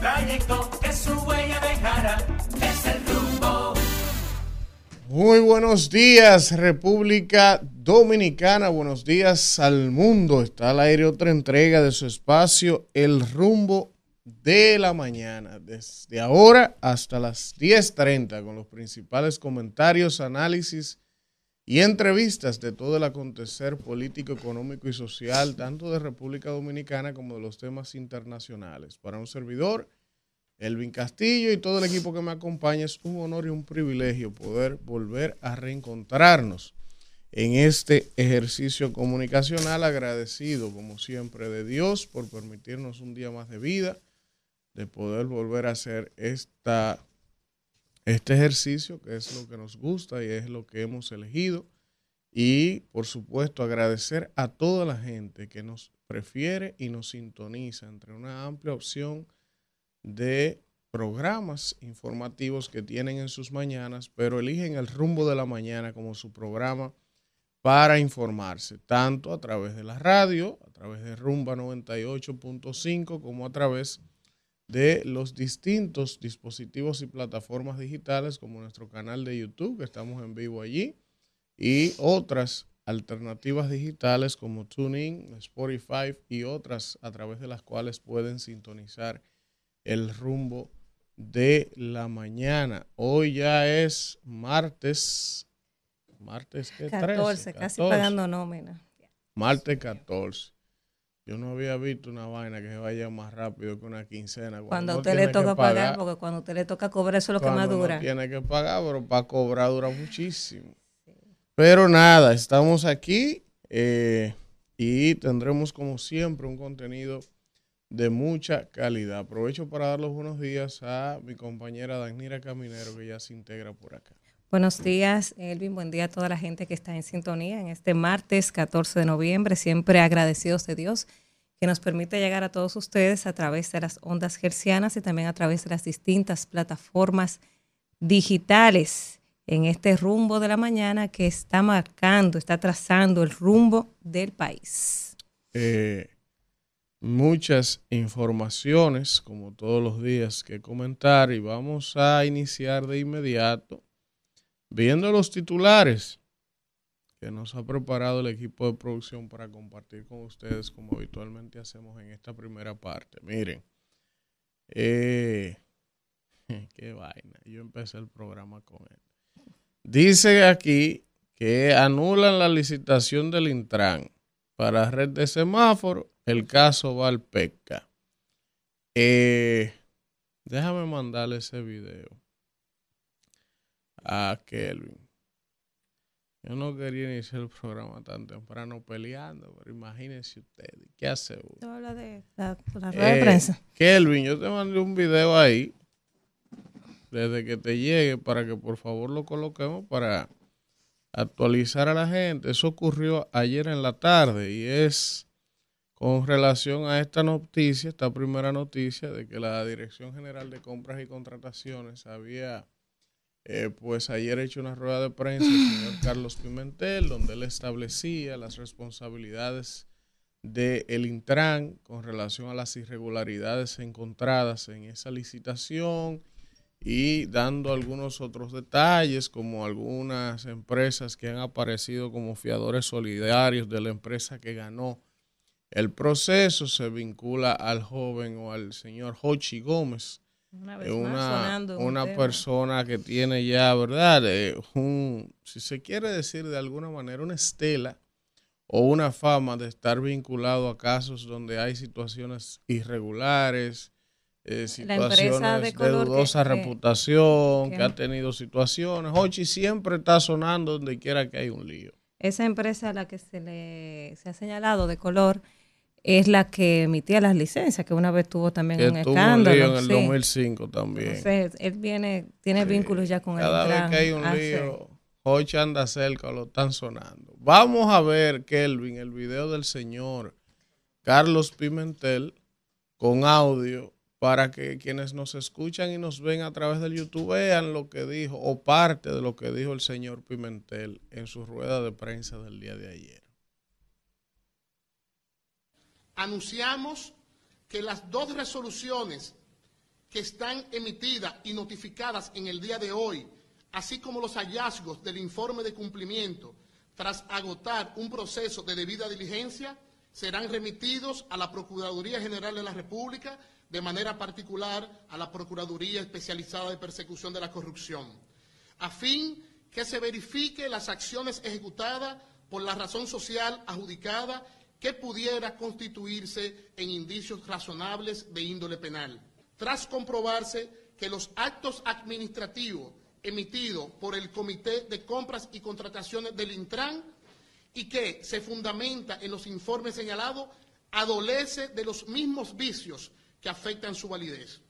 trayecto que su huella. Es el rumbo. Muy buenos días, República Dominicana. Buenos días al mundo. Está al aire otra entrega de su espacio, El Rumbo de la Mañana. Desde ahora hasta las 10.30 con los principales comentarios, análisis y entrevistas de todo el acontecer político, económico y social, tanto de República Dominicana como de los temas internacionales. Para un servidor, Elvin Castillo y todo el equipo que me acompaña, es un honor y un privilegio poder volver a reencontrarnos en este ejercicio comunicacional, agradecido como siempre de Dios por permitirnos un día más de vida, de poder volver a hacer esta este ejercicio, que es lo que nos gusta y es lo que hemos elegido. Y, por supuesto, agradecer a toda la gente que nos prefiere y nos sintoniza entre una amplia opción de programas informativos que tienen en sus mañanas, pero eligen el rumbo de la mañana como su programa para informarse, tanto a través de la radio, a través de Rumba 98.5, como a través de de los distintos dispositivos y plataformas digitales como nuestro canal de YouTube, que estamos en vivo allí, y otras alternativas digitales como TuneIn, Spotify y otras a través de las cuales pueden sintonizar el rumbo de la mañana. Hoy ya es martes, martes ¿qué? 14, casi pagando nómina. Martes 14. Yo no había visto una vaina que se vaya más rápido que una quincena. Cuando, a usted le toca pagar, porque cuando a usted le toca cobrar, eso es lo que más dura. tiene que pagar, pero para cobrar dura muchísimo. Pero nada, estamos aquí eh, y tendremos como siempre un contenido de mucha calidad. Aprovecho para dar los buenos días a mi compañera Danira Caminero, que ya se integra por acá. Buenos días, Elvin. Buen día a toda la gente que está en sintonía en este martes 14 de noviembre. Siempre agradecidos de Dios que nos permite llegar a todos ustedes a través de las ondas gercianas y también a través de las distintas plataformas digitales en este rumbo de la mañana que está marcando, está trazando el rumbo del país. Eh, muchas informaciones, como todos los días, que comentar y vamos a iniciar de inmediato Viendo los titulares que nos ha preparado el equipo de producción para compartir con ustedes como habitualmente hacemos en esta primera parte. Miren, eh, qué vaina, yo empecé el programa con él. Dice aquí que anulan la licitación del Intran para red de semáforo, el caso va al PECA. Eh, déjame mandarle ese video a Kelvin. Yo no quería iniciar el programa tan temprano peleando, pero imagínense ustedes, ¿qué hace uno? habla de la, rueda de eh, prensa. Kelvin, yo te mandé un video ahí, desde que te llegue, para que por favor lo coloquemos para actualizar a la gente. Eso ocurrió ayer en la tarde y es con relación a esta noticia, esta primera noticia de que la Dirección General de Compras y Contrataciones había eh, pues ayer he hecho una rueda de prensa el señor Carlos Pimentel, donde él establecía las responsabilidades del el Intran con relación a las irregularidades encontradas en esa licitación y dando algunos otros detalles como algunas empresas que han aparecido como fiadores solidarios de la empresa que ganó el proceso. Se vincula al joven o al señor Hochi Gómez, una, una, persona que tiene ya, ¿verdad? Eh, un, si se quiere decir de alguna manera, una estela o una fama de estar vinculado a casos donde hay situaciones irregulares, eh, situaciones de, dudosa reputación, que, ha tenido situaciones. Hochi siempre está sonando donde quiera que hay un lío. Esa empresa a la que se le se ha señalado de color es la que emitía las licencias, que una vez tuvo también un escándalo. en el 2005 también. él viene, tiene vínculos ya con el Cada vez que hay un lío, Hocha anda cerca, lo están sonando. Vamos a ver, Kelvin, el video del señor Carlos Pimentel con audio para que quienes nos escuchan y nos ven a través del YouTube vean lo que dijo o parte de lo que dijo el señor Pimentel en su rueda de prensa del día de ayer anunciamos que las dos resoluciones que están emitidas y notificadas en el día de hoy, así como los hallazgos del informe de cumplimiento, tras agotar un proceso de debida diligencia, serán remitidos a la Procuraduría General de la República, de manera particular a la Procuraduría Especializada de Persecución de la Corrupción, a fin que se verifique las acciones ejecutadas por la razón social adjudicada que pudiera constituirse en indicios razonables de índole penal. Tras comprobarse que los actos administrativos emitidos por el Comité de Compras y Contrataciones del Intran y que se fundamenta en los informes señalados, adolece de los mismos vicios que afectan su validez.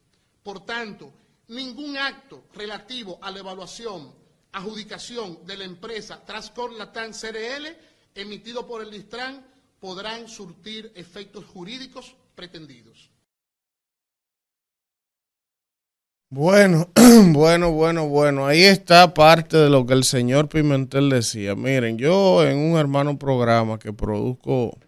Por tanto, ningún acto relativo a la evaluación, adjudicación de la empresa Transcor Latam CRL emitido por el Intran podrán surtir efectos jurídicos pretendidos. Bueno, bueno, bueno, bueno. Ahí está parte de lo que el señor Pimentel decía. Miren, yo en un hermano programa que produzco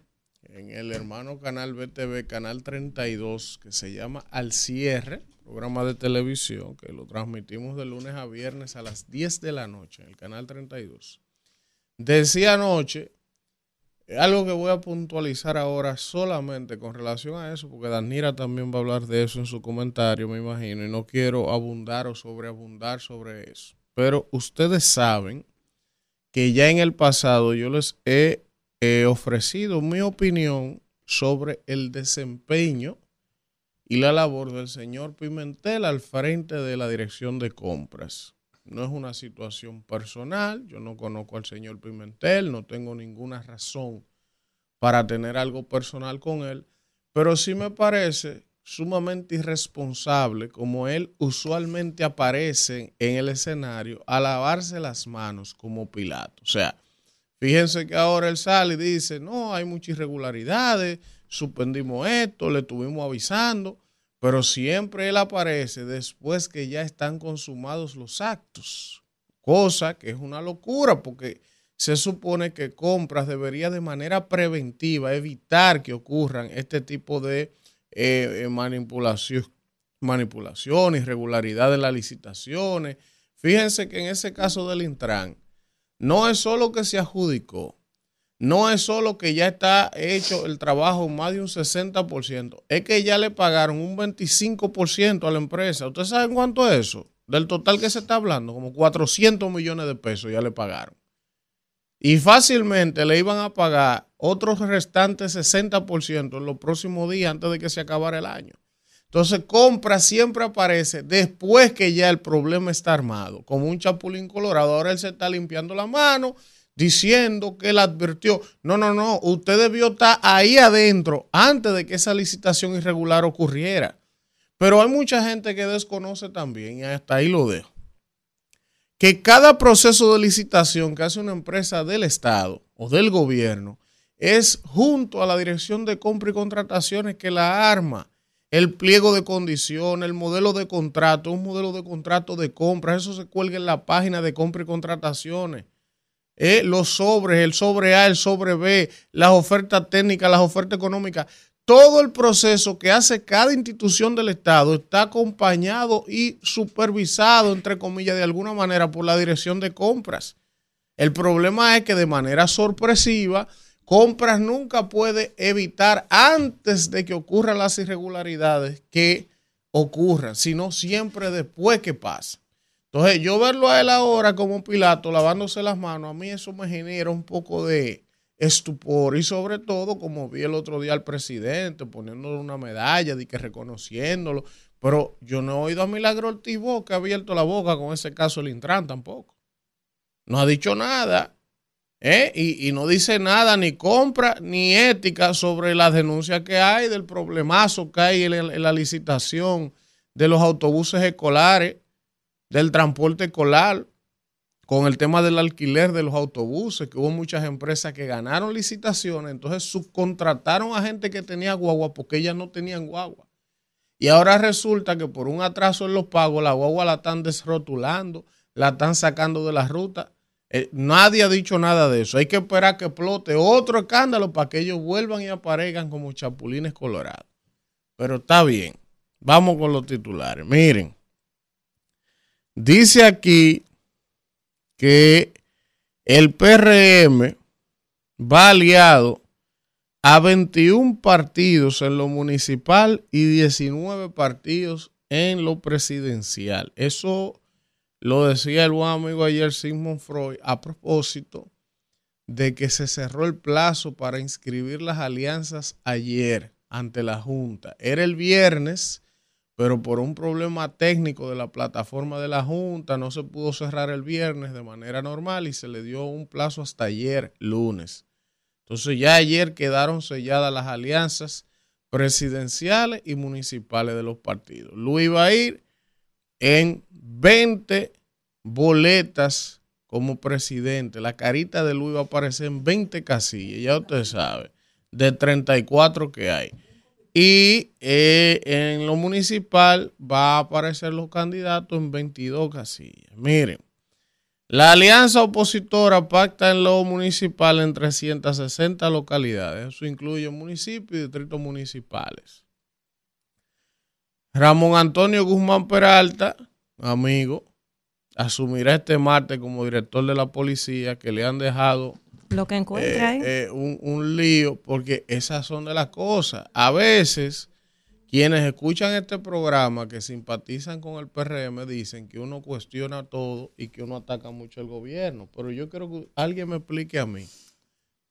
en el hermano canal BTV, canal 32, que se llama Al Cierre, programa de televisión, que lo transmitimos de lunes a viernes a las 10 de la noche en el canal 32. Decía anoche algo que voy a puntualizar ahora solamente con relación a eso, porque Danira también va a hablar de eso en su comentario, me imagino, y no quiero abundar o sobreabundar sobre eso. Pero ustedes saben que ya en el pasado yo les he, ofrecido mi opinión sobre el desempeño y la labor del señor Pimentel al frente de la dirección de compras. No es una situación personal, yo no conozco al señor Pimentel, no tengo ninguna razón para tener algo personal con él, pero sí me parece sumamente irresponsable como él usualmente aparece en el escenario a lavarse las manos como Pilato. O sea, fíjense que ahora él sale y dice, no, hay muchas irregularidades, suspendimos esto, le estuvimos avisando. Pero siempre él aparece después que ya están consumados los actos, cosa que es una locura porque se supone que compras debería de manera preventiva evitar que ocurran este tipo de eh, eh, manipulación, irregularidad de las licitaciones. Fíjense que en ese caso del Intran, no es solo que se adjudicó, no es solo que ya está hecho el trabajo más de un 60%, es que ya le pagaron un 25% a la empresa. ¿Ustedes saben cuánto es eso? Del total que se está hablando, como 400 millones de pesos ya le pagaron. Y fácilmente le iban a pagar otros restantes 60% en los próximos días antes de que se acabara el año. Entonces, compra siempre aparece después que ya el problema está armado, como un chapulín colorado. Ahora él se está limpiando la mano diciendo que él advirtió. No, no, no, usted debió estar ahí adentro antes de que esa licitación irregular ocurriera. Pero hay mucha gente que desconoce también, y hasta ahí lo dejo, que cada proceso de licitación que hace una empresa del Estado o del gobierno es junto a la dirección de compra y contrataciones que la arma. El pliego de condiciones, el modelo de contrato, un modelo de contrato de compra, eso se cuelga en la página de compra y contrataciones los sobres, el sobre A, el sobre B, las ofertas técnicas, las ofertas económicas, todo el proceso que hace cada institución del Estado está acompañado y supervisado, entre comillas, de alguna manera por la dirección de compras. El problema es que de manera sorpresiva, compras nunca puede evitar antes de que ocurran las irregularidades que ocurran, sino siempre después que pasa. Entonces, yo verlo a él ahora como Pilato lavándose las manos, a mí eso me genera un poco de estupor y sobre todo como vi el otro día al presidente poniéndole una medalla de que reconociéndolo, pero yo no he oído a Milagro Ortiz que ha abierto la boca con ese caso del Intran tampoco. No ha dicho nada. ¿eh? Y, no dice nada, ni compra, ni ética sobre las denuncias que hay, del problemazo que hay en la licitación de los autobuses escolares del transporte escolar, con el tema del alquiler de los autobuses, que hubo muchas empresas que ganaron licitaciones, entonces subcontrataron a gente que tenía guagua porque ellas no tenían guagua. Y ahora resulta que por un atraso en los pagos, la guagua la están desrotulando, la están sacando de la ruta. Eh, nadie ha dicho nada de eso. Hay que esperar que explote otro escándalo para que ellos vuelvan y aparezcan como chapulines colorados. Pero está bien. Vamos con los titulares. Miren, dice aquí que el PRM va aliado a 21 partidos en lo municipal y 19 partidos en lo presidencial. Eso lo decía el buen amigo ayer, Sigmund Freud, a propósito de que se cerró el plazo para inscribir las alianzas ayer ante la Junta. Era el viernes, pero por un problema técnico de la plataforma de la Junta no se pudo cerrar el viernes de manera normal y se le dio un plazo hasta ayer, lunes. Entonces ya ayer quedaron selladas las alianzas presidenciales y municipales de los partidos. Luis va a ir en 20 boletas como presidente. La carita de Luis va a aparecer en 20 casillas, ya usted sabe, de 34 que hay. Y eh, en lo municipal va a aparecer los candidatos en 22 casillas. Miren, la alianza opositora pacta en lo municipal en 360 localidades. Eso incluye municipios y distritos municipales. Ramón Antonio Guzmán Peralta, amigo, asumirá este martes como director de la policía que le han dejado lo que encuentra ahí. Eh, un, un, lío, porque esas son de las cosas. A veces, quienes escuchan este programa que simpatizan con el PRM dicen que uno cuestiona todo y que uno ataca mucho al gobierno. Pero yo quiero que alguien me explique a mí.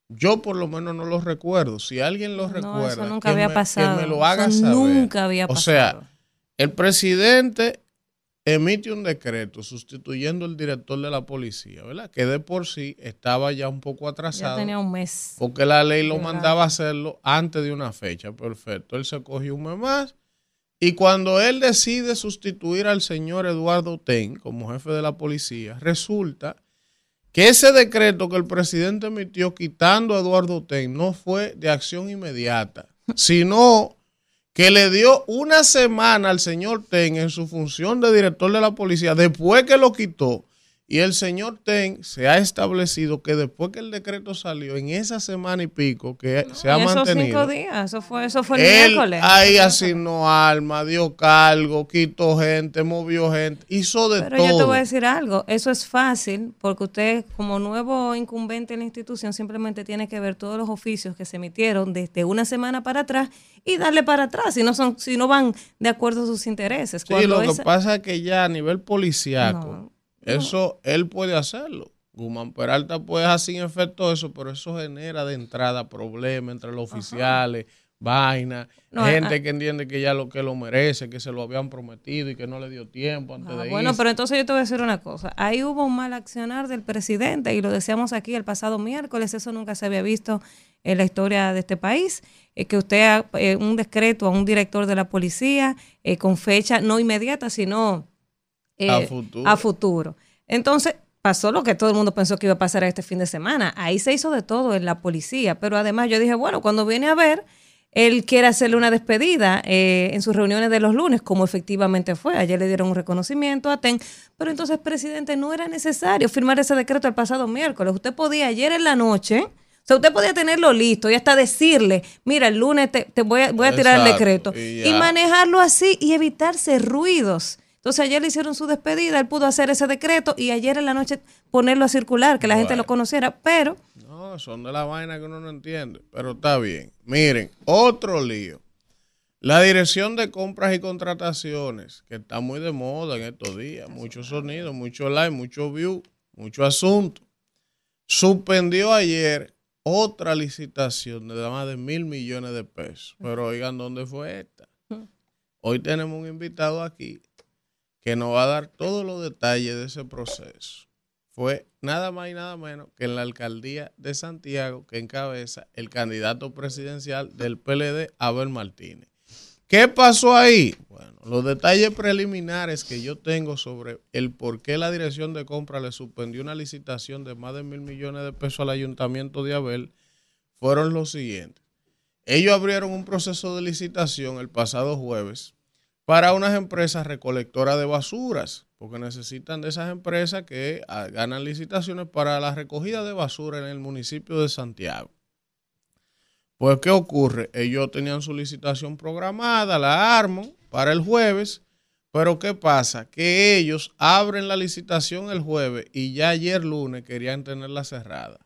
Yo por lo menos no lo recuerdo. Si alguien lo recuerda, eso nunca había me, pasado. que me lo haga saber. Nunca había pasado. O sea, el presidente emite un decreto sustituyendo el director de la policía, ¿verdad? Que de por sí estaba ya un poco atrasado. Ya tenía un mes. Porque la ley lo mandaba a hacerlo antes de una fecha. Perfecto. Él se cogió un mes más. Y cuando él decide sustituir al señor Eduardo Ten como jefe de la policía, resulta que ese decreto que el presidente emitió quitando a Eduardo Ten no fue de acción inmediata, sino que le dio una semana al señor Ten en su función de director de la policía, después que lo quitó, y el señor Ten se ha establecido que después que el decreto salió, en esa semana y pico que se ha esos mantenido. cinco días, eso fue, eso fue el Él miércoles. ahí asignó alma, dio cargo, quitó gente, movió gente, hizo de Pero todo. yo te voy a decir algo, eso es fácil porque usted como nuevo incumbente en la institución simplemente tiene que ver todos los oficios que se emitieron desde una semana para atrás y darle para atrás si no son si no van de acuerdo a sus intereses. Sí, Cuando lo que pasa es que ya a nivel policíaco, No, eso él puede hacerlo. Guzmán Peralta puede hacer sin efecto eso, pero eso genera de entrada problemas entre los oficiales, vaina, No, gente ah. que entiende que ya lo que lo merece, que se lo habían prometido y que no le dio tiempo antes Ah, de bueno, irse. pero entonces yo te voy a decir una cosa. Ahí hubo un mal accionar del presidente y lo decíamos aquí el pasado miércoles. Eso nunca se había visto en la historia de este país. eh, que usted ha- eh, un decreto a un director de la policía eh, con fecha no inmediata, sino eh, A futuro. a futuro. Entonces pasó lo que todo el mundo pensó que iba a pasar este fin de semana. Ahí se hizo de todo en la policía. Pero además yo dije, bueno, cuando viene a ver él quiere hacerle una despedida eh, en sus reuniones de los lunes, como efectivamente fue. Ayer le dieron un reconocimiento a TEN, pero entonces, presidente, no era necesario firmar ese decreto el pasado miércoles. Usted podía ayer en la noche, o sea, usted podía tenerlo listo y hasta decirle, mira, el lunes te, te voy, a, voy a tirar el decreto y y manejarlo así y evitarse ruidos. Entonces ayer le hicieron su despedida, él pudo hacer ese decreto y ayer en la noche ponerlo a circular, que la gente lo conociera, pero No, son de la vaina que uno no entiende, pero está bien. Miren, otro lío. La dirección de compras y contrataciones, que está muy de moda en estos días, mucho sonido, mucho like, mucho view, mucho asunto, suspendió ayer otra licitación de más de mil millones de pesos. Pero oigan, ¿dónde fue esta? Hoy tenemos un invitado aquí que nos va a dar todos los detalles de ese proceso. Fue nada más y nada menos que en la alcaldía de Santiago que encabeza el candidato presidencial del PLD, Abel Martínez. ¿Qué pasó ahí? Bueno, los detalles preliminares que yo tengo sobre el por qué la dirección de compra le suspendió una licitación de más de mil millones de pesos al ayuntamiento de Abel fueron los siguientes. Ellos abrieron un proceso de licitación el pasado jueves para unas empresas recolectoras de basuras, porque necesitan de esas empresas que ah, ganan licitaciones para la recogida de basura en el municipio de Santiago. Pues, ¿qué ocurre? Ellos tenían su licitación programada, la arman para el jueves, pero ¿qué pasa? Que ellos abren la licitación el jueves y ya ayer lunes querían tenerla cerrada.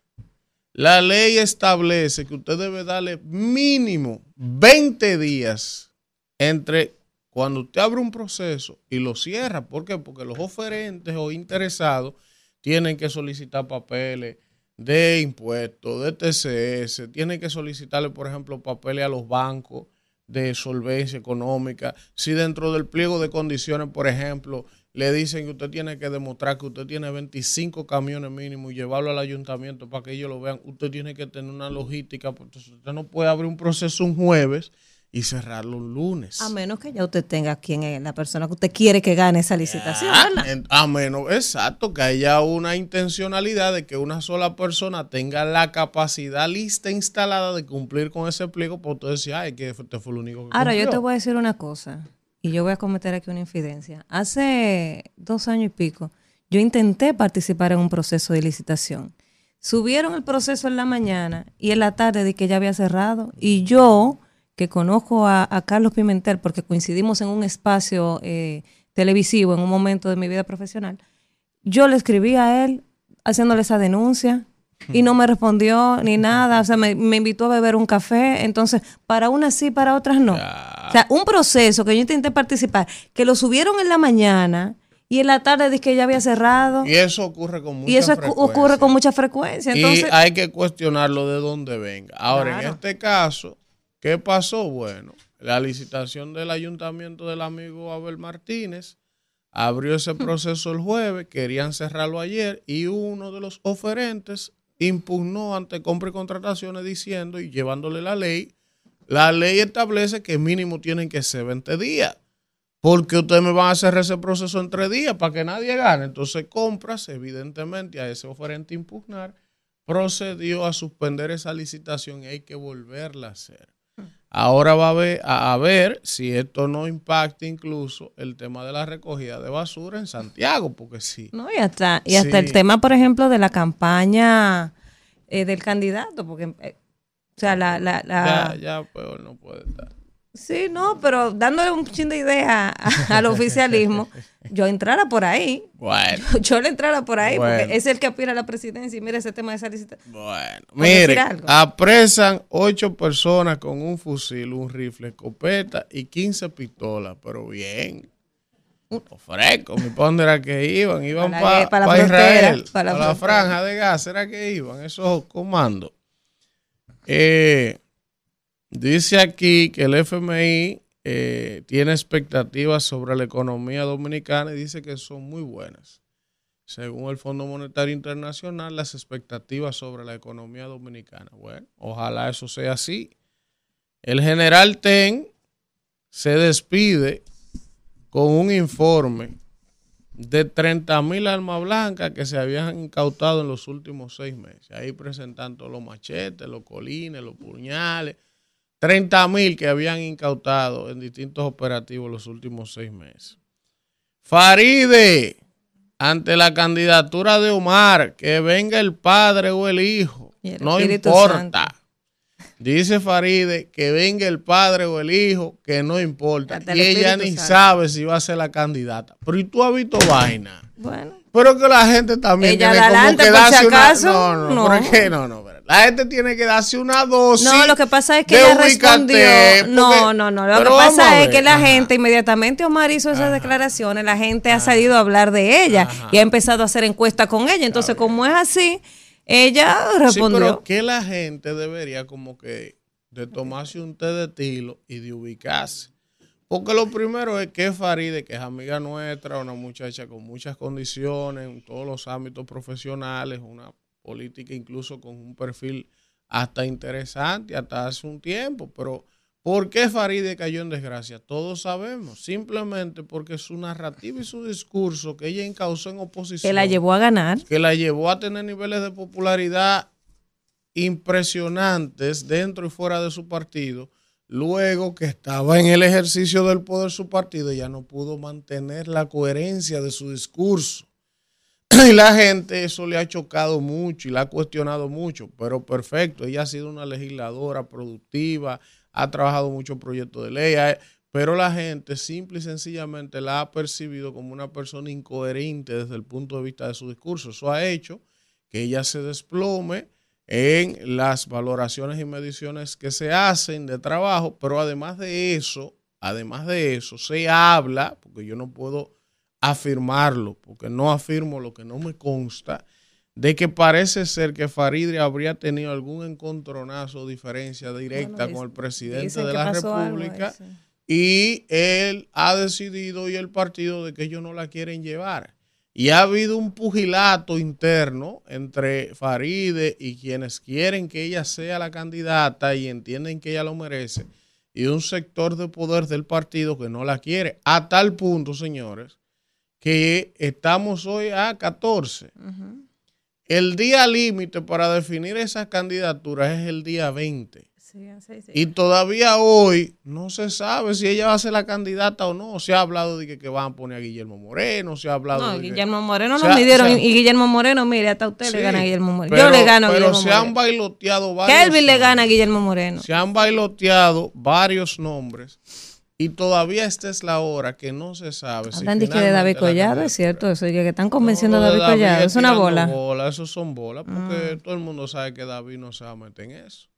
La ley establece que usted debe darle mínimo 20 días entre cuando usted abre un proceso y lo cierra. ¿Por qué? Porque los oferentes o interesados tienen que solicitar papeles de impuestos, de TCS, tienen que solicitarle, por ejemplo, papeles a los bancos de solvencia económica. Si dentro del pliego de condiciones, por ejemplo, le dicen que usted tiene que demostrar que usted tiene 25 camiones mínimos y llevarlo al ayuntamiento para que ellos lo vean, usted tiene que tener una logística, porque usted no puede abrir un proceso un jueves y cerrarlo un lunes. A menos que ya usted tenga quien es la persona que usted quiere que gane esa licitación. Ah, A menos, exacto, que haya una intencionalidad de que una sola persona tenga la capacidad lista instalada de cumplir con ese pliego, pues usted decía, ay, que este fue el único que Ahora, yo cumplió". te voy a decir una cosa, y yo voy a cometer aquí una infidencia. Hace dos años y pico, yo intenté participar en un proceso de licitación. Subieron el proceso en la mañana y en la tarde de que ya había cerrado. Y yo, que conozco a, a Carlos Pimentel, porque coincidimos en un espacio eh, televisivo en un momento de mi vida profesional, yo le escribí a él haciéndole esa denuncia y no me respondió ni nada, o sea, me, me invitó a beber un café, entonces, para unas sí, para otras no. O sea, un proceso que yo intenté participar, que lo subieron en la mañana y en la tarde dije que ya había cerrado, Y eso ocurre con mucha y eso frecuencia. ocurre con mucha frecuencia. Entonces, y hay que cuestionarlo de dónde venga. Ahora, en este caso, ¿qué pasó? Bueno, la licitación del ayuntamiento del amigo Abel Martínez abrió ese proceso el jueves, querían cerrarlo ayer y uno de los oferentes impugnó ante compra y contrataciones diciendo y llevándole la ley, la ley establece que mínimo tienen que ser 20 días. Porque ustedes me van a hacer ese proceso en tres días para que nadie gane. Entonces, compras, evidentemente, a ese oferente impugnar, procedió a suspender esa licitación y hay que volverla a hacer. Ahora va a ver, a, a ver si esto no impacta incluso el tema de la recogida de basura en Santiago, porque sí. no, y hasta, y hasta Sí. el tema, por ejemplo, de la campaña eh, del candidato, porque, eh, o sea, la... la, la- Ya, ya peor no puede estar. Sí, no, pero dándole un chin de idea a- al oficialismo, yo entrara por ahí. Bueno, Yo le entrara por ahí, Bueno. porque es el que aspira a la presidencia y mira ese tema de esa bueno. Mire, apresan ocho personas con un fusil, un rifle, escopeta y 15 pistolas, pero bien. Fresco, mi dónde era que iban, iban Para para la- para la Israel, para para la la, frontera. franja de gas, era que iban esos comandos. Eh, dice aquí que el FMI eh, tiene expectativas sobre la economía dominicana y dice que son muy buenas. Según el Fondo Monetario Internacional, las expectativas sobre la economía dominicana. Bueno, ojalá eso sea así. El general Ten se despide con un informe de 30 mil armas blancas que se habían incautado en los últimos seis meses. Ahí presentan todos los machetes, los colines, los puñales. 30 mil que habían incautado en distintos operativos los últimos seis meses. Faride, ante la candidatura de Omar, que venga el padre o el hijo, el no importa. Santo. Dice Faride que venga el padre o el hijo, que no importa. El Y ella ni Santo. sabe si va a ser la candidata. Pero ¿y tú has visto vaina? Bueno, Pero que la gente también Ella tiene como que por si una... acaso, No, no, es que no, no. La gente tiene que darse una dosis no, lo que pasa es que ella respondió. No, porque- no, no. Lo pero que pasa es que la Ajá. gente, inmediatamente Omar hizo esas declaraciones, la gente ha salido a hablar de ella y ha empezado a hacer encuestas con ella. Entonces, como es así, ella Sí, respondió. pero que la gente debería como que de tomarse un té de tilo y de ubicarse. Porque lo primero es que Faride, que es amiga nuestra, una muchacha con muchas condiciones en todos los ámbitos profesionales, una política incluso con un perfil hasta interesante hasta hace un tiempo, pero ¿por qué Faride cayó en desgracia? Todos sabemos, simplemente porque su narrativa y su discurso que ella encausó en oposición que la llevó a ganar. que la llevó a tener niveles de popularidad impresionantes dentro y fuera de su partido, luego que estaba en el ejercicio del poder su partido, ya no pudo mantener la coherencia de su discurso. y la gente eso le ha chocado mucho y la ha cuestionado mucho, pero perfecto, ella ha sido una legisladora productiva, ha trabajado muchos proyectos de ley, pero la gente simple y sencillamente la ha percibido como una persona incoherente desde el punto de vista de su discurso. Eso ha hecho que ella se desplome en las valoraciones y mediciones que se hacen de trabajo, pero además de eso, además de eso, se habla, porque yo no puedo afirmarlo, porque no afirmo lo que no me consta, de que parece ser que Faridre habría tenido algún encontronazo o diferencia directa Bueno, con el presidente de la República y él ha decidido y el partido de que ellos no la quieren llevar. Y ha habido un pugilato interno entre Faride y quienes quieren que ella sea la candidata y entienden que ella lo merece, y un sector de poder del partido que no la quiere. A tal punto, señores, que estamos hoy a 14. El día límite para definir esas candidaturas es el día 20. Sí, sí, sí. Y todavía hoy no se sabe si ella va a ser la candidata o no. Se ha hablado de que, que van a poner a Guillermo Moreno, se ha hablado No, de que- Guillermo Moreno nos midieron o sea, y Guillermo Moreno, mire, hasta usted le gana a Guillermo Moreno. pero- Yo le gano a Pero Guillermo se han Moreno. bailoteado varios Kelvin le gana a. Guillermo Moreno. Se han bailoteado varios nombres y todavía esta es la hora que no se sabe. si que de David Collado, es cierto, eso, que están convenciendo No, a de David Collado. Es una bola. bolas, eso son bolas, porque todo el mundo sabe que David no se va a meter en eso.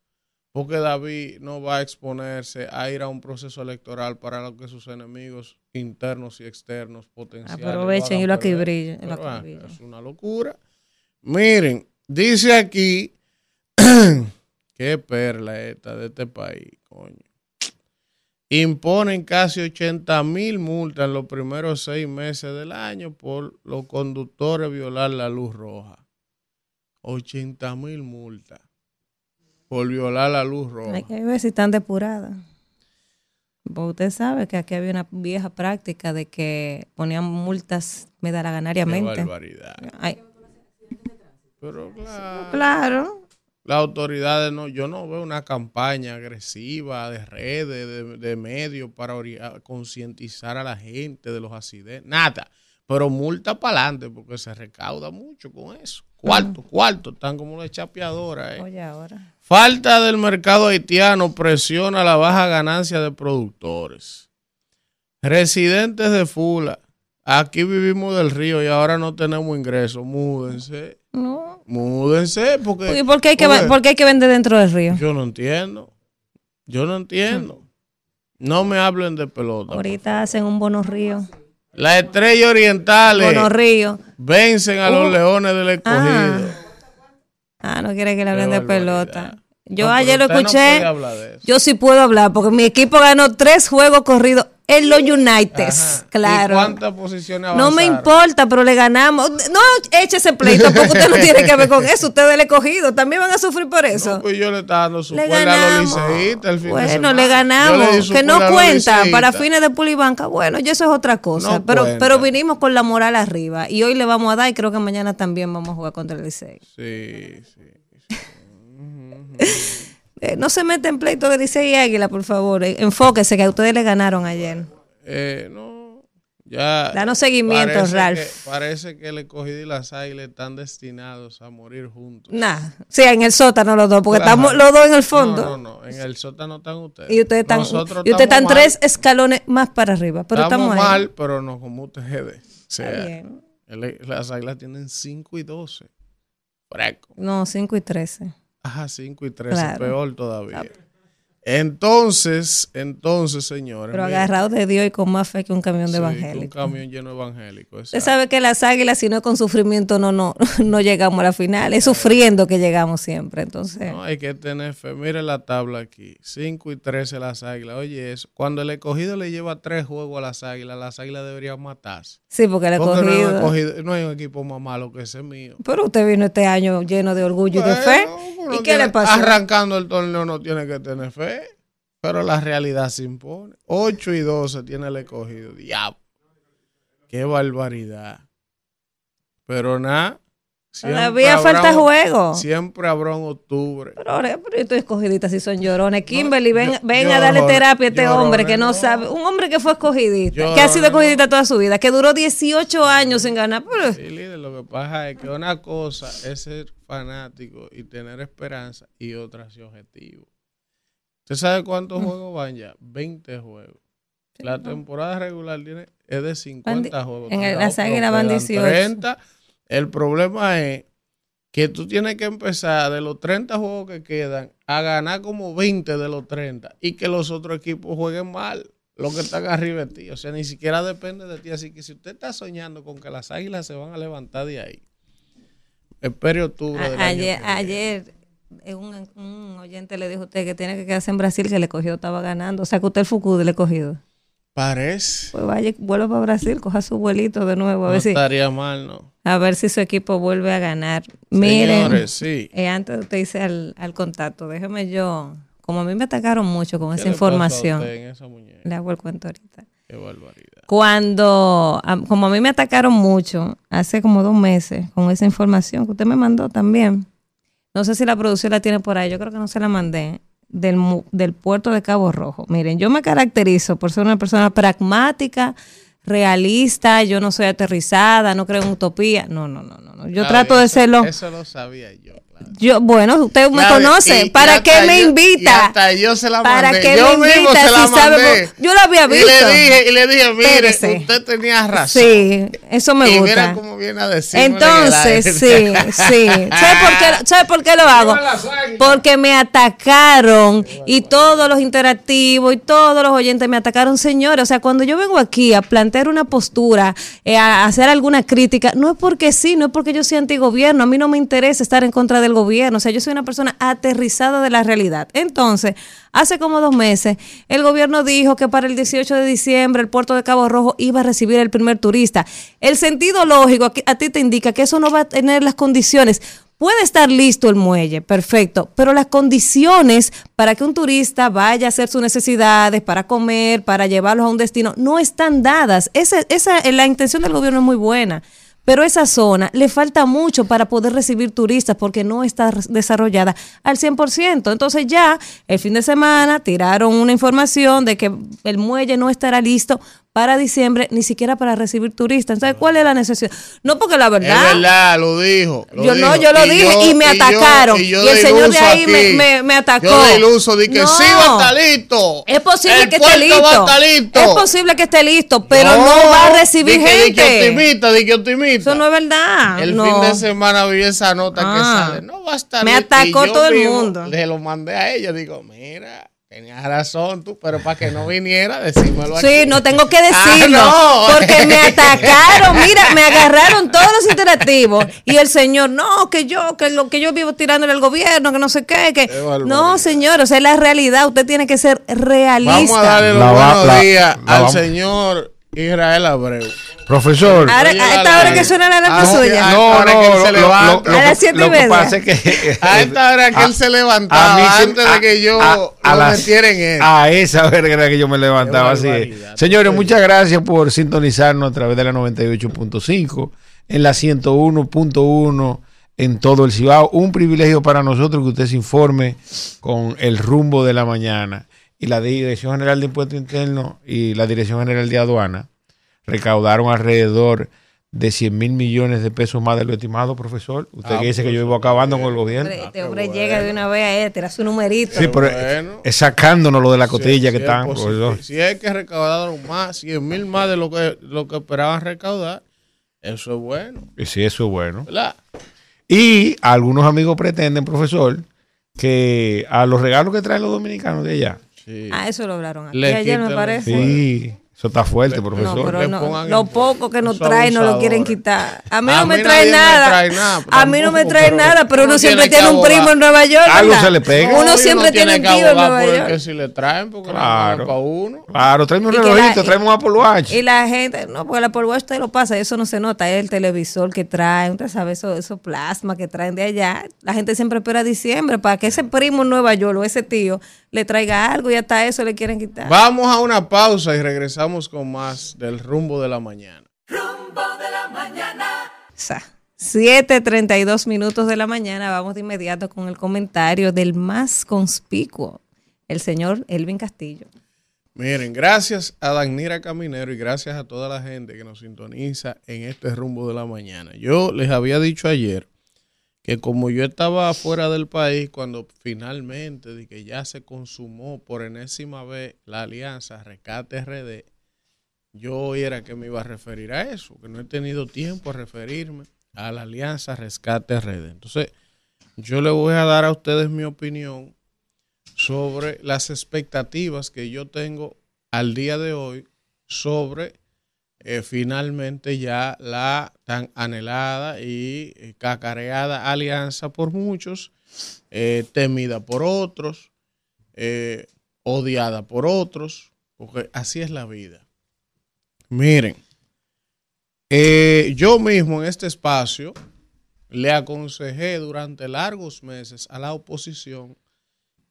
Porque David no va a exponerse a ir a un proceso electoral para lo que sus enemigos internos y externos potenciales. Aprovechen y lo y lo Pero, ah, acribillen. es una locura. Miren, dice aquí, qué perla esta de este país, coño. Imponen casi 80 mil multas en los primeros seis meses del año por los conductores violar la luz roja. 80 mil multas por violar la luz roja. Hay que ver si están depuradas. Porque usted sabe que aquí había una vieja práctica de que ponían multas Qué medalaganariamente. barbaridad. Ay, Pero claro, claro. Las autoridades no, yo no veo una campaña agresiva de redes, de, de medios para concientizar a la gente de los accidentes, nada. Pero multa para adelante porque se recauda mucho con eso. Cuarto, cuarto, están como las chapeadoras. ¿eh? Oye, ahora. Falta del mercado haitiano presiona la baja ganancia de productores. Residentes de Fula, aquí vivimos del río y ahora no tenemos ingresos. Múdense, No. Múdense porque... ¿Y por qué, hay que, porque hay que vender dentro del río? Yo no entiendo. Yo no entiendo. No me hablen de pelota. Ahorita hacen un bono río. Las estrellas orientales Bono río. vencen a los Uh. leones del escogido. Ah, no quiere que le hablen de pelota. Yo No, ayer lo no escuché. yo sí puedo hablar porque mi equipo ganó tres juegos corridos en los United. Ajá. Claro. ¿Y cuántas posiciones No me avanzaron? importa, pero le ganamos. No eche ese pleito porque usted no tiene que ver con eso. Ustedes le cogido. También van a sufrir por eso. No, pues yo le estaba dando su le cuerda a los ganamos. liceístas el fin de Bueno, semana. le Yo ganamos. que no cuenta para fines de pulibanca. Bueno, ya eso es otra cosa. No pero, cuenta. pero vinimos con la moral arriba. Y hoy le vamos a dar y creo que mañana también vamos a jugar contra el Licey. Sí, sí. Eh, no se mete en pleito Licey y Águila, por favor. Eh, enfóquese que a ustedes le ganaron ayer. Eh, no, ya. Danos seguimiento, parece Ralph. que- parece que el escogido y las águilas están destinados a morir juntos. Nah, sí, en el sótano los dos, porque Claro. estamos los dos en el fondo. No, no, no. En el sótano están ustedes. Y ustedes están, Nosotros y ustedes están tres escalones más para arriba, pero estamos, estamos, ahí. mal, pero no como ustedes. O sea, el- las águilas tienen 5 y 12. Fresco. No, 5 y 13. Ajá, 5 y 13. Claro. Peor todavía. Entonces, entonces, señores. Pero miren, agarrado de Dios y con más fe que un camión de sí, Un evangélico. camión lleno de evangélicos. Usted sabe que las águilas, si no es con sufrimiento, no, no, no llegamos a la final. Es sufriendo que llegamos siempre. Entonces, No, hay que tener fe. Mire la tabla aquí. 5 y 13 las águilas. Oye, eso. Cuando el escogido le lleva tres juegos a las águilas, las águilas deberían matarse. sí, porque el Porque no hay, un escogido. no hay un equipo más malo que ese mío. Pero usted vino este año lleno de orgullo y de fe. ¿Y qué tiene- le pasó? Arrancando el torneo no tiene que tener fe. Pero la realidad se impone. 8 y 12 tiene el escogido. Diablo. Qué barbaridad. Pero nada. Todavía falta juego. Siempre habrá un octubre. Pero ahora, pero estoy escogidita si son llorones. Kimberly, ven, yo- ven yo a darle no- terapia a este hombre que no, no. sabe. Un hombre que fue escogidita, Llorones que ha sido no. escogidita toda su vida, que duró 18 años en ganar. Pero, Sí, líder, lo que pasa es que una cosa es ser fanático y tener esperanza y otra es objetivo. ¿Usted sabe cuántos Mm. juegos van ya? 20 juegos. La temporada regular tiene, es de 50 di- juegos. en el- las Águilas van quedan 18. 30. El problema es que tú tienes que empezar de los 30 juegos que quedan a ganar como 20 de los 30 y que los otros equipos jueguen mal. Los que están arriba de ti. O sea, ni siquiera depende de ti. Así que si usted está soñando con que las águilas se van a levantar de ahí, espere octubre. del año ayer, que ayer un, un oyente le dijo a usted que tiene que quedarse en Brasil, que le cogió, estaba ganando. O sea, que usted el Fucude le cogido. Parece. Pues vaya, vuelva para Brasil, coja su vuelito de nuevo, a No ver si, estaría mal, ¿no? a ver si su equipo vuelve a ganar. Miren. Señores, sí. Eh, antes usted irse al, al contacto, déjeme yo, como a mí me atacaron mucho con ¿Qué esa información, esa le hago el cuento ahorita. Qué barbaridad. Cuando, como a mí me atacaron mucho, hace como dos meses, con esa información que usted me mandó también, no sé si la producción la tiene por ahí, yo creo que no se la mandé, del, del puerto de Cabo Rojo. Miren, yo me caracterizo por ser una persona pragmática, realista, yo no soy aterrizada, no creo en utopía, no, no, no, no, no. yo Está trato bien, de serlo. Eso lo sabía yo. Yo, bueno, usted me Claro, conoce. y- ¿Para y qué me yo- Y invita? hasta yo se la ¿Para mandé. qué yo me invita se la si sabe yo lo había Y visto. le dije, y le dije, mire, usted tenía razón. Sí, eso me y gusta. mira cómo viene a decir. Entonces, sí, sí. ¿Sabe por qué, sabe por qué lo hago? Porque me atacaron y todos los interactivos y todos los oyentes me atacaron, señores. O sea, cuando yo vengo aquí a plantear una postura, eh, a hacer alguna crítica, no es porque sí, no es porque yo soy antigobierno. A mí no me interesa estar en contra del gobierno. O sea, yo soy una persona aterrizada de la realidad. Entonces, hace como dos meses, el gobierno dijo que para el 18 de diciembre el puerto de Cabo Rojo iba a recibir el primer turista. El sentido lógico a ti te indica que eso no va a tener las condiciones. Puede estar listo el muelle, perfecto, pero las condiciones para que un turista vaya a hacer sus necesidades, para comer, para llevarlos a un destino, no están dadas. Esa, esa, la intención del gobierno es muy buena. Pero esa zona le falta mucho para poder recibir turistas porque no está desarrollada al 100%. Entonces ya el fin de semana tiraron una información de que el muelle no estará listo para diciembre, ni siquiera para recibir turistas. Entonces, ¿cuál es la necesidad? No porque la Es verdad... verdad, lo dijo. lo Yo no, yo lo dije y me atacaron. yo Y el señor de ahí me- me- me atacó. Yo de iluso di que No. sí va a estar listo. Es posible El que esté listo. va a estar listo. Es posible que esté listo, pero no, va a recibir di que, Di que gente. optimista, di que optimista. Eso no es verdad. El no. fin de semana vi esa nota que Ah. sale. No va a estar Me listo. atacó Y yo todo el mundo. Le lo mandé a ella. Digo, mira, tenías razón tú, pero para que no viniera, decímelo aquí. Sí, no tengo que Ah, decirlo. no. Porque me atacaron. Mira, me agarraron todos los interactivos. Y el señor, no, que yo, que lo que yo vivo tirándole al gobierno, que no sé qué. que. No, señor, o sea, es la realidad. Usted tiene que ser realista. Vamos a darle los La buenos la- días la al señor Israel Abreu. Profesor. Ahora, a esta hora que suena la alarma Ah, suya. a- no, ahora no, que él lo, se lo- levanta. lo- A las lo- siete y lo que media. pasa es que A esta hora que él se levantaba, a mí se- antes de que yo a lo las- metiera en él. A esa hora era que yo me levantaba así. es. Señores, muchas gracias por sintonizarnos a través de la 98.5, en la 101.1 en todo el Cibao. Un privilegio para nosotros que usted se informe con el rumbo de la mañana. Y la Dirección General de Impuestos Internos y la Dirección General de Aduana recaudaron alrededor de 100 mil millones de pesos más de lo estimado, profesor. Usted Ah, que dice que yo vivo acabando con el gobierno. Hombre, Este hombre llega de una vez a él, tira su numerito. Sí, pero bueno. es sacándonos lo de la cotilla Si- que si están. es posible. profesor. Si es que recaudaron más, 100 mil más de lo que, lo que esperaban recaudar, eso es bueno, Y sí, eso es bueno. ¿verdad? Y algunos amigos pretenden, profesor, que a los regalos que traen los dominicanos de allá. Sí. Ah, eso lograron aquí. Le Ayer me parece. Sí, eso está fuerte, No, profesor. pero le no, lo poco que nos Son traen no lo quieren quitar. A mí A no me trae me nada. trae nada, a mí no me trae pero nada, pero uno siempre tiene un primo en Nueva York. Algo se le pega. Uno No, siempre tiene un tío en Nueva el York. que si le traen, porque Claro. no para uno. Claro, tráeme un relojito, tráeme un Apple Watch. Y la gente, no, porque la Apple Watch te lo pasa, eso no se nota, es el televisor que traen, usted sabe, eso, eso plasma que traen de allá. La gente siempre espera diciembre para que ese primo en Nueva York o ese tío le traiga algo y hasta eso le quieren quitar. Vamos a una pausa y regresamos con más del rumbo de la mañana. Rumbo de la mañana. Sa- 7:32 minutos de la mañana. Vamos de inmediato con el comentario del más conspicuo, el señor Elvin Castillo. Miren, gracias a Danira Caminero y gracias a toda la gente que nos sintoniza en este rumbo de la mañana. Yo les había dicho ayer que como yo estaba fuera del país cuando finalmente de que ya se consumó por enésima vez la alianza Rescate RD, yo era que me iba a referir a eso, que no he tenido tiempo a referirme a la alianza Rescate RD. Entonces, yo le voy a dar a ustedes mi opinión sobre las expectativas que yo tengo al día de hoy sobre eh, finalmente ya la tan anhelada y eh, cacareada alianza por muchos, eh, temida por otros, odiada por otros, porque así es la vida. Miren, yo mismo en este espacio le aconsejé durante largos meses a la oposición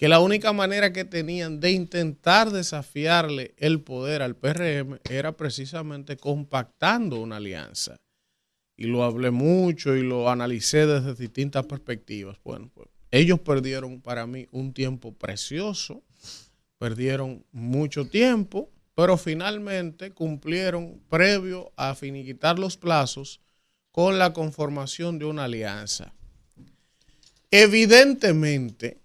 que la única manera que tenían de intentar desafiarle el poder al PRM era precisamente compactando una alianza. Y lo hablé mucho y lo analicé desde distintas perspectivas. Bueno, pues ellos perdieron para mí un tiempo precioso, perdieron mucho tiempo, pero finalmente cumplieron previo a finiquitar los plazos con la conformación de una alianza. Evidentemente,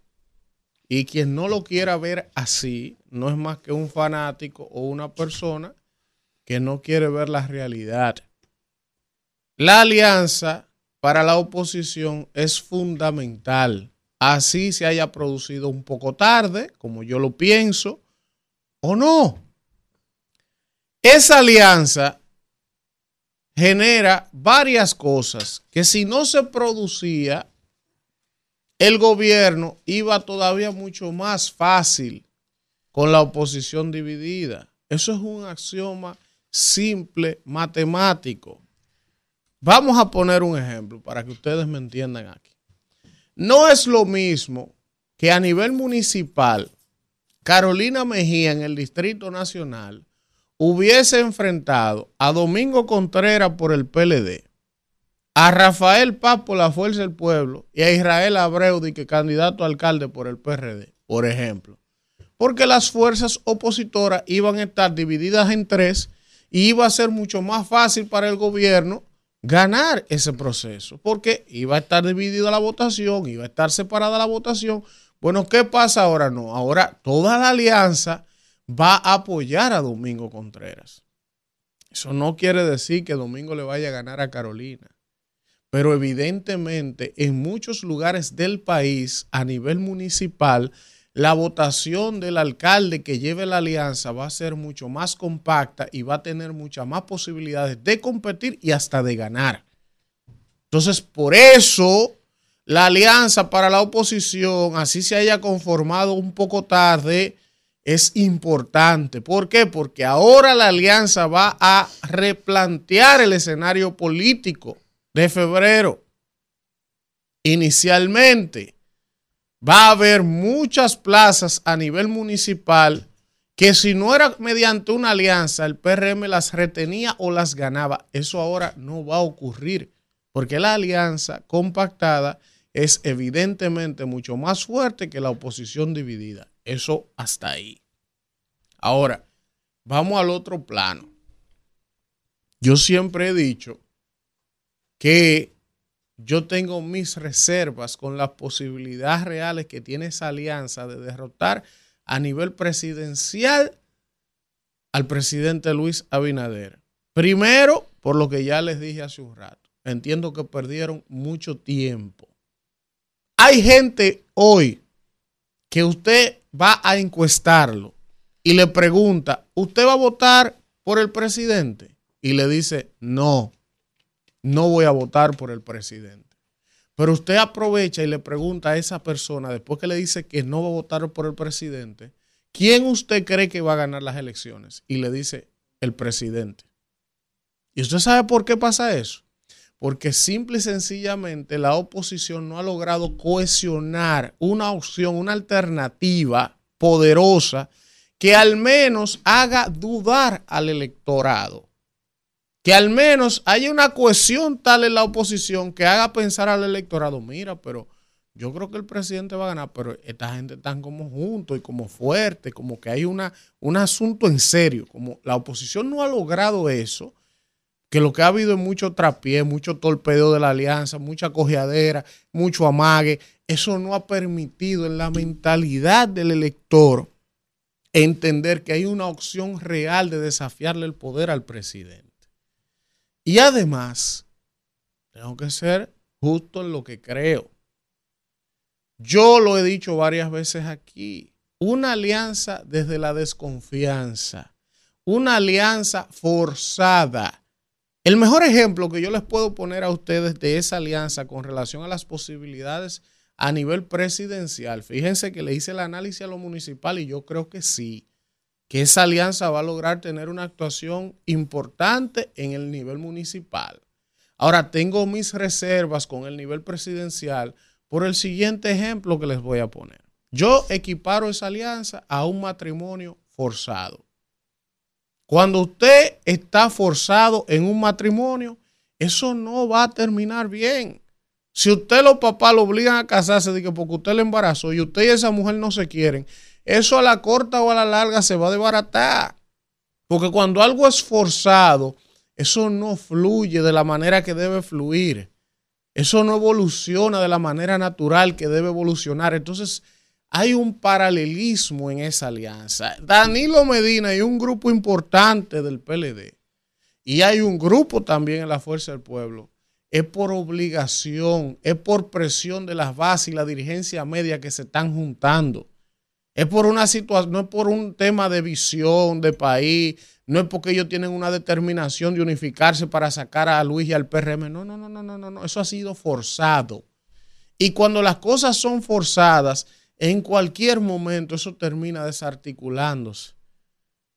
y quien no lo quiera ver así, no es más que un fanático o una persona que no quiere ver la realidad. La alianza para la oposición es fundamental. Así se haya producido un poco tarde, como yo lo pienso, o no. Esa alianza genera varias cosas que si no se producía, el gobierno iba todavía mucho más fácil con la oposición dividida. Eso es un axioma simple, matemático. Vamos a poner un ejemplo para que ustedes me entiendan aquí. No es lo mismo que a nivel municipal, Carolina Mejía en el Distrito Nacional hubiese enfrentado a Domingo Contreras por el PLD a Rafael Paz por la Fuerza del Pueblo y a Israel Abreu, que candidato a alcalde por el PRD, por ejemplo. Porque las fuerzas opositoras iban a estar divididas en tres y iba a ser mucho más fácil para el gobierno ganar ese proceso, porque iba a estar dividida la votación, iba a estar separada la votación. Bueno, ¿qué pasa ahora? No, ahora toda la alianza va a apoyar a Domingo Contreras. Eso no quiere decir que Domingo le vaya a ganar a Carolina pero evidentemente en muchos lugares del país a nivel municipal, la votación del alcalde que lleve la alianza va a ser mucho más compacta y va a tener muchas más posibilidades de competir y hasta de ganar. Entonces, por eso la alianza para la oposición, así se haya conformado un poco tarde, es importante. ¿Por qué? Porque ahora la alianza va a replantear el escenario político de febrero. Inicialmente va a haber muchas plazas a nivel municipal que si no era mediante una alianza, el PRM las retenía o las ganaba. Eso ahora no va a ocurrir, porque la alianza compactada es evidentemente mucho más fuerte que la oposición dividida. Eso hasta ahí. Ahora, vamos al otro plano. Yo siempre he dicho que yo tengo mis reservas con las posibilidades reales que tiene esa alianza de derrotar a nivel presidencial al presidente Luis Abinader. Primero, por lo que ya les dije hace un rato, entiendo que perdieron mucho tiempo. Hay gente hoy que usted va a encuestarlo y le pregunta, ¿usted va a votar por el presidente? Y le dice, no no voy a votar por el presidente. Pero usted aprovecha y le pregunta a esa persona, después que le dice que no va a votar por el presidente, ¿quién usted cree que va a ganar las elecciones? Y le dice, el presidente. ¿Y usted sabe por qué pasa eso? Porque simple y sencillamente la oposición no ha logrado cohesionar una opción, una alternativa poderosa que al menos haga dudar al electorado Que al menos haya una cohesión tal en la oposición que haga pensar al electorado, mira, pero yo creo que el presidente va a ganar, pero esta gente están como juntos y como fuerte, como que hay una, un asunto en serio, como la oposición no ha logrado eso, que lo que ha habido es mucho trapié, mucho torpedeo de la alianza, mucha cojeadera, mucho amague, eso no ha permitido en la mentalidad del elector entender que hay una opción real de desafiarle el poder al presidente. Y además, tengo que ser justo en lo que creo. Yo lo he dicho varias veces aquí, una alianza desde la desconfianza, una alianza forzada. El mejor ejemplo que yo les puedo poner a ustedes de esa alianza con relación a las posibilidades a nivel presidencial, fíjense que le hice el análisis a lo municipal y yo creo que sí, que esa alianza va a lograr tener una actuación importante en el nivel municipal. Ahora, tengo mis reservas con el nivel presidencial por el siguiente ejemplo que les voy a poner. Yo equiparo esa alianza a un matrimonio forzado. Cuando usted está forzado en un matrimonio, eso no va a terminar bien. Si usted los papás lo obligan a casarse porque usted le embarazó y usted y esa mujer no se quieren, eso a la corta o a la larga se va a desbaratar. Porque cuando algo es forzado, eso no fluye de la manera que debe fluir. Eso no evoluciona de la manera natural que debe evolucionar. Entonces, hay un paralelismo en esa alianza. Danilo Medina y un grupo importante del PLD, y hay un grupo también en la Fuerza del Pueblo, es por obligación, es por presión de las bases y la dirigencia media que se están juntando. Es por una situación, no es por un tema de visión de país, no es porque ellos tienen una determinación de unificarse para sacar a Luis y al PRM. No, no, no, no, no, no, no. Eso ha sido forzado. Y cuando las cosas son forzadas, en cualquier momento eso termina desarticulándose.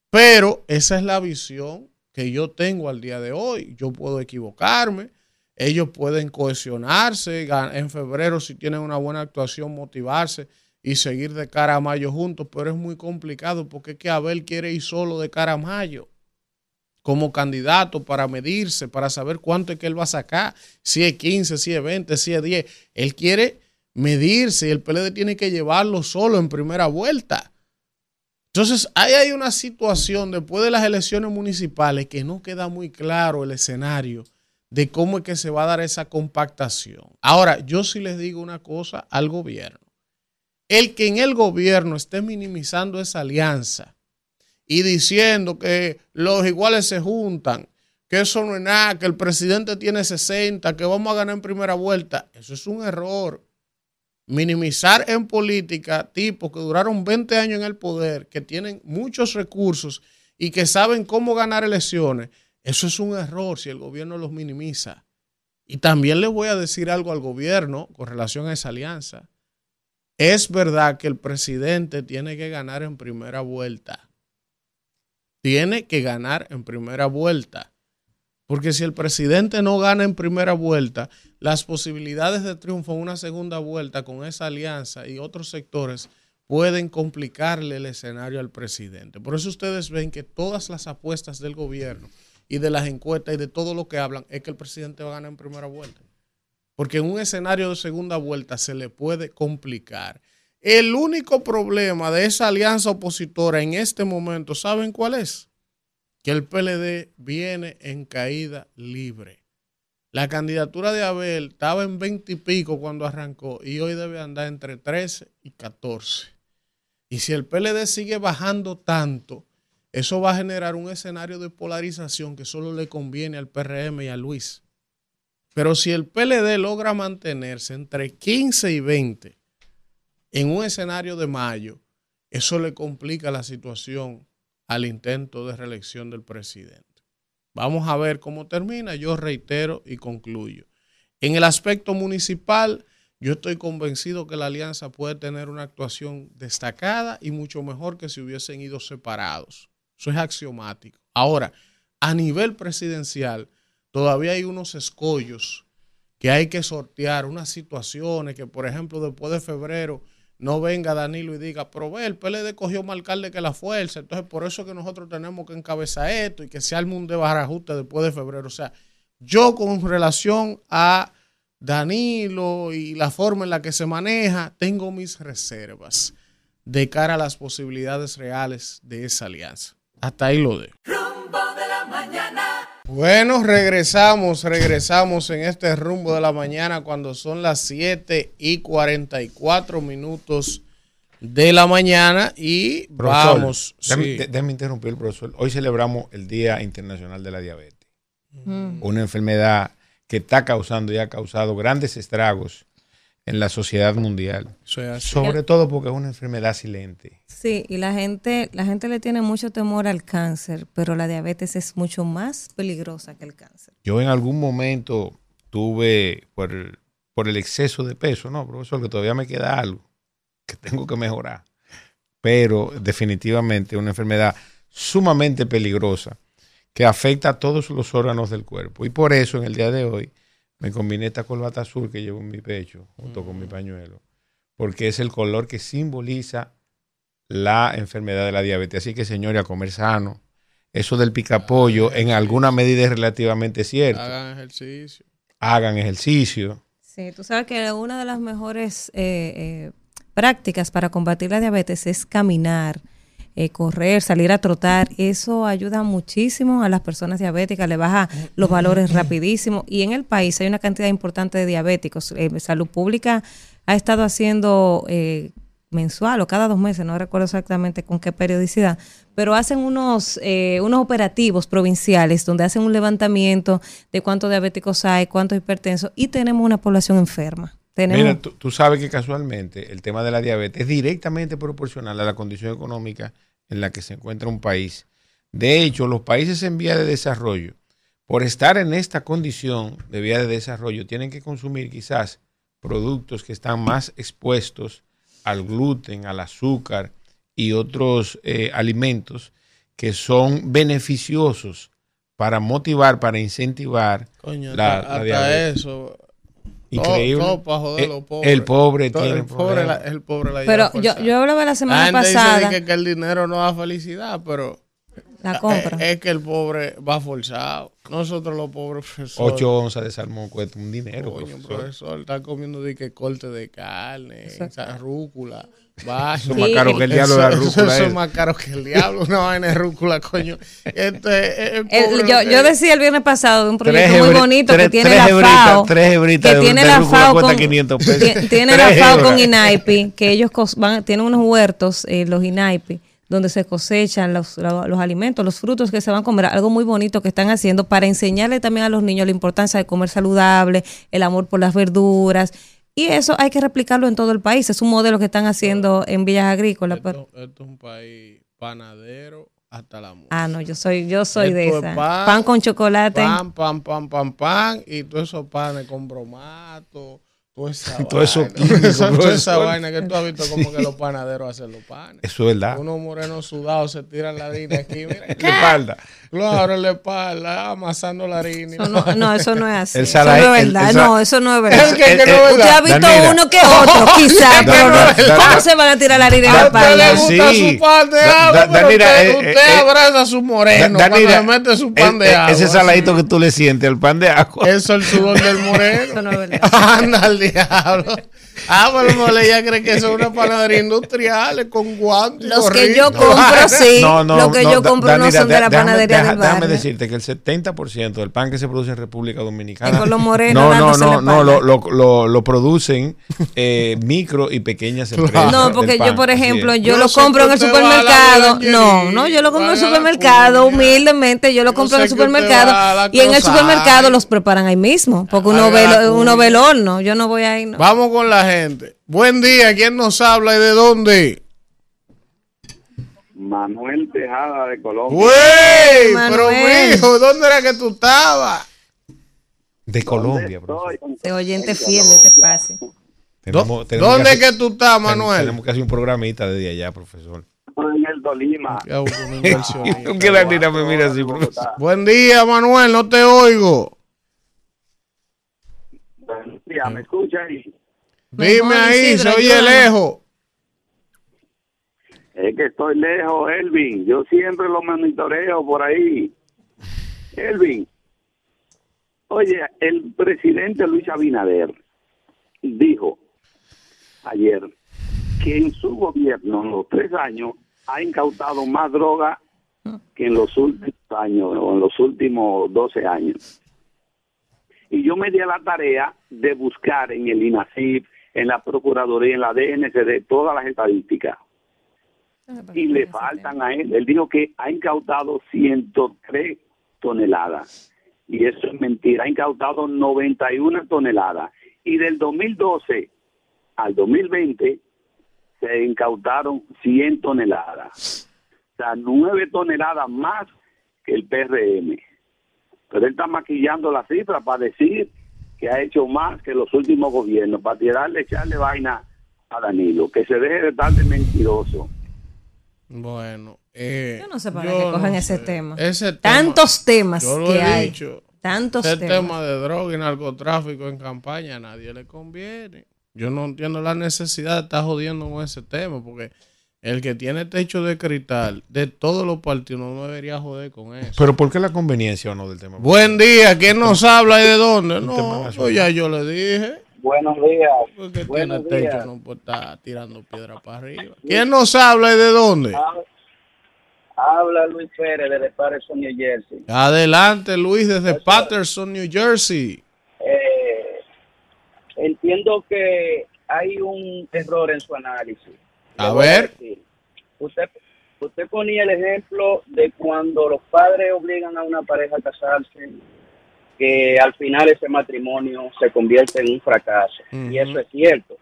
Pero esa es la visión que yo tengo al día de hoy. Yo puedo equivocarme, ellos pueden cohesionarse en febrero si tienen una buena actuación, motivarse y seguir de cara a mayo juntos, pero es muy complicado porque es que Abel quiere ir solo de cara a mayo como candidato para medirse, para saber cuánto es que él va a sacar, si es 15, si es 20, si es 10. Él quiere medirse y el PLD tiene que llevarlo solo en primera vuelta. Entonces, ahí hay una situación después de las elecciones municipales que no queda muy claro el escenario de cómo es que se va a dar esa compactación. Ahora, yo sí les digo una cosa al gobierno. El que en el gobierno esté minimizando esa alianza y diciendo que los iguales se juntan, que eso no es nada, que el presidente tiene 60, que vamos a ganar en primera vuelta, eso es un error. Minimizar en política tipos que duraron 20 años en el poder, que tienen muchos recursos y que saben cómo ganar elecciones, eso es un error si el gobierno los minimiza. Y también le voy a decir algo al gobierno con relación a esa alianza. Es verdad que el presidente tiene que ganar en primera vuelta. Tiene que ganar en primera vuelta. Porque si el presidente no gana en primera vuelta, las posibilidades de triunfo en una segunda vuelta con esa alianza y otros sectores pueden complicarle el escenario al presidente. Por eso ustedes ven que todas las apuestas del gobierno y de las encuestas y de todo lo que hablan es que el presidente va a ganar en primera vuelta. Porque en un escenario de segunda vuelta se le puede complicar. El único problema de esa alianza opositora en este momento, ¿saben cuál es? Que el PLD viene en caída libre. La candidatura de Abel estaba en 20 y pico cuando arrancó y hoy debe andar entre 13 y 14. Y si el PLD sigue bajando tanto, eso va a generar un escenario de polarización que solo le conviene al PRM y a Luis. Pero si el PLD logra mantenerse entre 15 y 20 en un escenario de mayo, eso le complica la situación al intento de reelección del presidente. Vamos a ver cómo termina. Yo reitero y concluyo. En el aspecto municipal, yo estoy convencido que la alianza puede tener una actuación destacada y mucho mejor que si hubiesen ido separados. Eso es axiomático. Ahora, a nivel presidencial, todavía hay unos escollos que hay que sortear, unas situaciones que, por ejemplo, después de febrero, no venga Danilo y diga, pero ve, el PLD cogió más alcalde que la fuerza, entonces por eso que nosotros tenemos que encabezar esto y que se arme un desbarajuste después de febrero. O sea, yo con relación a Danilo y la forma en la que se maneja, tengo mis reservas de cara a las posibilidades reales de esa alianza. Hasta ahí lo dejo. Bueno, regresamos, regresamos en este rumbo de la mañana cuando son las 7 y 44 minutos de la mañana y Profesor, vamos. Déjame, sí. de- déjame interrumpir, profesor. Hoy celebramos el Día Internacional de la Diabetes. Una enfermedad que está causando y ha causado grandes estragos en la sociedad mundial. Sobre todo porque es una enfermedad silente. Sí, y la gente, la gente le tiene mucho temor al cáncer, pero la diabetes es mucho más peligrosa que el cáncer. Yo en algún momento tuve, por, por el exceso de peso, no, profesor, que todavía me queda algo que tengo que mejorar. Pero definitivamente una enfermedad sumamente peligrosa que afecta a todos los órganos del cuerpo. Y por eso en el día de hoy me combiné esta corbata azul que llevo en mi pecho junto con mi pañuelo, porque es el color que simboliza la enfermedad de la diabetes. Así que, señores, a comer sano. Eso del picapollo en alguna medida es relativamente cierto. Hagan ejercicio. Hagan ejercicio. Sí, tú sabes que una de las mejores eh, eh, prácticas para combatir la diabetes es caminar, eh, correr, salir a trotar. Eso ayuda muchísimo a las personas diabéticas, le baja los valores rapidísimo. Y en el país hay una cantidad importante de diabéticos. Eh, Salud Pública ha estado haciendo eh, mensual o cada dos meses, no recuerdo exactamente con qué periodicidad, pero hacen unos, eh, unos operativos provinciales donde hacen un levantamiento de cuántos diabéticos hay, cuántos hipertensos y tenemos una población enferma. Tenemos, Mira, tú, tú sabes que casualmente el tema de la diabetes es directamente proporcional a la condición económica en la que se encuentra un país. De hecho, los países en vía de desarrollo, por estar en esta condición de vía de desarrollo, tienen que consumir quizás productos que están más expuestos al gluten, al azúcar y otros eh, alimentos que son beneficiosos para motivar, para incentivar Coño, la, hasta, la hasta diabetes. eso. Increíble. Todo, para joder Eh, los pobres. el pobre Todo tiene el pobre, la, el pobre la pero yo, yo hablaba la La semana dice pasada, de que, que el dinero no da felicidad, pero la compra. es, es que el pobre va forzado. Nosotros los pobres, profesor. 8 onzas de salmón cuesta un dinero, Coño, profesor. profesor, está comiendo de que corte de carne, Eso- esa rúcula. Es más caro que el diablo la rúcula. Es. es más caro que el diablo, una vaina de rúcula, coño. Este, el El- pobre yo, yo decía el viernes pasado de un proyecto muy bonito tres- que tiene tres la FAO. tres hebritas que de- tiene de la rúcula FAO cuesta con, 500 pesos. ti- tiene la FAO con. INAIPI, que ellos van, tienen unos huertos, eh, los INAIPI, donde se cosechan los- los alimentos, los frutos que se van a comer, algo muy bonito que están haciendo para enseñarle también a los niños la importancia de comer saludable, el amor por las verduras. Y eso hay que replicarlo en todo el país. Es un modelo que están haciendo en villas agrícolas. pero- Esto, esto es un país panadero hasta la muerte. ah, no, yo soy, yo soy de Esto es esa. pan, Pan, con chocolate. Pan, pan, pan, pan, pan. Y todos esos panes con bromato. Toda esa Todo eso químico, Toda esa vaina que tú has visto como que los panaderos hacen los panes. Eso es verdad. Unos morenos sudados se tiran la harina aquí, mira. La espalda. Claro, en la espalda, amasando la harina. Eso no, no, eso no es así. El eso salaje- no es el- verdad. el sa- no, eso no es verdad. Es que- que no Eh, eh. Usted ha visto Danira. uno que otro, quizá, Es que pero no. ¿cómo se van a tirar la harina en A la usted le espalda? gusta Sí. su pan de Da- agua, da- pero Danira, usted, eh, usted eh, abraza a su moreno Da- cuando Danira, le mete su pan el- de el- agua. Ese saladito que tú le sientes al pan de agua. Eso es el sudor del moreno. Eso no es verdad. Anda al diablo. Ah, pero no le ya cree que eso es una panadería industrial, es con guantes. y Los que yo compro, sí. No, no, Los que no, yo compro no son de la déjame- panadería deja- del Déjame barrio. decirte que el 70% del pan que se produce en República Dominicana. Es con los morenos No, no, no, no, lo, lo, lo, lo producen eh, micro y pequeñas empresas. No, porque yo, por ejemplo, yo lo compro en el supermercado. No, no, yo lo compro en el supermercado, humildemente, yo lo compro en el supermercado. Y en el supermercado los preparan ahí mismo, porque uno ve, uno ve el horno. Yo no voy ahí, no. Vamos con la gente. Buen día, ¿quién nos habla y de dónde? Manuel Tejada de Colombia. ¡Güey! Pero mijo, ¿dónde era que tú estabas? De Colombia, ¿Dónde profesor. estoy? De oyente fiel de este. Tenemos- tenemos ¿Dónde que es que tú estás, Manuel? Tenemos que hacer un programita desde allá, profesor. En el Tolima. Ya, un inversionista. ¿Por qué la niña me mira así, profesor? Buen día, Manuel, no te oigo. Ya me escucha ahí. Dime ahí, Isidro, se oye ayúdanos. lejos. Es que estoy lejos, Elvin. Yo siempre lo monitoreo por ahí. Elvin. Oye, el presidente Luis Abinader dijo ayer que en su gobierno, en los tres años, ha incautado más droga que en los últimos años o en los últimos 12 años. Y yo me di a la tarea de buscar en el INACIP, en la Procuraduría, en la DNCD, todas las estadísticas. Y le faltan a él. Él dijo que ha incautado 103 toneladas. Y eso es mentira. Ha incautado 91 toneladas. Y del 2012 al 2020 se incautaron 100 toneladas. O sea, 9 toneladas más que el PRM. Pero él está maquillando la cifra para decir que ha hecho más que los últimos gobiernos, para tirarle, echarle vaina a Danilo, que se deje de estar de mentiroso. Bueno, eh, Yo no sé para qué cogen no ese sé. tema. Ese tema- Tantos temas yo lo que he hay. dicho. Tantos Ese temas. tema de droga y narcotráfico en campaña a nadie le conviene. Yo no entiendo la necesidad de estar jodiendo con ese tema, porque el que tiene techo de cristal de todos los partidos no debería joder con eso. Pero ¿por qué la conveniencia o no del tema? Buen día, ¿quién nos habla y de dónde? No, pues ya yo le dije. Buenos días. Porque Buenos tiene techo días. no puede estar tirando piedra para arriba. ¿Quién nos habla y de dónde? Habla Luis Pérez de Patterson, New Jersey. Adelante, Luis, desde Patterson, New Jersey. eh, entiendo que hay un error en su análisis. A ver. Usted, usted ponía el ejemplo de cuando los padres obligan a una pareja a casarse, que al final ese matrimonio se convierte en un fracaso. Y eso es cierto.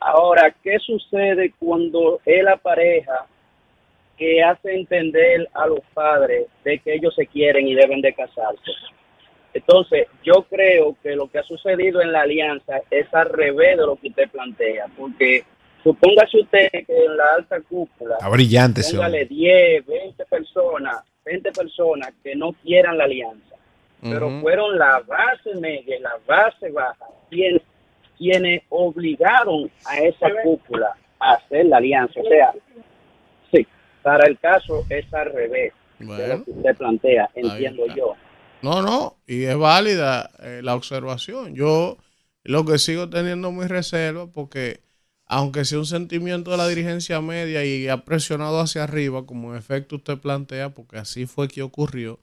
Ahora, ¿qué sucede cuando es la pareja que hace entender a los padres de que ellos se quieren y deben de casarse? Entonces, yo creo que lo que ha sucedido en la alianza es al revés de lo que usted plantea, porque supóngase usted que en la alta cúpula, Está brillante ese póngale hombre. 10, 20 personas, 20 personas que no quieran la alianza, pero fueron la base media y la base baja quienes, quienes obligaron a esa cúpula a hacer la alianza. O sea, sí, para el caso es al revés de lo que usted plantea, entiendo yo. No, no, y es válida eh, la observación. Yo lo que sigo teniendo mi reserva porque aunque sea un sentimiento de la dirigencia media y ha presionado hacia arriba, como en efecto usted plantea, porque así fue que ocurrió,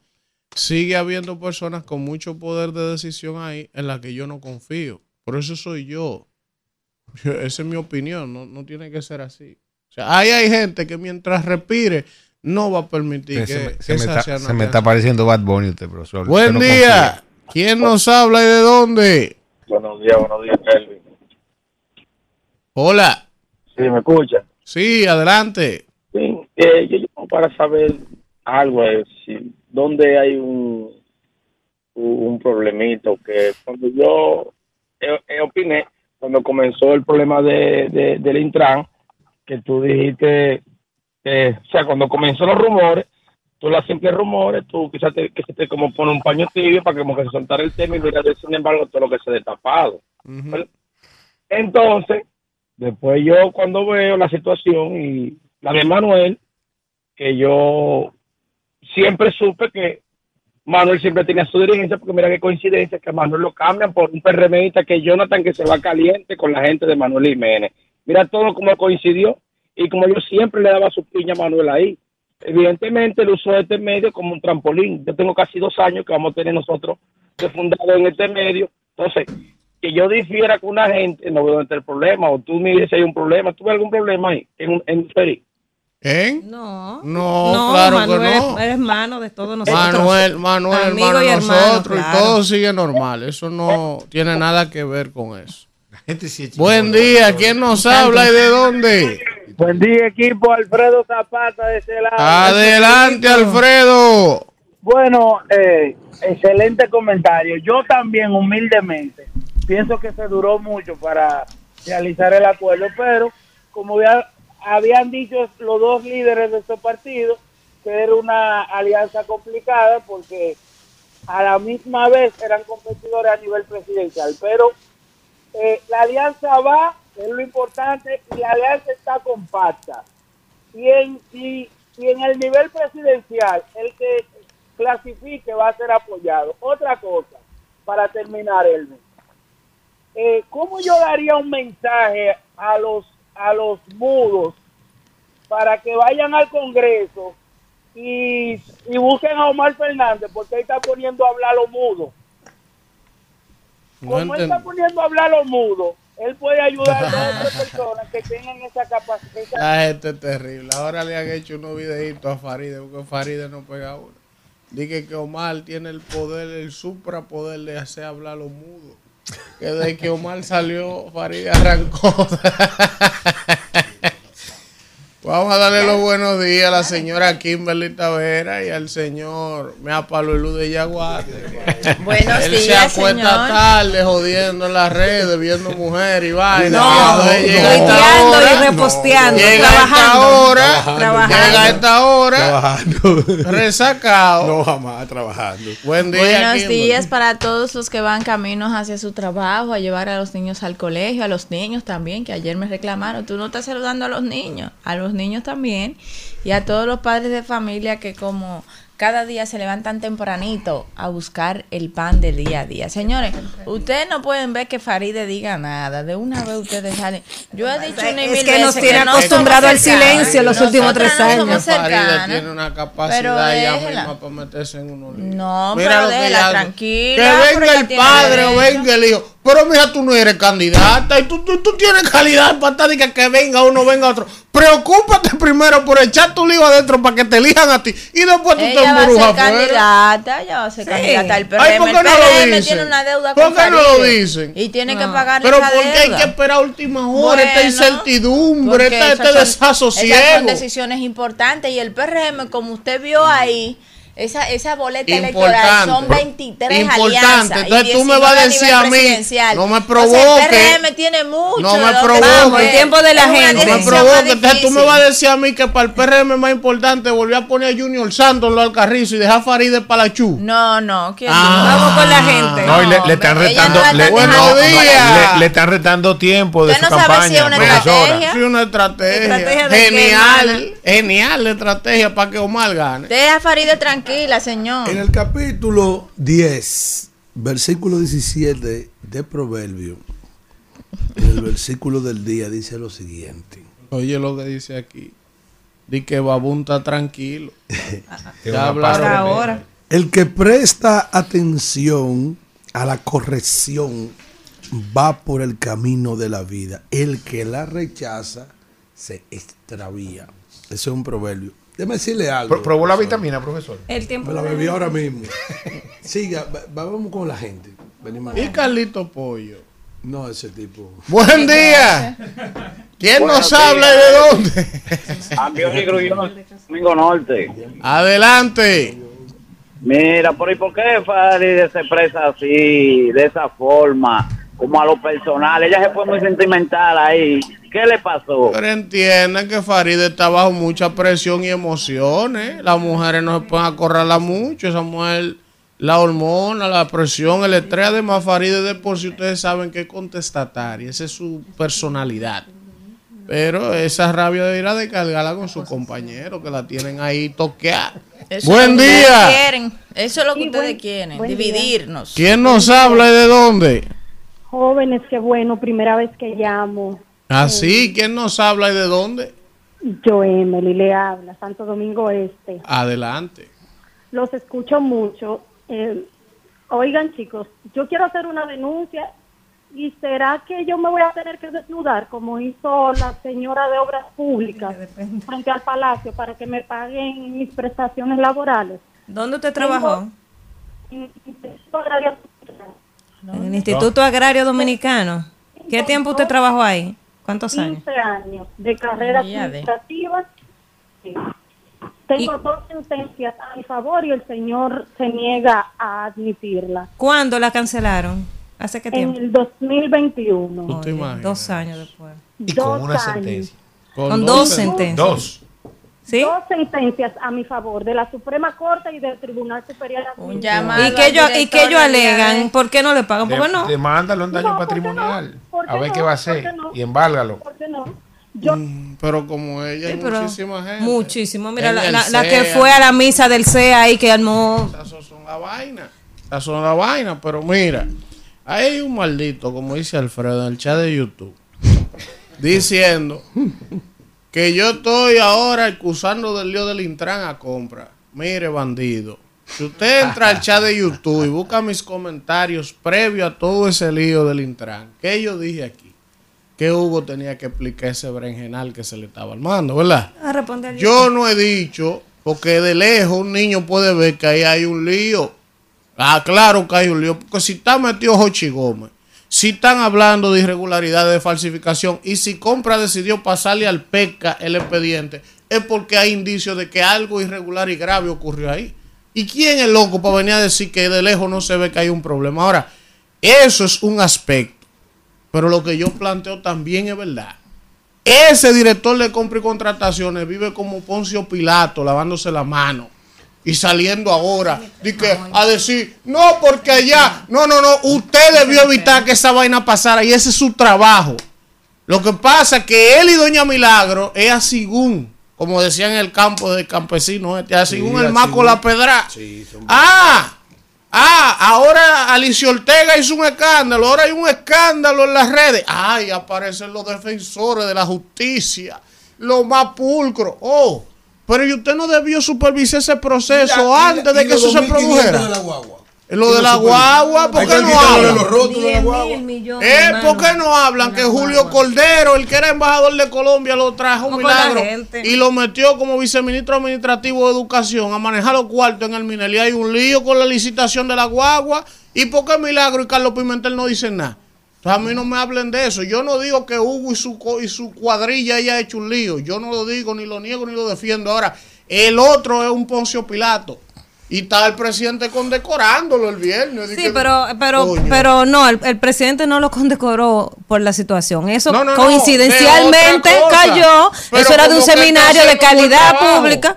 sigue habiendo personas con mucho poder de decisión ahí en las que yo no confío. Por eso soy yo. Yo- Esa es mi opinión, no, no tiene que ser así. O sea, ahí hay gente que mientras respire no va a permitir que, se me, que se me está, sea se me está pareciendo Bad Bunny usted, profesor. Usted Buen no día. confía. ¿Quién nos habla y de dónde? Buenos días, buenos días, Elvin. Hola. Sí, ¿me escucha? Sí, adelante. Sí, eh, yo llamo para saber algo, eh, si, dónde hay un, un problemito, que cuando yo eh, eh, opiné, cuando comenzó el problema de, de- del Intran, que tú dijiste, eh, o sea, cuando comenzó los rumores, tú las simples rumores, tú quizás te, que se te como pone un paño tibio para que como que se soltara el tema y mira, sin embargo, todo lo que se ha destapado. Entonces, después yo cuando veo la situación y la de Manuel, que yo siempre supe que Manuel siempre tenía su dirigencia, porque mira qué coincidencia que Manuel lo cambian por un PRMista que Jonathan que se va caliente con la gente de Manuel Jiménez. Mira todo como coincidió y como yo siempre le daba su piña a Manuel ahí. Evidentemente él usó este medio como un trampolín. Yo tengo casi dos años que vamos a tener nosotros de fundado en este medio. Entonces, que yo difiera con una gente, no veo dónde está el problema. O tú me dices si hay un problema. ¿Tú ves algún problema ahí en, en Feri? ¿En? No. No, claro que Manuel, no. Eres hermano de todos nosotros. Manuel, Manuel, Amigo hermano y de hermano, nosotros claro. y todo sigue normal. Eso no tiene nada que ver con eso. La gente sí es Buen día. ¿Quién nos habla y de dónde? Buen día, equipo. Alfredo Zapata de ese lado. Adelante, Alfredo. Bueno, eh, excelente comentario. Yo también, humildemente, pienso que se duró mucho para realizar el acuerdo, pero como ya habían dicho los dos líderes de estos partidos, que era una alianza complicada porque a la misma vez eran competidores a nivel presidencial, pero eh, la alianza va, es lo importante, y la alianza está compacta. y en, y, en el nivel presidencial, el que clasifique va a ser apoyado. Otra cosa, para terminar, Elmer. Eh, ¿Cómo yo daría un mensaje a los, a los mudos para que vayan al Congreso y, y busquen a Omar Fernández? Porque él está poniendo a hablar a los mudos. No Como él está poniendo a hablar a los mudos, él puede ayudar a otras personas que tengan esa capacidad. La gente es terrible. Ahora le han hecho unos videitos a Faride porque Faride no pega uno. Dije que Omar tiene el poder, el suprapoder de hacer hablar a los mudos. Que desde que Omar salió, Faride arrancó. Vamos a darle los buenos días a la señora Kimberly Tavera y al señor Mea Pablo Luz de Yaguate. Buenos Él se días, acuesta señor. tarde jodiendo en las redes, viendo mujeres y vaina. No, llega esta tuiteando hora, y reposteando, Llega a esta trabajando. hora, Trabajando. llega a esta hora, Trabajando. resacado. No, jamás trabajando. Buen día, Buenos Kimberly. días para todos los que van caminos hacia su trabajo, a llevar a los niños al colegio, a los niños también, que ayer me reclamaron. Tú no estás saludando a los niños, a los niños también, y a todos los padres de familia que como cada día se levantan tempranito a buscar el pan del día a día. Señores, ustedes no pueden ver que Faride diga nada. De una vez ustedes salen. Yo he dicho una y Es que nos tiene no acostumbrado al silencio los últimos tres no años. Que Faride tiene una capacidad Pero ella déjela. misma para meterse en unos líos. No, Mira pero déjela tranquila, Que venga el padre o venga el hijo. Pero mija, tú no eres candidata y tú, tú, tú tienes calidad para estar que, que venga uno, venga otro. Preocúpate primero por echar tu lío adentro para que te elijan a ti y después tú te Ella va a embrujas ser afuera. candidata, ella va a ser candidata al PRM. Ay, ¿por qué el no lo PRM dicen? tiene una deuda ¿Por qué no lo dicen? Y tiene que No. pagar Pero esa ¿por qué hay deuda. que esperar a última hora esta Bueno, incertidumbre, esta- este esas son- desasosiego? Esas son decisiones importantes y el PRM, como usted vio ahí, esa, esa boleta electoral son 23 Importante. alianzas. y Entonces tú me 19 vas a decir a mí, no me O sea, el. PRM tiene mucho. No me provoque. El tiempo de la gente. No me provoque, entonces tú me vas a decir a mí que para el PRM es más importante volver a poner a Junior Santos en los Alcarrizos y dejar a Faride para la Chu. No, no. ¿quién Ah. Vamos con la gente. No, y le, le están retando. no le, no, le- le están retando tiempo de Usted su no sabe campaña. si es una estrategia. Sí, una estrategia. ¿Estrategia qué, genial, genial la estrategia para que Omar gane. Deja a Faride tranquila, señor. En el capítulo 10, versículo 17 de Proverbio, en el versículo del día dice lo siguiente. Oye lo que dice aquí. Di que Babún está tranquilo. Ya hablaron. Ahora. El que presta atención a la corrección va por el camino de la vida. El que la rechaza se extravía. Ese es un proverbio. Déjame decirle algo. Pro- ¿Probó la vitamina, profesor? El tiempo Me la bebí ahora mismo. Siga, va- vamos con la gente. Venimos. Y Carlito Pollo. No, ese tipo. Buen día. ¿Quién nos habla y de dónde? Ambión y Grullón, Domingo Norte. Adelante. Mira, por ¿y por qué Faride se expresa así, de esa forma, como a lo personal? Ella se fue muy sentimental ahí. ¿Qué le pasó? Pero entienden que Faride está bajo mucha presión y emociones. Las mujeres no se pueden acorralar mucho. Esa mujer, la hormona, la presión, el estrés. Además, Faride de por si ustedes saben que es contestataria. Esa es su personalidad. Pero esa rabia de cargarla con sus compañeros que la tienen ahí toqueada. Eso Buen día. quieren. Eso es lo que Sí, ustedes buen- quieren, buen día. dividirnos. ¿Quién nos habla y de dónde? Jóvenes, qué bueno, primera vez que llamo. Así, ¿quién nos habla y de dónde? Yo, Emily, le habla, Santo Domingo Este. Adelante. Los escucho mucho. Eh, oigan, chicos, yo quiero hacer una denuncia y será que yo me voy a tener que desnudar como hizo la señora de Obras Públicas frente al Palacio para que me paguen mis prestaciones laborales. ¿Dónde usted trabajó? En- en- En el Instituto Agrario Dominicano. ¿Qué tiempo usted trabajó ahí? ¿Cuántos años? 15 años de carrera administrativa. Sí. Tengo dos sentencias a mi favor y el señor se niega a admitirla. ¿Cuándo la cancelaron? ¿Hace qué En tiempo? el 2021. ¿Tú te imaginas? Dos años después. Y con Dos una años. sentencia. Con dos sentencias. Dos. ¿Sí? Dos sentencias a mi favor de la Suprema Corte y del Tribunal Superior Un ¿Y qué ellos, y qué ellos alegan? ¿Por qué no le pagan? ¿Por qué no? Demándalo en daño No, ¿por qué patrimonial. no? ¿Por A ver no? qué va a ¿Por hacer. Y embálgalo. ¿Por qué no? Yo, Mm, Pero como ella, hay Sí, pero muchísima gente. Muchísimo. Mira, la, la- la que CEA. fue a la misa del CEA ahí que armó. Esas son la vaina. Esas son la vaina. Pero mira, hay un maldito, como dice Alfredo, en el chat de YouTube, diciendo que yo estoy ahora acusando del lío del Intran a compra. Mire, bandido. Si usted entra al chat de YouTube y busca mis comentarios previo a todo ese lío del Intran, ¿qué yo dije aquí? Que Hugo tenía que explicar ese berenjenal que se le estaba armando, ¿verdad? A responder Yo no he dicho, porque de lejos un niño puede ver que ahí hay un lío. Ah, claro que hay un lío, porque si está metido Jochi Gómez, si están hablando de irregularidades, de falsificación, y si Compra decidió pasarle al PECA el expediente, es porque hay indicios de que algo irregular y grave ocurrió ahí. ¿Y quién es loco para venir a decir que de lejos no se ve que hay un problema? Ahora, eso es un aspecto, pero lo que yo planteo también es verdad. Ese director de compra y contrataciones vive como Poncio Pilato, lavándose la mano y saliendo ahora di que, a decir, no, porque allá, no, no, no, usted debió evitar que esa vaina pasara y ese es su trabajo. Lo que pasa es que él y Doña Milagro es asigún, como decían en el campo de campesinos, este, asigún el maco la pedra. Ah, ah, ahora Alicia Ortega hizo un escándalo, ahora hay un escándalo en las redes. Ay, aparecen los defensores de la justicia, los más pulcros. Oh, pero ¿y usted no debió supervisar ese proceso Mira, antes de que eso se 2.500 produjera? de la guagua. Lo de la guagua, ¿por Hay qué no hablan? los rótulos de la guagua. Eh, ¿Por qué no hablan que Julio Cordero, el que era embajador de Colombia, lo trajo un milagro y lo metió como viceministro administrativo de educación a manejar los cuartos en el Minel? Y hay un lío con la licitación de la guagua. ¿Y por qué Milagro y Carlos Pimentel no dicen nada? Entonces a mí no me hablen de eso. Yo no digo que Hugo y su, y su cuadrilla haya hecho un lío. Yo no lo digo, ni lo niego, ni lo defiendo. Ahora, el otro es un Poncio Pilato. Y está el presidente condecorándolo el viernes. Sí, pero, pero, Coño. pero no, el, el presidente no lo condecoró por la situación. Eso No, no, no, coincidencialmente cayó. Pero eso era de un seminario de calidad pública.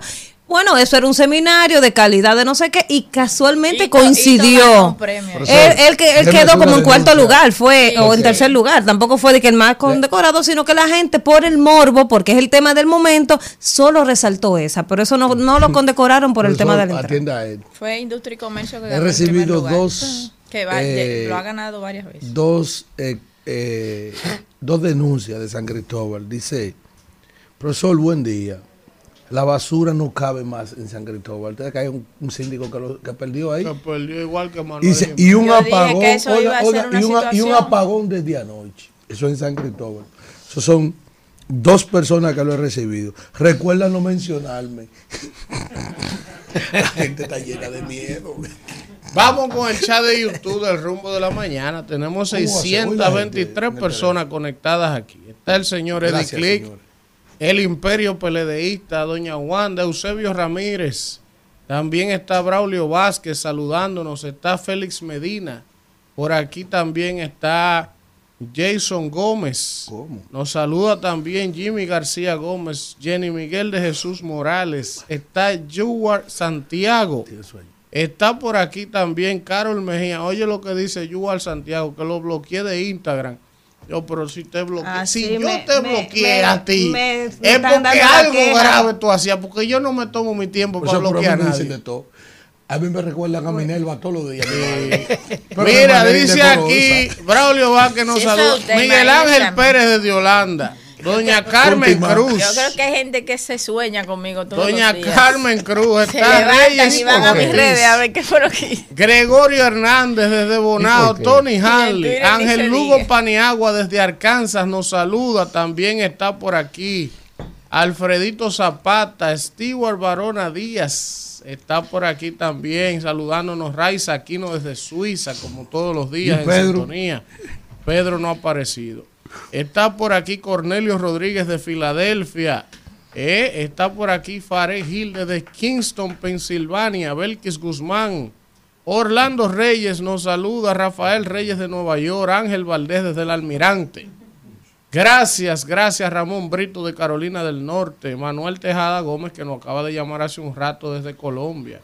Bueno, eso era un seminario de calidad de no sé qué y casualmente coincidió. un premio. Él, él que, él quedó como en cuarto lugar, fue, o en tercer lugar. Tampoco fue de que el más condecorado, sino que la gente, por el morbo, porque es el tema del momento, solo resaltó esa. Pero eso no, no lo condecoraron por el tema del. Atienda a él. Fue Industria y Comercio que He ganó el recibido lugar. dos, Que va- eh, lo ha ganado varias veces. Dos, eh, eh, dos denuncias de San Cristóbal. Dice, profesor, buen día. La basura no cabe más en San Cristóbal. Ustedes que hay un, un síndico que, lo, que perdió ahí. Se perdió igual que Manuel. Y, se- Jiménez. y un Yo dije apagón. que eso iba a ser una y, un, y un situación. apagón desde anoche. Eso en San Cristóbal. Eso son dos personas que lo he recibido. Recuerda no mencionarme. La gente está llena de miedo. Vamos con el chat de YouTube del rumbo de la mañana. Tenemos ¿Cómo va a ser? Hoy la 623 gente me personas conectadas aquí. Está el señor Eddie Gracias, Click, señor. El Imperio Peledeísta, Doña Wanda, Eusebio Ramírez. También está Braulio Vázquez saludándonos. Está Félix Medina. Por aquí también está Jason Gómez. ¿Cómo? Nos saluda también Jimmy García Gómez, Jenny Miguel de Jesús Morales. Está Yuar Santiago. Está por aquí también Carol Mejía. Oye lo que dice Yuval Santiago, que lo bloqueé de Instagram. Yo, pero si te bloqueé, Ah, si sí, yo me- te bloqueé me- a ti, me- me es porque algo grave tú hacías, porque yo no me tomo mi tiempo para bloquear mí a me dicen nadie. de todo. A mí me recuerdan a Minerva todos los días. Mira, dice aquí Braulio Vázquez nos Sí, saluda. Miguel Ángel. Pérez de Holanda. Doña Carmen. Cruz. Yo creo que hay gente que se sueña conmigo todos Doña los días. Carmen Cruz. Está Reyes y van a mis redes a ver qué fue lo que hice. Gregorio Hernández desde Bonao. Tony ni Ángel Lugo diga. Paniagua desde Arkansas nos saluda, también está por aquí. Alfredito Zapata, Stewart Barona Díaz está por aquí también, saludándonos Raiza Aquino desde Suiza, como todos los días ¿Y en Pedro? sintonía. Pedro no ha aparecido. Está por aquí Cornelio Rodríguez de Filadelfia. Eh, está por aquí Farid Gil desde Kingston, Pensilvania. Belkis Guzmán. Orlando Reyes nos saluda. Rafael Reyes de Nueva York. Ángel Valdés desde el Almirante. Gracias, gracias Ramón Brito de Carolina del Norte. Manuel Tejada Gómez que nos acaba de llamar hace un rato desde Colombia.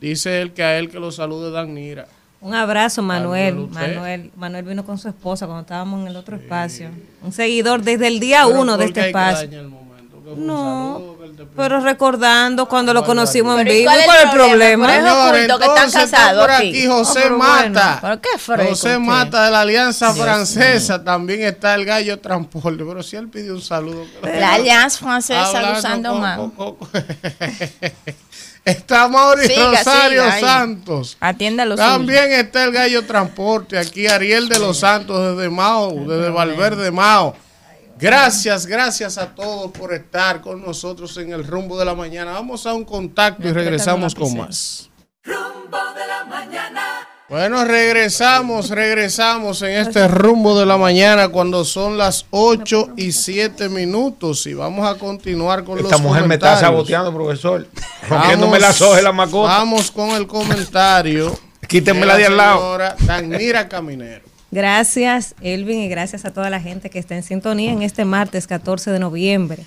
Dice él que a él que lo salude Danira. Un abrazo, Manuel. Manuel, Manuel vino con su esposa cuando estábamos en el otro espacio. Un seguidor desde el día Pero uno de ¿por qué este espacio. dañar el momento? ¿Qué fue un No, saludo pero recordando cuando lo conocimos en Pero ¿y vivo. cuál ¿Y es cuál es el el problema? problema? Pero es que están casados por aquí. aquí José Oh, pero Mata. bueno, pero qué José. Mata de la Alianza Dios Francesa. También está el gallo transporte. Pero si él pidió un saludo. La Alianza Francesa Hablando usando más. está Mauri Siga, Rosario siga. Santos. Atienda los También está el gallo transporte. Aquí Ariel de los Santos desde Mao, desde Valverde Mao. Gracias, gracias a todos por estar con nosotros en el rumbo de la mañana. Vamos a un contacto y regresamos con más. Rumbo de la mañana. Bueno, regresamos, regresamos en este rumbo de la mañana cuando son las 8 y 7 minutos y vamos a continuar con Esta los mujer me está saboteando, profesor. Rompiéndome las hojas la macota. Vamos con el comentario. Quítenmela de al lado. Danira Caminero. Gracias, Elvin, y gracias a toda la gente que está en sintonía en este martes 14 de noviembre.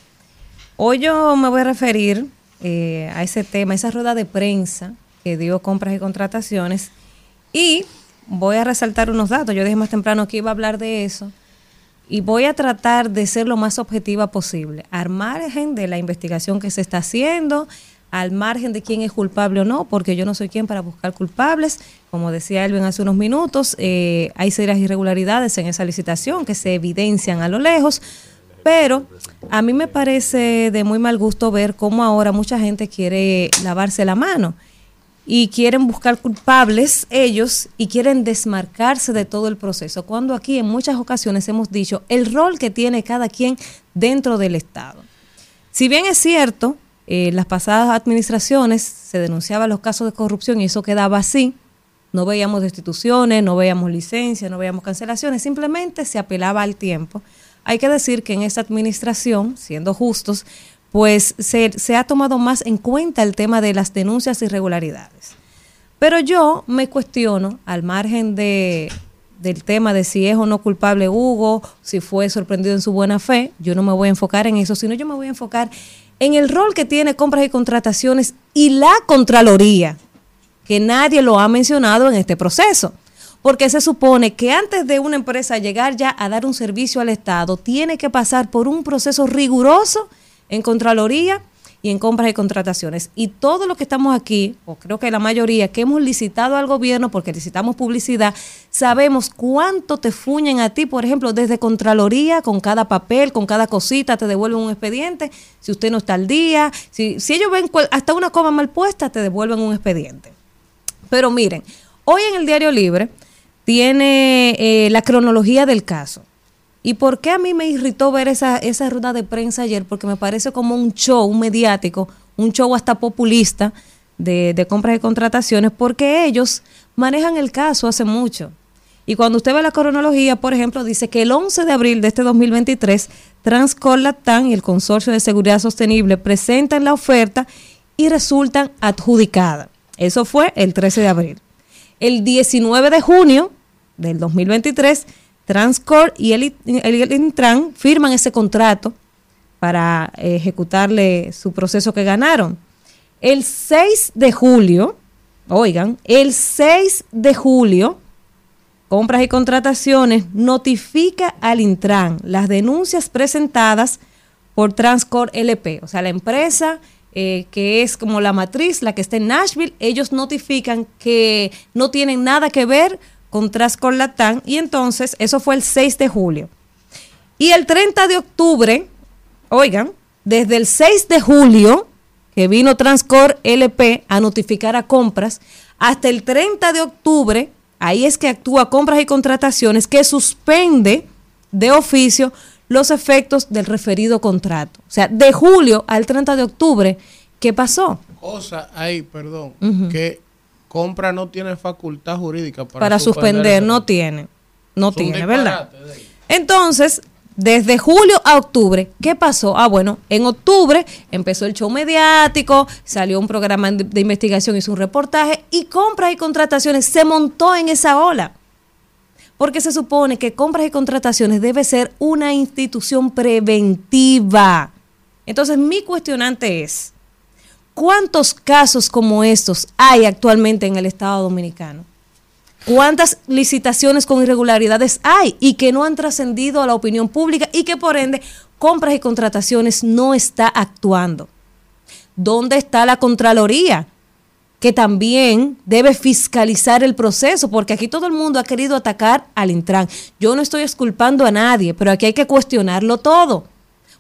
Hoy yo me voy a referir eh, a ese tema, esa rueda de prensa que dio compras y contrataciones, y voy a resaltar unos datos. Yo dije más temprano que iba a hablar de eso, y voy a tratar de ser lo más objetiva posible, al margen de la investigación que se está haciendo, al margen de quién es culpable o no, porque yo no soy quien para buscar culpables. Como decía Elvin hace unos minutos, eh, hay serias irregularidades en esa licitación que se evidencian a lo lejos, pero a mí me parece de muy mal gusto ver cómo ahora mucha gente quiere lavarse la mano y quieren buscar culpables ellos y quieren desmarcarse de todo el proceso, cuando aquí en muchas ocasiones hemos dicho el rol que tiene cada quien dentro del Estado. Si bien es cierto, eh, las pasadas administraciones se denunciaban los casos de corrupción y eso quedaba así, no veíamos destituciones, no veíamos licencias, no veíamos cancelaciones, simplemente se apelaba al tiempo. Hay que decir que en esta administración, siendo justos, pues se, ha tomado más en cuenta el tema de las denuncias e irregularidades. Pero yo me cuestiono, al margen de, del tema de si es o no culpable Hugo, si fue sorprendido en su buena fe, yo no me voy a enfocar en eso, sino yo me voy a enfocar en el rol que tiene compras y contrataciones y la Contraloría, que nadie lo ha mencionado en este proceso. Porque se supone que antes de una empresa llegar ya a dar un servicio al Estado, tiene que pasar por un proceso riguroso en Contraloría y en compras y contrataciones. Y todo lo que estamos aquí, o creo que la mayoría que hemos licitado al gobierno, porque licitamos publicidad, sabemos cuánto te fuñen a ti, por ejemplo, desde Contraloría, con cada papel, con cada cosita, te devuelven un expediente. Si usted no está al día, si, si ellos ven hasta una coma mal puesta, te devuelven un expediente. Pero miren, hoy en el Diario Libre tiene eh, la cronología del caso. ¿Y por qué a mí me irritó ver esa, esa rueda de prensa ayer? Porque me parece como un show, un mediático, un show hasta populista de, de compras y contrataciones, porque ellos manejan el caso hace mucho. Y cuando usted ve la cronología, por ejemplo, dice que el 11 de abril de este 2023, Transcor Latam y el Consorcio de Seguridad Sostenible presentan la oferta y resultan adjudicadas. Eso fue el 13 de abril. El 19 de junio del 2023, Transcorp y el, Intran firman ese contrato para ejecutarle su proceso que ganaron. El 6 de julio, oigan, el 6 de julio, Compras y Contrataciones notifica al Intran las denuncias presentadas por Transcorp LP, o sea, la empresa eh, que es como la matriz, la que está en Nashville, ellos notifican que no tienen nada que ver con Transcorp Latam y entonces eso fue el 6 de julio. Y el 30 de octubre, oigan, desde el 6 de julio, que vino Transcorp LP a notificar a compras, hasta el 30 de octubre, ahí es que actúa compras y contrataciones, que suspende de oficio los efectos del referido contrato. O sea, de julio al 30 de octubre, ¿qué pasó? Cosa ahí, perdón, que compra no tiene facultad jurídica para, Para, suspender, ese- no tiene. No tiene, ¿verdad? Entonces, desde julio a octubre, ¿qué pasó? Ah, bueno, en octubre empezó el show mediático, salió un programa de, de investigación, hizo un reportaje y compras y contrataciones se montó en esa ola. Porque se supone que compras y contrataciones debe ser una institución preventiva. Entonces, mi cuestionante es, ¿cuántos casos como estos hay actualmente en el Estado Dominicano? cuántas licitaciones con irregularidades hay y que no han trascendido a la opinión pública y que por ende compras y contrataciones no está actuando. ¿Dónde está la Contraloría? Que también debe fiscalizar el proceso, porque aquí todo el mundo ha querido atacar al Intran. Yo no estoy esculpando a nadie, pero aquí hay que cuestionarlo todo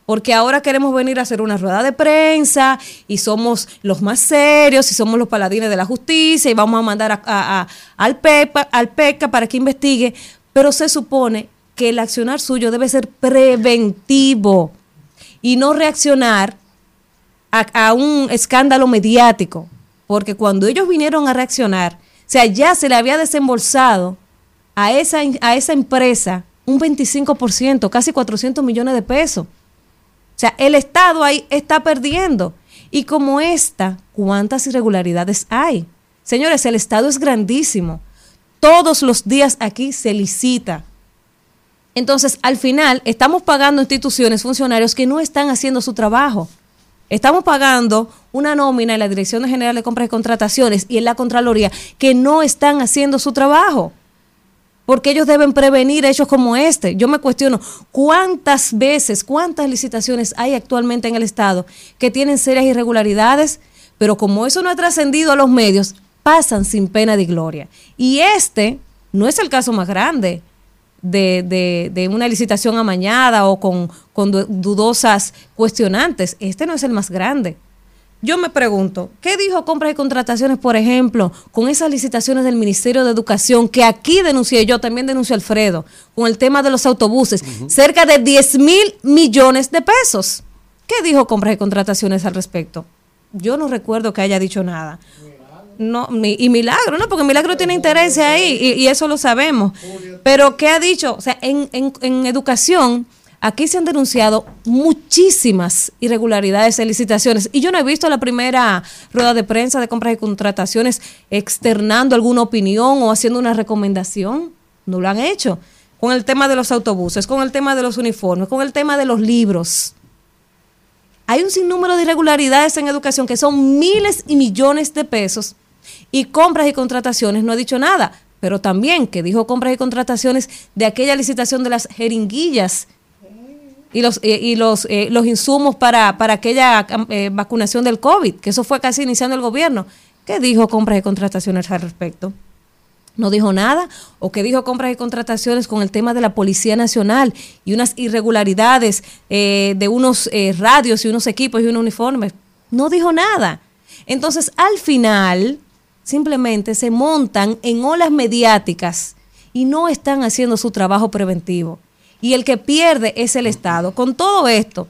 porque ahora queremos venir a hacer una rueda de prensa y somos los más serios y somos los paladines de la justicia y vamos a mandar al, PEPA, al PECA para que investigue, pero se supone que el accionar suyo debe ser preventivo y no reaccionar a, a un escándalo mediático, porque cuando ellos vinieron a reaccionar, o sea, ya se le había desembolsado a esa, a esa empresa un 25%, casi 400 millones de pesos. Sea, el Estado ahí está perdiendo. Y como esta, ¿cuántas irregularidades hay? Señores, el Estado es grandísimo. Todos los días aquí se licita. Entonces, al final, estamos pagando instituciones, funcionarios que no están haciendo su trabajo. Estamos pagando una nómina en la Dirección General de Compras y Contrataciones y en la Contraloría que no están haciendo su trabajo porque ellos deben prevenir hechos como este. Yo me cuestiono cuántas veces, cuántas licitaciones hay actualmente en el Estado que tienen serias irregularidades, pero como eso no ha trascendido a los medios, pasan sin pena de gloria. Y este no es el caso más grande de, de- de una licitación amañada o con, con du- dudosas cuestionantes. Este no es el más grande. Yo me pregunto, ¿qué dijo compras y contrataciones, por ejemplo, con esas licitaciones del Ministerio de Educación que aquí denuncié yo, también denunció Alfredo, con el tema de los autobuses, cerca de 10 mil millones de pesos? ¿Qué dijo compras y contrataciones al respecto? Yo no recuerdo que haya dicho nada. No, y Milagro, ¿no? Porque Milagro tiene interés ahí y, y eso lo sabemos. Pero ¿qué ha dicho? O sea, en, en- en educación, aquí se han denunciado muchísimas irregularidades en licitaciones y yo no he visto la primera rueda de prensa de compras y contrataciones externando alguna opinión o haciendo una recomendación. No lo han hecho. Con el tema de los autobuses, con el tema de los uniformes, con el tema de los libros. Hay un sinnúmero de irregularidades en educación que son miles y millones de pesos y compras y contrataciones no ha dicho nada, pero también que dijo compras y contrataciones de aquella licitación de las jeringuillas y los, eh, y los, eh, los insumos para, para aquella eh, vacunación del COVID, que eso fue casi iniciando el gobierno. ¿Qué dijo compras y contrataciones al respecto? no dijo nada, o que dijo compras y contrataciones con el tema de la Policía Nacional y unas irregularidades eh, de unos radios y unos equipos y unos uniformes. No dijo nada. Entonces, al final, simplemente se montan en olas mediáticas y no están haciendo su trabajo preventivo. Y el que pierde es el Estado. Con todo esto,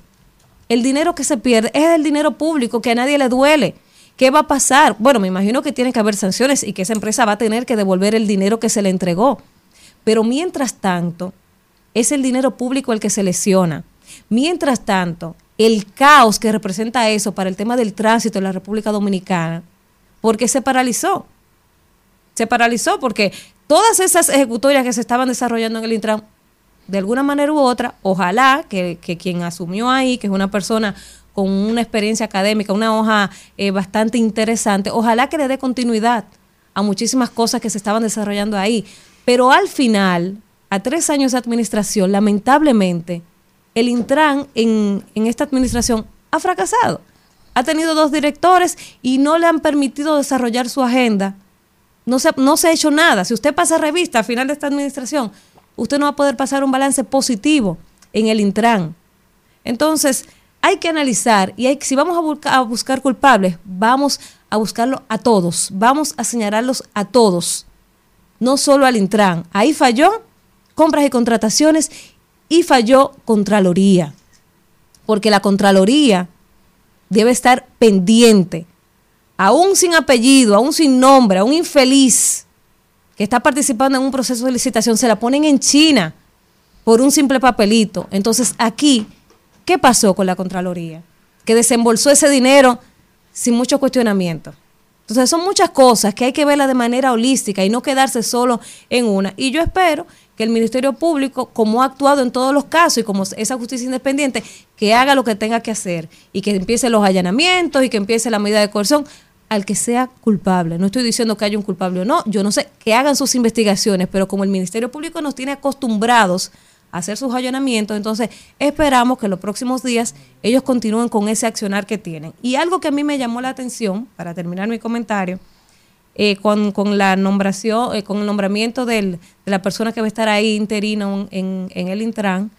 el dinero que se pierde es el dinero público que a nadie le duele. ¿Qué va a pasar? Bueno, me imagino que tiene que haber sanciones y que esa empresa va a tener que devolver el dinero que se le entregó. Pero mientras tanto, es el dinero público el que se lesiona. Mientras tanto, el caos que representa eso para el tema del tránsito en la República Dominicana, porque se paralizó. Se paralizó porque todas esas ejecutorias que se estaban desarrollando en el Intran, de alguna manera u otra, ojalá que, que quien asumió ahí, que es una persona con una experiencia académica, una hoja eh, bastante interesante, ojalá que le dé continuidad a muchísimas cosas que se estaban desarrollando ahí. Pero al final, a tres años de administración, lamentablemente, el Intran en, en esta administración ha fracasado. Ha tenido dos directores y no le han permitido desarrollar su agenda. No se, no se ha hecho nada. Si usted pasa revista al final de esta administración, usted no va a poder pasar un balance positivo en el Intran. Entonces, hay que analizar y si vamos a, busca- a buscar culpables, vamos a buscarlo a todos, vamos a señalarlos a todos, no solo al Intran. Ahí falló compras y contrataciones y falló Contraloría, porque la Contraloría debe estar pendiente, aún sin apellido, aún sin nombre, a un infeliz está participando en un proceso de licitación, se la ponen en China por un simple papelito. Entonces aquí, ¿qué pasó con la Contraloría? Que desembolsó ese dinero sin mucho cuestionamiento. Entonces son muchas cosas que hay que verlas de manera holística y no quedarse solo en una. Y yo espero que el Ministerio Público, como ha actuado en todos los casos y como esa justicia independiente, que haga lo que tenga que hacer y que empiece los allanamientos y que empiece la medida de coerción al que sea culpable. No estoy diciendo que haya un culpable o no, yo no sé, que hagan sus investigaciones, pero como el Ministerio Público nos tiene acostumbrados a hacer sus allanamientos, entonces esperamos que en los próximos días ellos continúen con ese accionar que tienen. Y algo que a mí me llamó la atención, para terminar mi comentario, eh, con, con la nombración, eh, con el nombramiento de la persona que va a estar ahí interino en, en el Intran,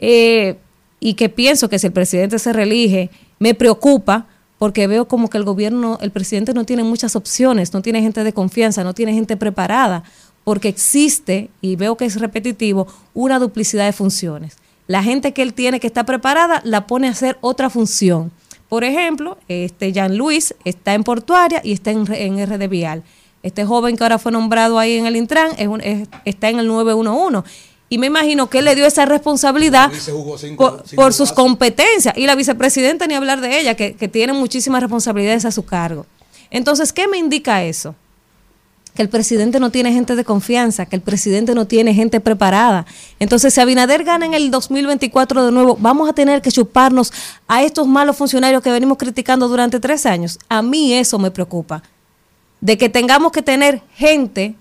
eh, y que pienso que si el presidente se reelige, me preocupa porque veo como que el gobierno, el presidente no tiene muchas opciones, no tiene gente de confianza, no tiene gente preparada, porque existe, y veo que es repetitivo, una duplicidad de funciones. La gente que él tiene que está preparada la pone a hacer otra función. Por ejemplo, este Jean Luis está en Portuaria y está en, en RD Vial. Este joven que ahora fue nombrado ahí en el Intran es un- es- está en el 911. Y me imagino que él le dio esa responsabilidad cinco- por, cinco por sus competencias. Y la vicepresidenta ni hablar de ella, que, que tiene muchísimas responsabilidades a su cargo. Entonces, ¿qué me indica eso? que el presidente no tiene gente de confianza, que el presidente no tiene gente preparada. Entonces, si Abinader gana en el 2024 de nuevo, vamos a tener que chuparnos a estos malos funcionarios que venimos criticando durante tres años. A mí eso me preocupa. De que tengamos que tener gente,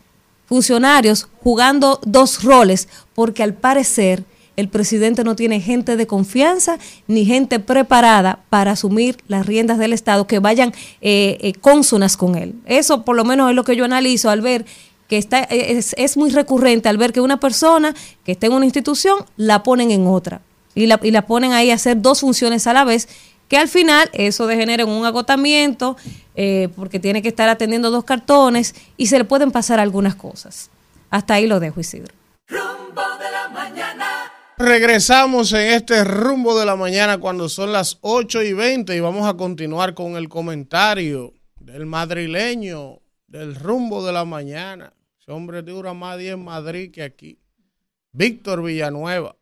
funcionarios, jugando dos roles, porque al parecer el presidente no tiene gente de confianza ni gente preparada para asumir las riendas del Estado que vayan eh, eh, con él. Eso por lo menos es lo que yo analizo al ver que está, es, es muy recurrente al ver que una persona que está en una institución la ponen en otra y la, y la ponen ahí a hacer dos funciones a la vez que al final eso degenera en un agotamiento eh, porque tiene que estar atendiendo dos cartones y se le pueden pasar algunas cosas. Hasta ahí lo dejo, Isidro. Rumbo de la mañana. Regresamos en este rumbo de la mañana cuando son las 8 y 20 y vamos a continuar con el comentario del madrileño del rumbo de la mañana. Ese hombre dura más días en Madrid que aquí. Víctor Villanueva.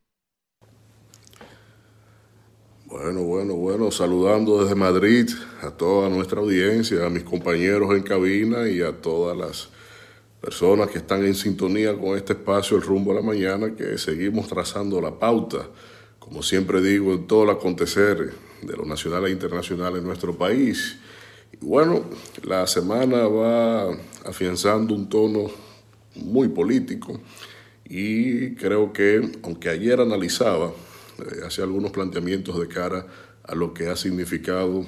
Bueno, bueno, bueno, saludando desde Madrid a toda nuestra audiencia, a mis compañeros en cabina y a todas las personas que están en sintonía con este espacio El Rumbo a la Mañana, que seguimos trazando la pauta, como siempre digo, en todo el acontecer de lo nacional e internacional en nuestro país. Y bueno, la semana va afianzando un tono muy político y creo que, aunque ayer analizaba, eh, hacía algunos planteamientos de cara a lo que ha significado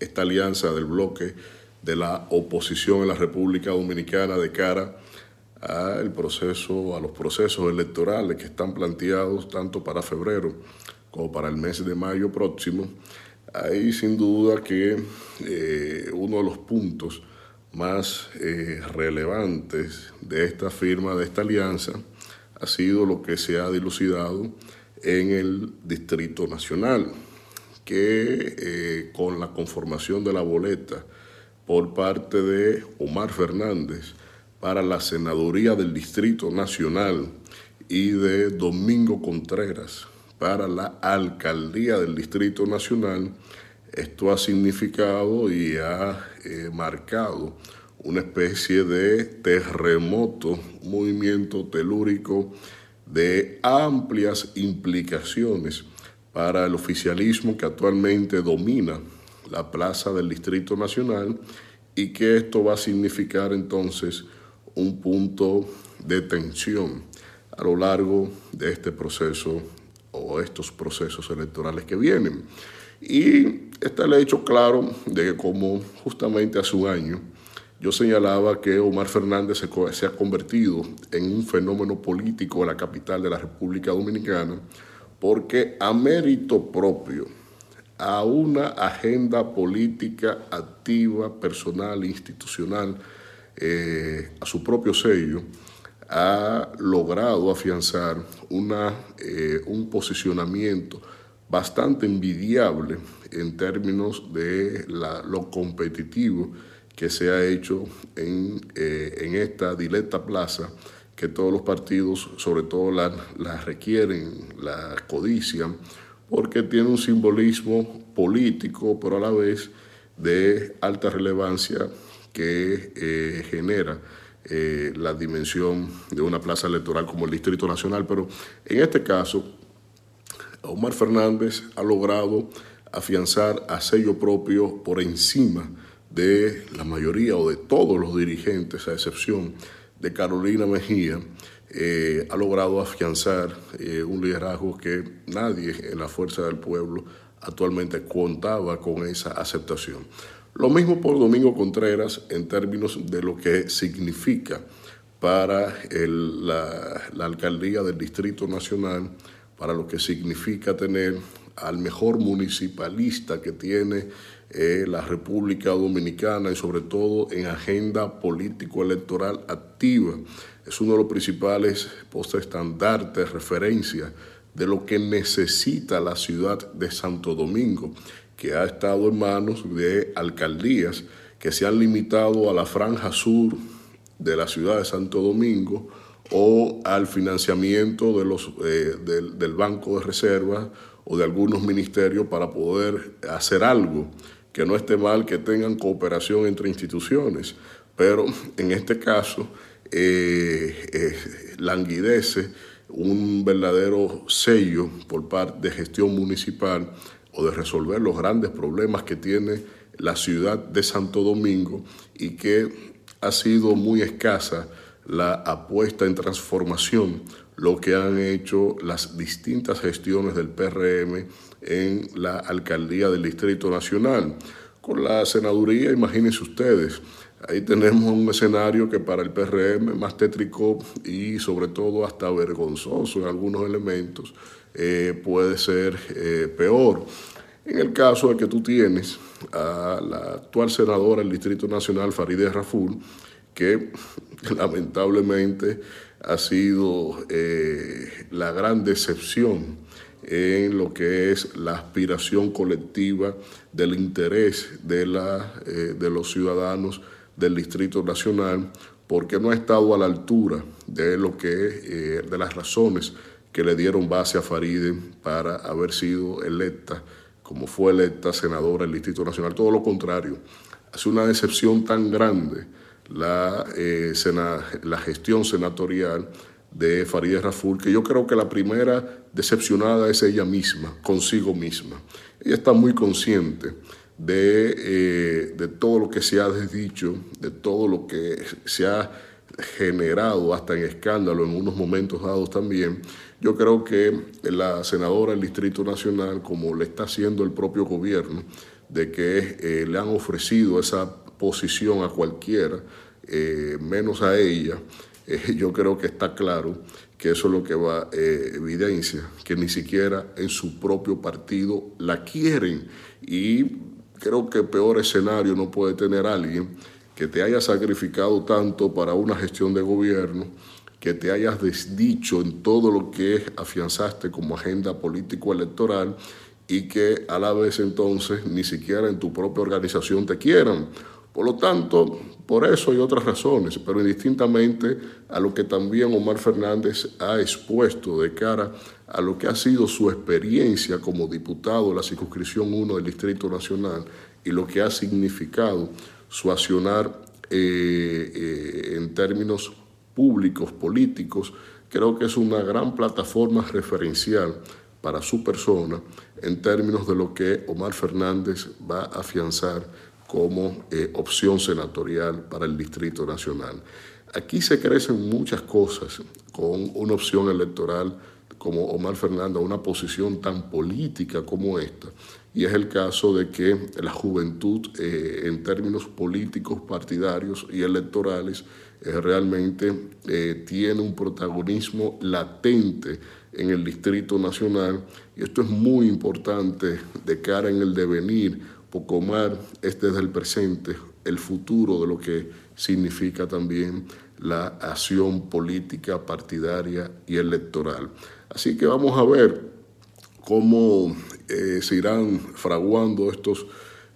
esta alianza del bloque de la oposición en la República Dominicana de cara al proceso, a los procesos electorales que están planteados tanto para febrero como para el mes de mayo próximo. Hay sin duda que eh, uno de los puntos más eh, relevantes de esta firma, de esta alianza, ha sido lo que se ha dilucidado en el Distrito Nacional, que eh, con la conformación de la boleta por parte de Omar Fernández para la senaduría del Distrito Nacional y de Domingo Contreras para la alcaldía del Distrito Nacional, esto ha significado y ha eh, marcado una especie de terremoto, movimiento telúrico de amplias implicaciones para el oficialismo que actualmente domina la plaza del Distrito Nacional y que esto va a significar entonces un punto de tensión a lo largo de este proceso o estos procesos electorales que vienen. Y está el hecho claro de que como justamente hace un año yo señalaba que Omar Fernández se, ha convertido en un fenómeno político de la capital de la República Dominicana porque a mérito propio, a una agenda política activa, personal, institucional, eh, a su propio sello, ha logrado afianzar una, eh, un posicionamiento bastante envidiable en términos de lo competitivo que se ha hecho en, eh, en esta dileta plaza que todos los partidos, sobre todo la, la requieren, la codician, porque tiene un simbolismo político, pero a la vez de alta relevancia que eh, genera eh, la dimensión de una plaza electoral como el Distrito Nacional. Pero en este caso, Omar Fernández ha logrado afianzar a sello propio por encima de la mayoría o de todos los dirigentes, a excepción de Carolina Mejía, eh, ha logrado afianzar eh, un liderazgo que nadie en la fuerza del pueblo actualmente contaba con esa aceptación. Lo mismo por Domingo Contreras en términos de lo que significa para la alcaldía del Distrito Nacional, para lo que significa tener al mejor municipalista que tiene eh, la República Dominicana y sobre todo en agenda político-electoral activa. Es uno de los principales postes estandartes, referencias de lo que necesita la ciudad de Santo Domingo, que ha estado en manos de alcaldías que se han limitado a la franja sur de la ciudad de Santo Domingo o al financiamiento de los, eh, del, del Banco de Reservas o de algunos ministerios para poder hacer algo, que no esté mal que tengan cooperación entre instituciones, pero en este caso eh, eh, languidece un verdadero sello por parte de gestión municipal o de resolver los grandes problemas que tiene la ciudad de Santo Domingo y que ha sido muy escasa la apuesta en transformación, lo que han hecho las distintas gestiones del PRM en la alcaldía del Distrito Nacional. Con la senaduría, imagínense ustedes, ahí tenemos un escenario que para el PRM más tétrico y sobre todo hasta vergonzoso en algunos elementos, eh, puede ser eh, peor. En el caso de que tú tienes a la actual senadora del Distrito Nacional, Farideh Raful, que lamentablemente ha sido eh, la gran decepción en lo que es la aspiración colectiva del interés de, la, eh, de los ciudadanos del Distrito Nacional, porque no ha estado a la altura de lo que eh, de las razones que le dieron base a Faride para haber sido electa como fue electa senadora del Distrito Nacional. Todo lo contrario, hace una decepción tan grande la, eh, sena- la gestión senatorial de Farideh Raful, que yo creo que la primera decepcionada es ella misma, consigo misma. Ella está muy consciente de, eh, de todo lo que se ha desdicho, de todo lo que se ha generado hasta en escándalo en unos momentos dados también. Yo creo que la senadora del Distrito Nacional, como le está haciendo el propio gobierno, de que eh, le han ofrecido esa posición a cualquiera, eh, menos a ella, eh, yo creo que está claro que eso es lo que va eh, evidencia, que ni siquiera en su propio partido la quieren. Y creo que peor escenario no puede tener alguien que te haya sacrificado tanto para una gestión de gobierno, que te hayas desdicho en todo lo que afianzaste como agenda político-electoral y que a la vez entonces ni siquiera en tu propia organización te quieran. Por lo tanto, por eso y otras razones, pero indistintamente a lo que también Omar Fernández ha expuesto de cara a lo que ha sido su experiencia como diputado de la circunscripción 1 del Distrito Nacional y lo que ha significado su accionar eh, eh, en términos públicos, políticos, creo que es una gran plataforma referencial para su persona en términos de lo que Omar Fernández va a afianzar como eh, opción senatorial para el Distrito Nacional. Aquí se crecen muchas cosas con una opción electoral como Omar Fernández, una posición tan política como esta. Y es el caso de que la juventud eh, en términos políticos, partidarios y electorales eh, realmente tiene un protagonismo latente en el Distrito Nacional y esto es muy importante de cara en el devenir, porque Omar es desde el presente el futuro de lo que significa también la acción política, partidaria y electoral. Así que vamos a ver cómo eh, se irán fraguando estos,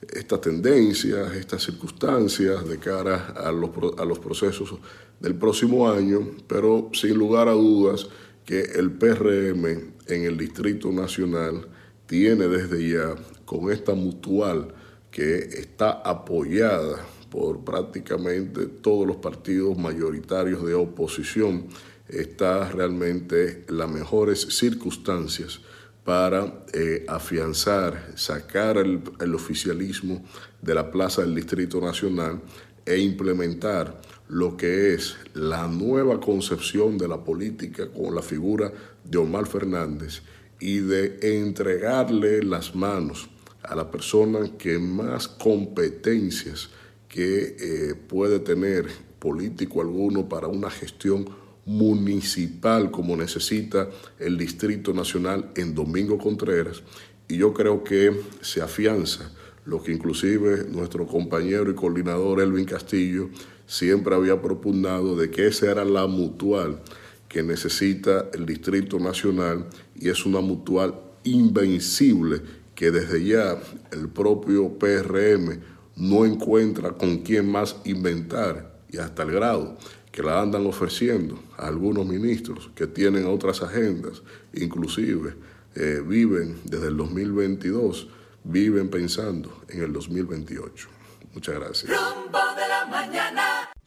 estas tendencias, estas circunstancias de cara a los, a los procesos del próximo año, pero sin lugar a dudas que el PRM en el Distrito Nacional tiene desde ya con esta mutual que está apoyada por prácticamente todos los partidos mayoritarios de oposición, está realmente en las mejores circunstancias para eh, afianzar, sacar el, el oficialismo de la Plaza del Distrito Nacional e implementar lo que es la nueva concepción de la política con la figura de Omar Fernández y de entregarle las manos a la persona que más competencias que eh, puede tener político alguno para una gestión municipal como necesita el Distrito Nacional en Domingo Contreras. Y yo creo que se afianza lo que inclusive nuestro compañero y coordinador Elvin Castillo siempre había propugnado de que esa era la mutual que necesita el Distrito Nacional y es una mutual invencible que desde ya el propio PRM no encuentra con quién más inventar y hasta el grado que la andan ofreciendo a algunos ministros que tienen otras agendas, inclusive eh, viven desde el 2022, viven pensando en el 2028. Muchas gracias.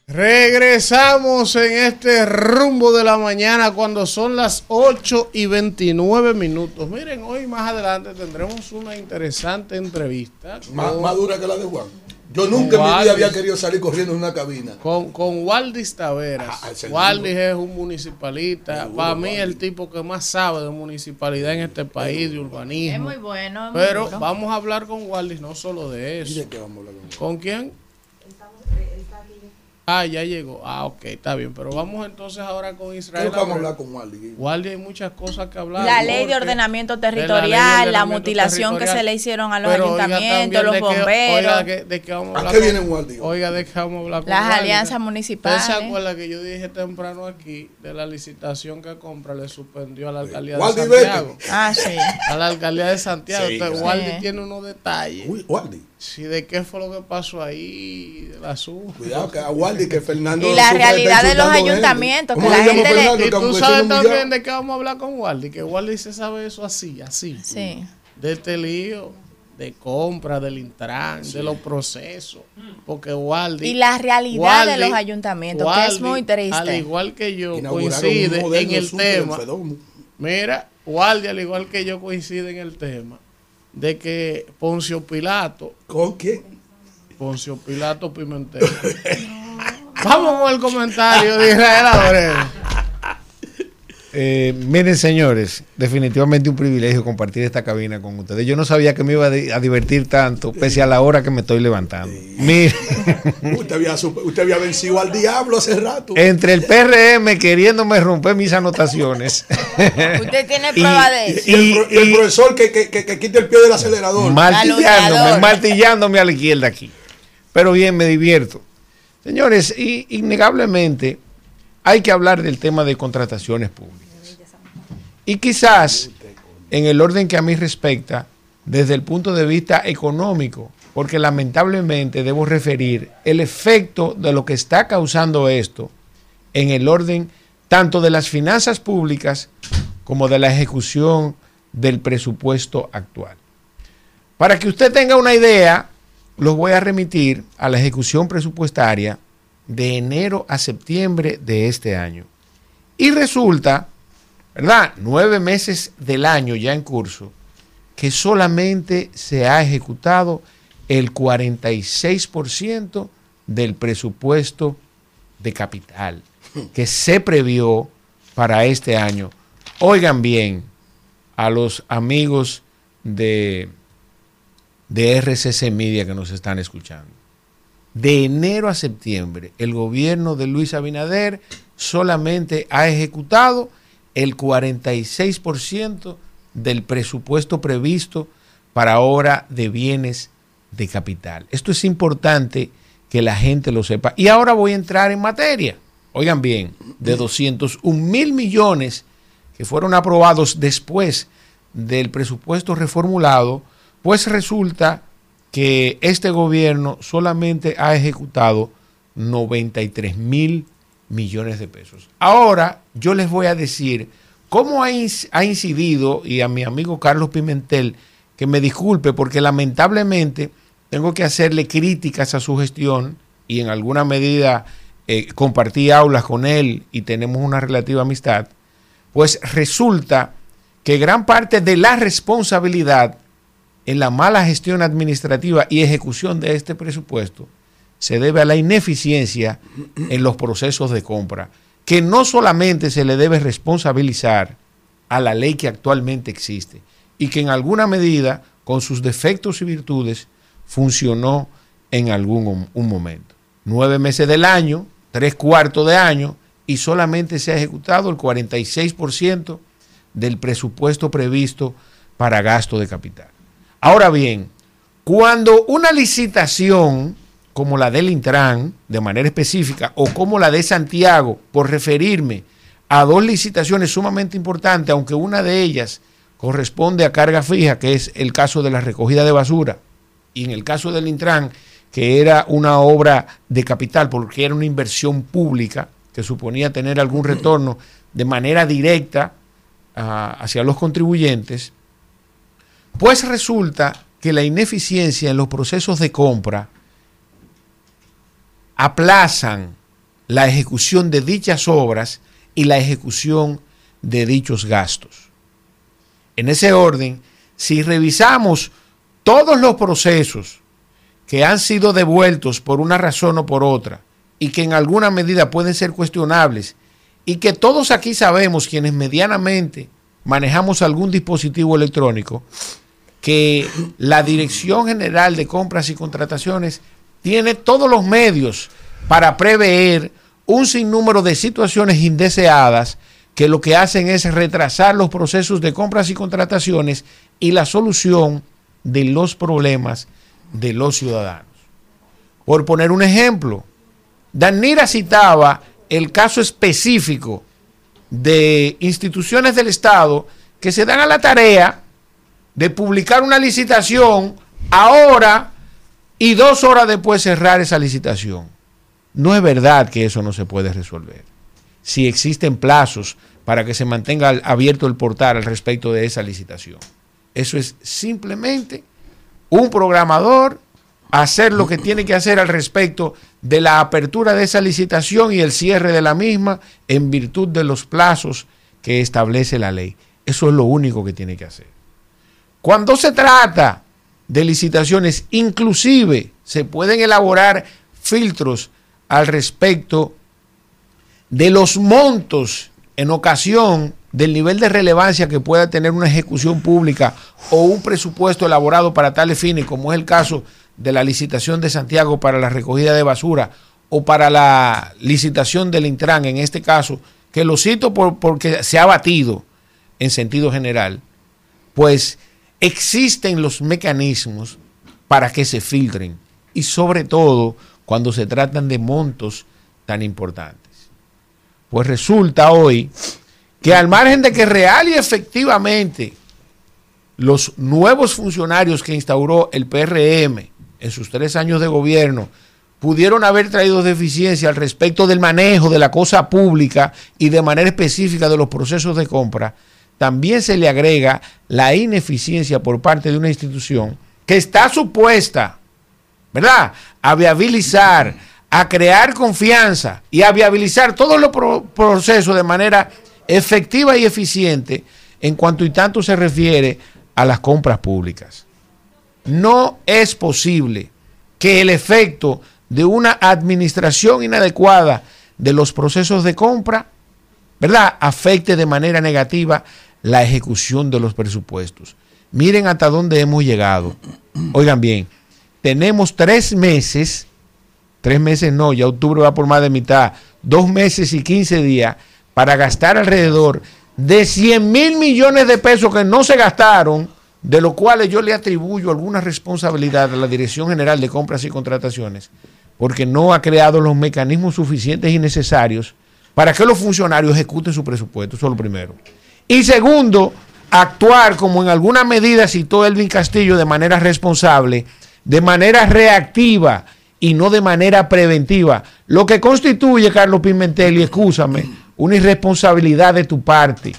Regresamos en este rumbo de la mañana cuando son las 8 y 29 minutos. Miren, hoy más adelante tendremos una interesante entrevista. Más, con- más dura que la de Juan. Yo nunca en mi vida había querido salir corriendo en una cabina. Con, con Waldis Taveras. Ah, Waldis es un municipalista. Seguro, Para mí, Waldis. el tipo que más sabe de municipalidad en este país, de Es urbanismo. muy bueno. es muy Pero duro. vamos a hablar con Waldis no solo de eso. ¿Y de qué vamos a hablar con? ¿Con quién? Ah, ya llegó. Ah, ok, está bien. Pero vamos entonces ahora con ¿Qué Israel. que vamos a hablar con Wally? Waldis hay muchas cosas que hablar. La ley de ordenamiento de la de territorial, la, mutilación que se le hicieron a los Pero ayuntamientos, los de qué- bomberos, oiga, que- de qué vamos a ¿A hablar qué con- viene Wally? Oiga, de qué vamos a hablar con las alianzas ¿Usted municipales. se acuerda que yo dije temprano aquí de la licitación que compra le suspendió a la alcaldía de Waldi, Santiago? Ah, sí. A la alcaldía de Santiago. Sí, Entonces. Waldi tiene unos detalles. Uy, Wally. Sí, de qué fue lo que pasó ahí, del asunto. Cuidado que a Wally que Fernando. Y la realidad de los gente. ayuntamientos, ¿Cómo que la gente le-? Y tú sabes también de qué vamos a hablar con Waldi, que Waldi se sabe eso así, así. Sí. De este lío de compra, del Intran, de los procesos. Porque Waldi. Y la realidad de los ayuntamientos, que es muy Al triste. igual que yo, coincide en el tema. Mira, Waldi, al igual que yo, coincide en el tema de que Poncio Pilato, ¿Con quién? Poncio Pilato Pimentel. Vamos con el comentario de Israel Abreu. Eh, miren, señores, definitivamente un privilegio compartir esta cabina con ustedes. Yo no sabía que me iba a, di- a divertir tanto, pese a la hora que me estoy levantando. Miren, Usted había, supe- usted había vencido al diablo hace rato. entre el PRM queriéndome romper mis anotaciones, Usted tiene Y- prueba de Y, eso. y el, pro- y el profesor que, que, que, que quite el pie del acelerador. martillándome, martillándome a la izquierda aquí. Pero bien, me divierto. Señores, y, innegablemente hay que hablar del tema de contrataciones públicas. Y quizás, en el orden que a mí respecta, desde el punto de vista económico, porque lamentablemente debo referir el efecto de lo que está causando esto en el orden tanto de las finanzas públicas como de la ejecución del presupuesto actual. Para que usted tenga una idea, los voy a remitir a la ejecución presupuestaria de enero a septiembre de este año. Y resulta, ¿verdad? Nueve meses del año ya en curso, que solamente se ha ejecutado el 46% del presupuesto de capital que se previó para este año. Oigan bien a los amigos de, de RCC Media que nos están escuchando. De enero a septiembre, el gobierno de Luis Abinader solamente ha ejecutado el 46% del presupuesto previsto para obra de bienes de capital. Esto es importante que la gente lo sepa. Y ahora voy a entrar en materia. Oigan bien, de 201 mil millones que fueron aprobados después del presupuesto reformulado, pues resulta que este gobierno solamente ha ejecutado 93 mil millones de pesos. Ahora yo les voy a decir cómo ha, ha incidido, y a mi amigo Carlos Pimentel, que me disculpe porque lamentablemente tengo que hacerle críticas a su gestión y en alguna medida eh, compartí aulas con él y tenemos una relativa amistad, pues resulta que gran parte de la responsabilidad en la mala gestión administrativa y ejecución de este presupuesto se debe a la ineficiencia en los procesos de compra, que no solamente se le debe responsabilizar a la ley que actualmente existe y que en alguna medida, con sus defectos y virtudes, funcionó en algún un momento. Nueve meses del año, tres cuartos de año, y solamente se ha ejecutado el 46% del presupuesto previsto para gasto de capital. Ahora bien, cuando una licitación como la del Intran, de manera específica, o como la de Santiago, por referirme a dos licitaciones sumamente importantes, aunque una de ellas corresponde a carga fija, que es el caso de la recogida de basura, y en el caso del Intran, que era una obra de capital, porque era una inversión pública que suponía tener algún retorno de manera directa ah, hacia los contribuyentes, pues resulta que la ineficiencia en los procesos de compra aplazan la ejecución de dichas obras y la ejecución de dichos gastos. En ese orden, si revisamos todos los procesos que han sido devueltos por una razón o por otra y que en alguna medida pueden ser cuestionables y que todos aquí sabemos quienes medianamente manejamos algún dispositivo electrónico, que la Dirección General de Compras y Contrataciones tiene todos los medios para prever un sinnúmero de situaciones indeseadas que lo que hacen es retrasar los procesos de compras y contrataciones y la solución de los problemas de los ciudadanos. Por poner un ejemplo, Danira citaba el caso específico de instituciones del Estado que se dan a la tarea de publicar una licitación ahora y dos horas después cerrar esa licitación. No es verdad que eso no se puede resolver. Si existen plazos para que se mantenga abierto el portal al respecto de esa licitación. Eso es simplemente un programador hacer lo que tiene que hacer al respecto de la apertura de esa licitación y el cierre de la misma en virtud de los plazos que establece la ley. Eso es lo único que tiene que hacer. Cuando se trata de licitaciones, inclusive se pueden elaborar filtros al respecto de los montos en ocasión del nivel de relevancia que pueda tener una ejecución pública o un presupuesto elaborado para tales fines, como es el caso de la licitación de Santiago para la recogida de basura o para la licitación del Intran, en este caso, que lo cito por, porque se ha batido en sentido general, pues existen los mecanismos para que se filtren y sobre todo cuando se tratan de montos tan importantes. Pues resulta hoy que al margen de que real y efectivamente los nuevos funcionarios que instauró el PRM en sus tres años de gobierno pudieron haber traído deficiencia al respecto del manejo de la cosa pública y de manera específica de los procesos de compra, también se le agrega la ineficiencia por parte de una institución que está supuesta, ¿verdad?, a viabilizar, a crear confianza y a viabilizar todos los procesos de manera efectiva y eficiente en cuanto y tanto se refiere a las compras públicas. No es posible que el efecto de una administración inadecuada de los procesos de compra, ¿verdad?, afecte de manera negativa la ejecución de los presupuestos. Miren hasta dónde hemos llegado. Oigan bien, tenemos tres meses, tres meses no, ya octubre va por más de mitad, dos meses y quince días para gastar alrededor de 100 mil millones de pesos que no se gastaron, de los cuales yo le atribuyo alguna responsabilidad a la Dirección General de Compras y Contrataciones, porque no ha creado los mecanismos suficientes y necesarios para que los funcionarios ejecuten su presupuesto. Eso es lo primero. Y segundo, actuar como en alguna medida citó Elvin Castillo de manera responsable, de manera reactiva y no de manera preventiva, lo que constituye, Carlos Pimentel, y escúchame, una irresponsabilidad de tu parte.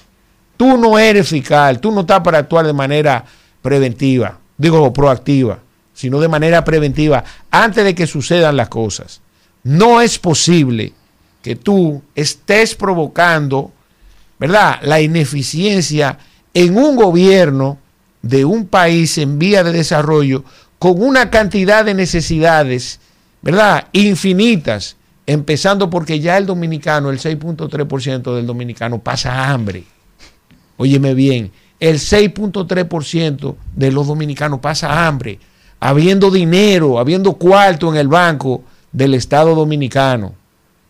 Tú no eres fiscal, tú no estás para actuar de manera preventiva, digo proactiva, sino de manera preventiva, antes de que sucedan las cosas. No es posible que tú estés provocando ¿verdad? La ineficiencia en un gobierno de un país en vía de desarrollo con una cantidad de necesidades, ¿verdad? Infinitas, empezando porque ya el dominicano, el 6.3% del dominicano pasa hambre. Óyeme bien, el 6.3% de los dominicanos pasa hambre, habiendo dinero, habiendo cuarto en el banco del Estado dominicano.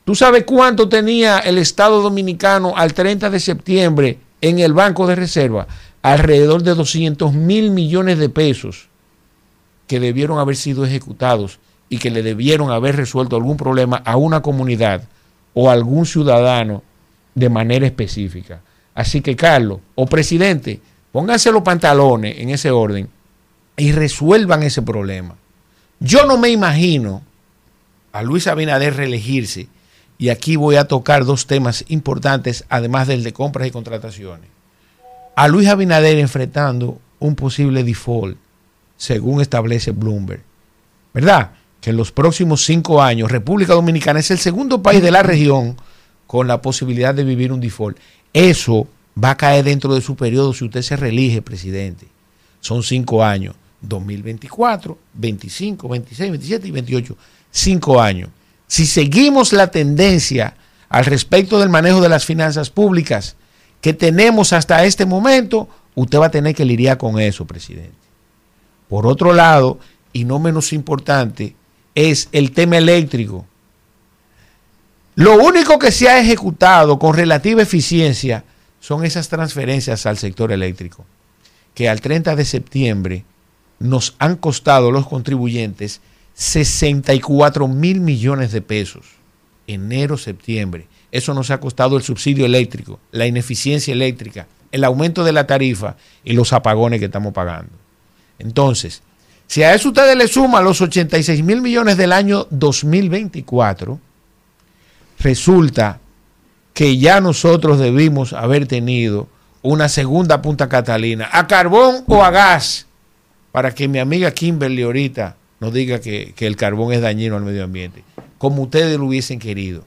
¿Tú sabes cuánto tenía el Estado dominicano al 30 de septiembre en el Banco de Reserva? Alrededor de 200 mil millones de pesos que debieron haber sido ejecutados y que le debieron haber resuelto algún problema a una comunidad o a algún ciudadano de manera específica. Así que, Carlos, o presidente, pónganse los pantalones en ese orden y resuelvan ese problema. Yo no me imagino a Luis Abinader reelegirse y aquí voy a tocar dos temas importantes, además del de compras y contrataciones. A Luis Abinader enfrentando un posible default, según establece Bloomberg. ¿Verdad? Que en los próximos cinco años República Dominicana es el segundo país de la región con la posibilidad de vivir un default. Eso va a caer dentro de su periodo si usted se reelige presidente. Son cinco años. 2024, 25, 26, 27 y 28. Cinco años. Si seguimos la tendencia al respecto del manejo de las finanzas públicas que tenemos hasta este momento, usted va a tener que lidiar con eso, presidente. Por otro lado, y no menos importante, es el tema eléctrico. Lo único que se ha ejecutado con relativa eficiencia son esas transferencias al sector eléctrico, que al 30 de septiembre nos han costado los contribuyentes 64 mil millones de pesos. Enero, septiembre. Eso nos ha costado el subsidio eléctrico, la ineficiencia eléctrica, el aumento de la tarifa y los apagones que estamos pagando. Entonces, si a eso ustedes le suman los 86 mil millones del año 2024, resulta que ya nosotros debimos haber tenido una segunda Punta Catalina, a carbón o a gas, para que mi amiga Kimberly ahorita nos diga que, que el carbón es dañino al medio ambiente, como ustedes lo hubiesen querido.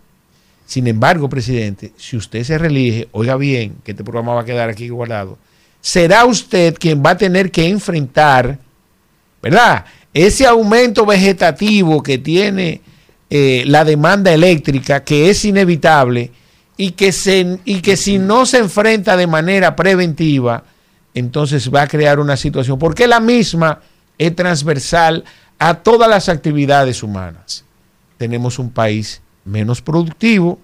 Sin embargo, presidente, si usted se reelige, oiga bien, que este programa va a quedar aquí guardado, será usted quien va a tener que enfrentar, ¿verdad? Ese aumento vegetativo que tiene eh, la demanda eléctrica, que es inevitable, y que, se, y que si no se enfrenta de manera preventiva, entonces va a crear una situación, porque la misma es transversal a todas las actividades humanas. Tenemos un país menos productivo,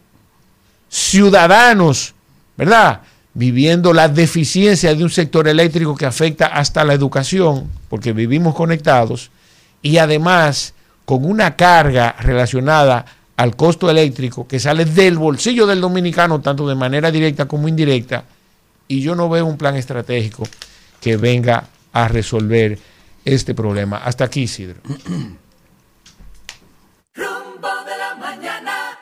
ciudadanos, ¿verdad? Viviendo la deficiencia de un sector eléctrico que afecta hasta la educación, porque vivimos conectados, y además con una carga relacionada al costo eléctrico que sale del bolsillo del dominicano, tanto de manera directa como indirecta, y yo no veo un plan estratégico que venga a resolver este problema. Hasta aquí, Isidro. Rumbo de la mañana.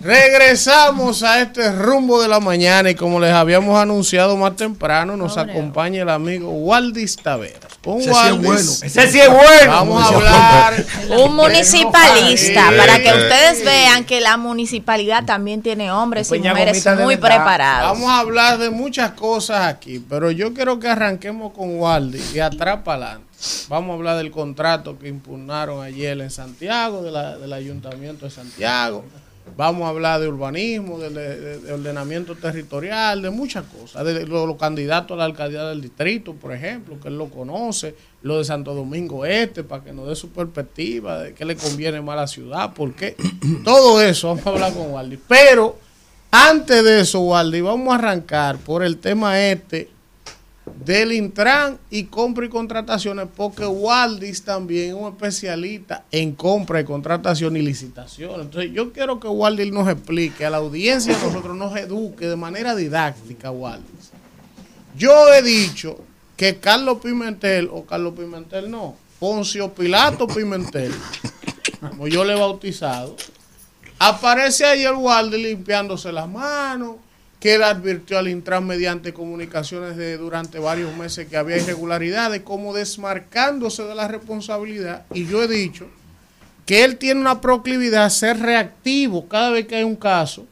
Regresamos a este rumbo de la mañana y como les habíamos anunciado más temprano, nos acompaña el amigo Waldis Taveras. Con Ese sí es Waldis, bueno. Ese sí es bueno. Vamos a hablar. Un municipalista, para que ustedes vean que la municipalidad también tiene hombres y mujeres muy preparados. Vamos a hablar de muchas cosas aquí, pero yo quiero que arranquemos con Waldis y atrás para adelante. Vamos a hablar del contrato que impugnaron ayer en Santiago, de la- del Ayuntamiento de Santiago. Vamos a hablar de urbanismo, de, de- de ordenamiento territorial, de muchas cosas. De los, los candidatos a la alcaldía del distrito, por ejemplo, que él lo conoce. Lo de Santo Domingo Este, para que nos dé su perspectiva de qué le conviene más a la ciudad, por qué. Todo eso vamos a hablar con Waldi. Pero antes de eso, Waldi, vamos a arrancar por el tema este del Intran y compra y contrataciones, porque Waldis también es un especialista en compra y contratación y licitación. Entonces, yo quiero que Waldis nos explique, a la audiencia de nosotros nos eduque de manera didáctica, Waldis. Yo he dicho que Carlos Pimentel, o Carlos Pimentel no, Poncio Pilato Pimentel, como yo le he bautizado, aparece ahí el Waldis limpiándose las manos, que él advirtió al Intran mediante comunicaciones de durante varios meses que había irregularidades, como desmarcándose de la responsabilidad. Y yo he dicho que él tiene una proclividad a ser reactivo cada vez que hay un caso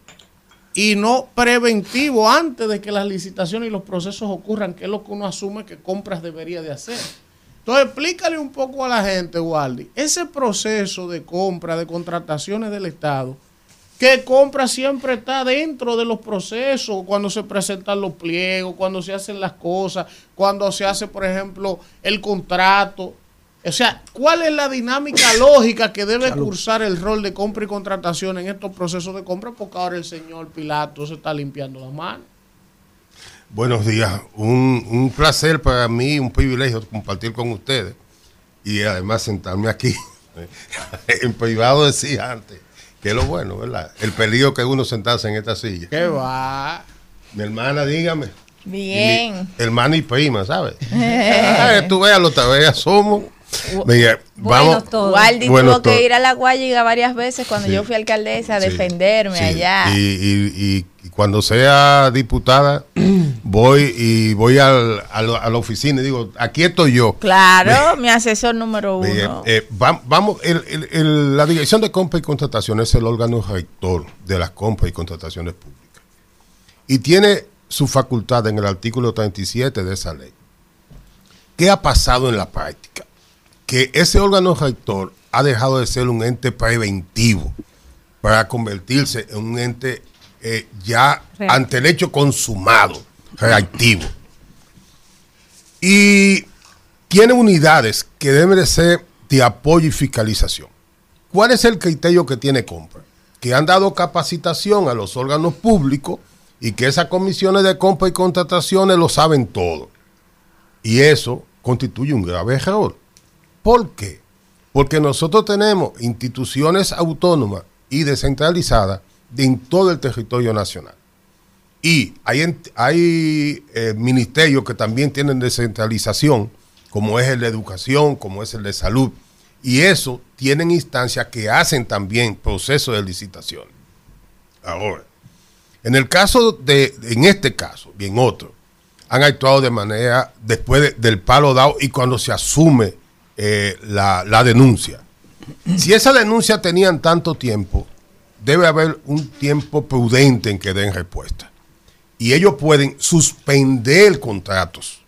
y no preventivo antes de que las licitaciones y los procesos ocurran, que es lo que uno asume que compras debería de hacer. Entonces, explícale un poco a la gente, Waldi, ese proceso de compra, de contrataciones del Estado, que compra siempre está dentro de los procesos, cuando se presentan los pliegos, cuando se hacen las cosas, cuando se hace, por ejemplo, el contrato. O sea, ¿cuál es la dinámica lógica que debe cursar el rol de compra y contratación en estos procesos de compra? Porque ahora el señor Pilato se está limpiando las manos. Buenos días, un, un placer para mí, un privilegio compartir con ustedes y además sentarme aquí. en privado decía antes, que es lo bueno, ¿verdad? El peligro que uno sentarse en esta silla. ¿Qué va? Mi hermana, dígame. Bien. Hermana y prima, ¿sabes? Ay, tú veas, lo veas, somos. Mira, vamos. Waldi Bueno, tuvo que ir a la Guayiga varias veces cuando Sí. yo fui alcaldesa a Sí, defenderme sí. allá. Y, y- y- y cuando sea diputada, voy y voy al- a, la- a la oficina y digo, aquí estoy yo. Claro, mi asesor número uno. eh, va- vamos, el- el- el- la Dirección de Compra y Contratación es el órgano rector de las compras y contrataciones públicas. Y tiene su facultad en el artículo 37 de esa ley. ¿Qué ha pasado en la práctica? Que ese órgano rector ha dejado de ser un ente preventivo para convertirse en un ente eh, ya Real. ante el hecho consumado, reactivo. Y tiene unidades que deben de ser de apoyo y fiscalización. ¿Cuál es el criterio que tiene compra? Que han dado capacitación a los órganos públicos y que esas comisiones de compra y contrataciones lo saben todo. Y eso constituye un grave error. ¿Por qué? Porque nosotros tenemos instituciones autónomas y descentralizadas en todo el territorio nacional. Y hay, hay eh, ministerios que también tienen descentralización, como es el de educación, como es el de salud. Y eso tienen instancias que hacen también procesos de licitación. Ahora, en el caso de, en este caso y en otro, han actuado de manera después de- del palo dado y cuando se asume eh, la, la denuncia. Si esa denuncia tenían tanto tiempo, debe haber un tiempo prudente en que den respuesta. Y ellos pueden suspender contratos.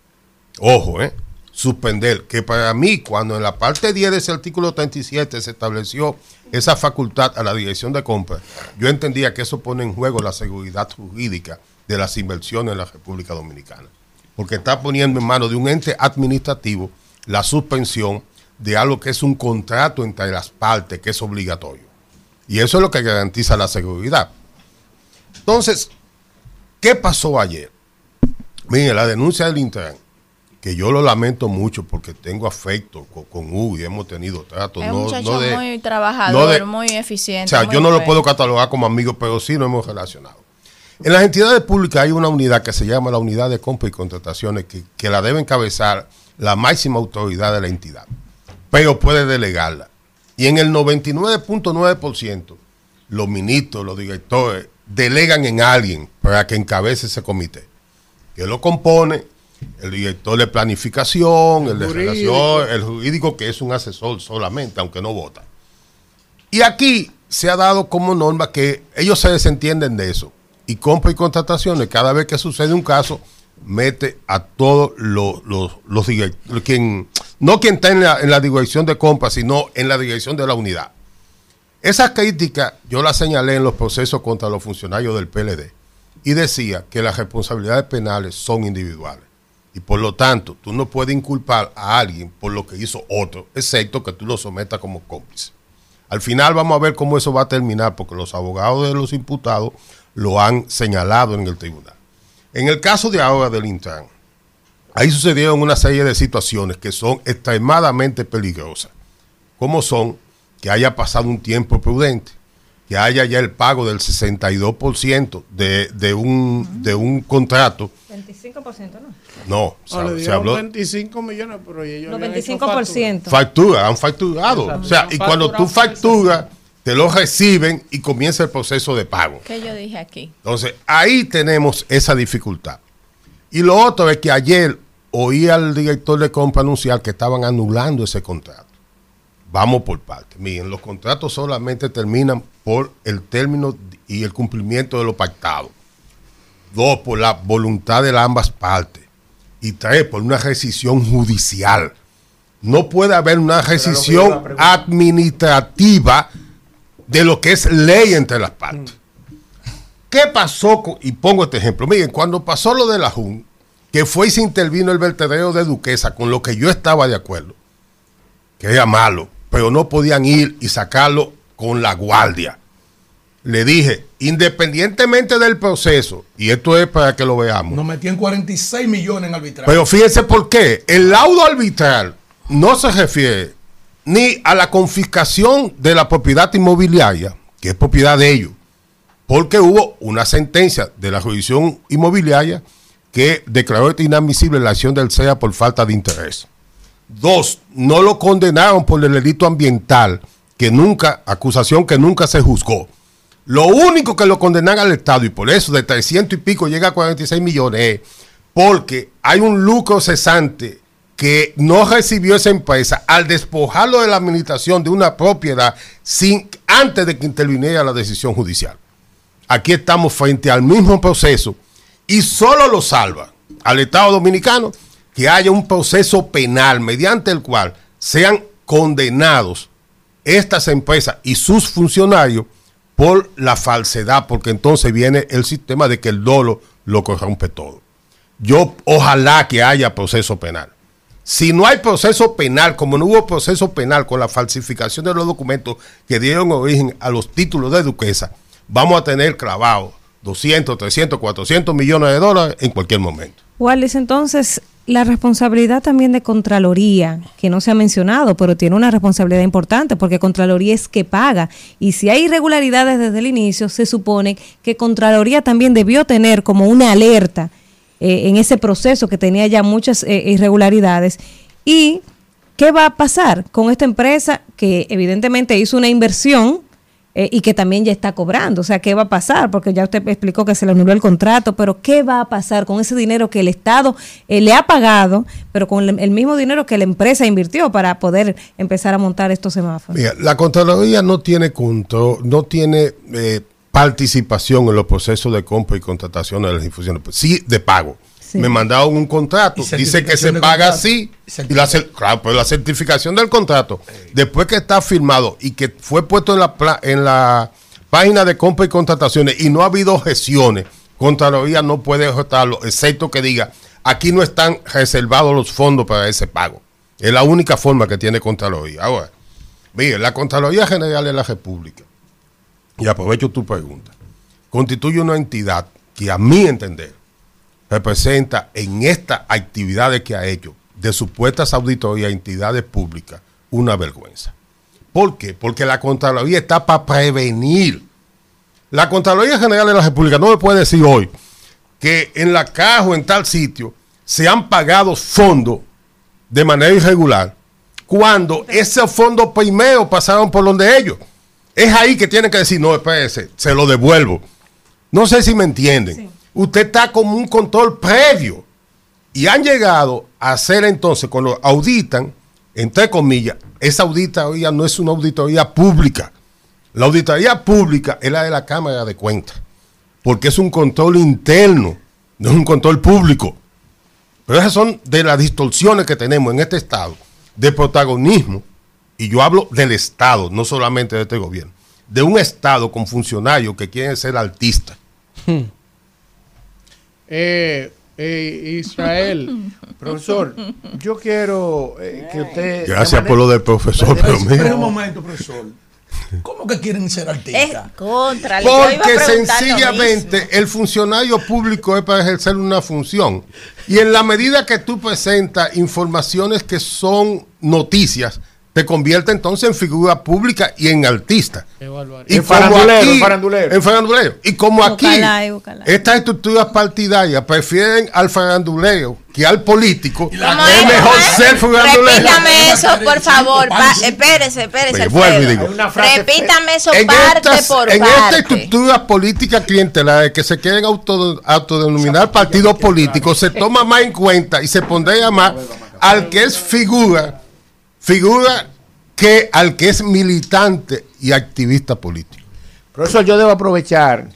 Ojo, ¿eh? Suspender. Que para mí, cuando en la parte 10 de ese artículo 37 se estableció esa facultad a la dirección de compra, yo entendía que eso pone en juego la seguridad jurídica de las inversiones en la República Dominicana. Porque está poniendo en manos de un ente administrativo la suspensión de algo que es un contrato entre las partes, que es obligatorio. Y eso es lo que garantiza la seguridad. Entonces, ¿qué pasó ayer? Mire, la denuncia del Intran, que yo lo lamento mucho porque tengo afecto con, con Hugo y hemos tenido tratos. es no- un muchacho no de- muy trabajador, no de- muy eficiente. o sea, yo no lo puedo catalogar como amigo, pero sí nos hemos relacionado. En las entidades públicas hay una unidad que se llama la unidad de compra y contrataciones que, que la debe encabezar la máxima autoridad de la entidad, pero puede delegarla. Y en el 99.9% los ministros, los directores, delegan en alguien para que encabece ese comité, que lo compone el director de planificación, el de Jurídico. relación, el jurídico que es un asesor solamente, aunque no vota. Y aquí se ha dado como norma que ellos se desentienden de eso. Y compra y contrataciones, cada vez que sucede un caso, mete a todos los, los, no quien está en la, en la dirección de compra, sino en la dirección de la unidad. Esa crítica yo la señalé en los procesos contra los funcionarios del PLD y decía que las responsabilidades penales son individuales. Y por lo tanto, tú no puedes inculpar a alguien por lo que hizo otro, excepto que tú lo sometas como cómplice. Al final vamos a ver cómo eso va a terminar, porque los abogados de los imputados lo han señalado en el tribunal. En el caso de ahora del Intran, ahí sucedieron una serie de situaciones que son extremadamente peligrosas, como son que haya pasado un tiempo prudente, que haya ya el pago del 62% de, de, un, de un contrato. 25%, ¿no? No, No, se- le se dieron habló 25 millones, pero ellos hecho 25%. factura, han facturado. Exacto. O sea, y cuando tú facturas, te lo reciben y comienza el proceso de pago. ¿Qué yo dije aquí? Entonces, ahí tenemos esa dificultad. Y lo otro es que ayer oí al director de compra anunciar que estaban anulando ese contrato. Vamos por partes. Miren, los contratos solamente terminan por el término y el cumplimiento de lo pactado. Dos, por la voluntad de ambas partes. Y tres, por una rescisión judicial. No puede haber una rescisión administrativa de lo que es ley entre las partes. ¿Qué pasó? con- y pongo este ejemplo. Miren, cuando pasó lo de la JUN, que fue y se intervino el vertedero de Duquesa, con lo que yo estaba de acuerdo, que era malo, pero no podían ir y sacarlo con la guardia. Le dije, independientemente del proceso, y esto es para que lo veamos, Nos metían 46 millones en arbitraje. pero fíjense por qué. El laudo arbitral no se refiere ni a la confiscación de la propiedad inmobiliaria, que es propiedad de ellos, porque hubo una sentencia de la jurisdicción inmobiliaria que declaró inadmisible la acción del SEA por falta de interés. Dos, no lo condenaron por el delito ambiental, que nunca, acusación que nunca se juzgó. Lo único que lo condenan al Estado, y por eso de 300 y pico llega a 46 millones, es porque hay un lucro cesante que no recibió esa empresa al despojarlo de la administración de una propiedad sin, antes de que interviniera la decisión judicial. Aquí estamos frente al mismo proceso y solo lo salva al Estado Dominicano que haya un proceso penal mediante el cual sean condenados estas empresas y sus funcionarios por la falsedad, porque entonces viene el sistema de que el dolo lo corrompe todo. Yo ojalá que haya proceso penal. Si no hay proceso penal, como no hubo proceso penal con la falsificación de los documentos que dieron origen a los títulos de duquesa, vamos a tener clavado 200, 300, 400 millones de dólares en cualquier momento. Wallace, entonces, la responsabilidad también de Contraloría, que no se ha mencionado, pero tiene una responsabilidad importante porque Contraloría es que paga. Y si hay irregularidades desde el inicio, se supone que Contraloría también debió tener como una alerta eh, en ese proceso que tenía ya muchas eh, irregularidades. ¿Y qué va a pasar con esta empresa que evidentemente hizo una inversión? eh, y que también ya está cobrando. O sea, ¿qué va a pasar? Porque ya usted explicó que se le anuló el contrato, pero ¿qué va a pasar con ese dinero que el Estado eh, le ha pagado, pero con el, mismo dinero que la empresa invirtió para poder empezar a montar estos semáforos? Mira, la Contraloría no tiene control, no tiene eh, participación en los procesos de compra y contratación de las infusiones, pues sí de pago. Sí. Me mandaron un contrato, dice que se paga contrato. así, Y la, claro, pero la certificación del contrato, después que está firmado y que fue puesto en la, pla- en la página de compra y contrataciones y no ha habido objeciones, Contraloría no puede objetarlo, excepto que diga, aquí no están reservados los fondos para ese pago. Es la única forma que tiene Contraloría. Ahora, mire, la Contraloría General de la República, y aprovecho tu pregunta, constituye una entidad que a mi entender representa en estas actividades que ha hecho de supuestas auditorías a entidades públicas una vergüenza. ¿Por qué? Porque la Contraloría está para prevenir. La Contraloría General de la República no me puede decir hoy que en la caja o en tal sitio se han pagado fondos de manera irregular cuando esos fondos primero pasaron por donde ellos. Es ahí que tienen que decir, no, espérese, se lo devuelvo. No sé si me entienden. Usted está como un control previo. Y han llegado a hacer entonces, cuando auditan, entre comillas, esa auditoría no es una auditoría pública. La auditoría pública es la de la Cámara de Cuentas. Porque es un control interno, no es un control público. Pero esas son de las distorsiones que tenemos en este Estado de protagonismo, y yo hablo del Estado, no solamente de este gobierno, de un Estado con funcionarios que quieren ser artistas. Eh, eh, Israel, profesor, yo quiero eh, que usted... Gracias por lo del profesor, pero Espera mira. un momento, profesor. ¿Cómo que quieren ser Es artistas? contra. Porque sencillamente el funcionario público es para ejercer una función. Y en la medida que tú presentas informaciones que son noticias, te convierte entonces en figura pública y en artista. Y En como farandulero, aquí- en farandulero. en farandulero. Y como aquí, estas estructuras partidarias prefieren al farandulero que al político, es ¿Cómo mejor es? ser farandulero. Repítame eso, por favor. Pa- espérese, espérese. Me vuelvo y Alfredo. digo. Una frase Repítame eso en parte estas, por en estas parte. estructuras políticas clientelares que se quieren auto- autodenominar partidos políticos, se toma más en cuenta y se pondría más al que es figura, figura que al que es militante y activista político. Profesor, yo debo aprovechar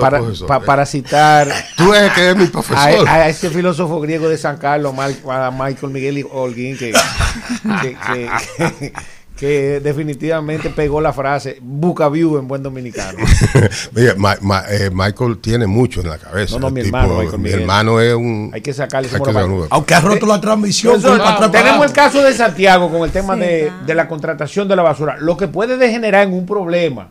para, pa- eh. para citar Tú eres que es mi profesor. a, a ese filósofo griego de San Carlos, Michael Miguel Holguín, que, que, que- que definitivamente pegó la frase Buca view en buen dominicano. Mira, Ma- Ma- eh, Michael tiene mucho en la cabeza. No, no, mi tipo- hermano, Michael mi Miguel. hermano es un. Hay que sacarle hay que. Aunque ha roto la transmisión. Tenemos el caso de Santiago con el tema de, de la contratación de la basura, lo que puede degenerar en un problema,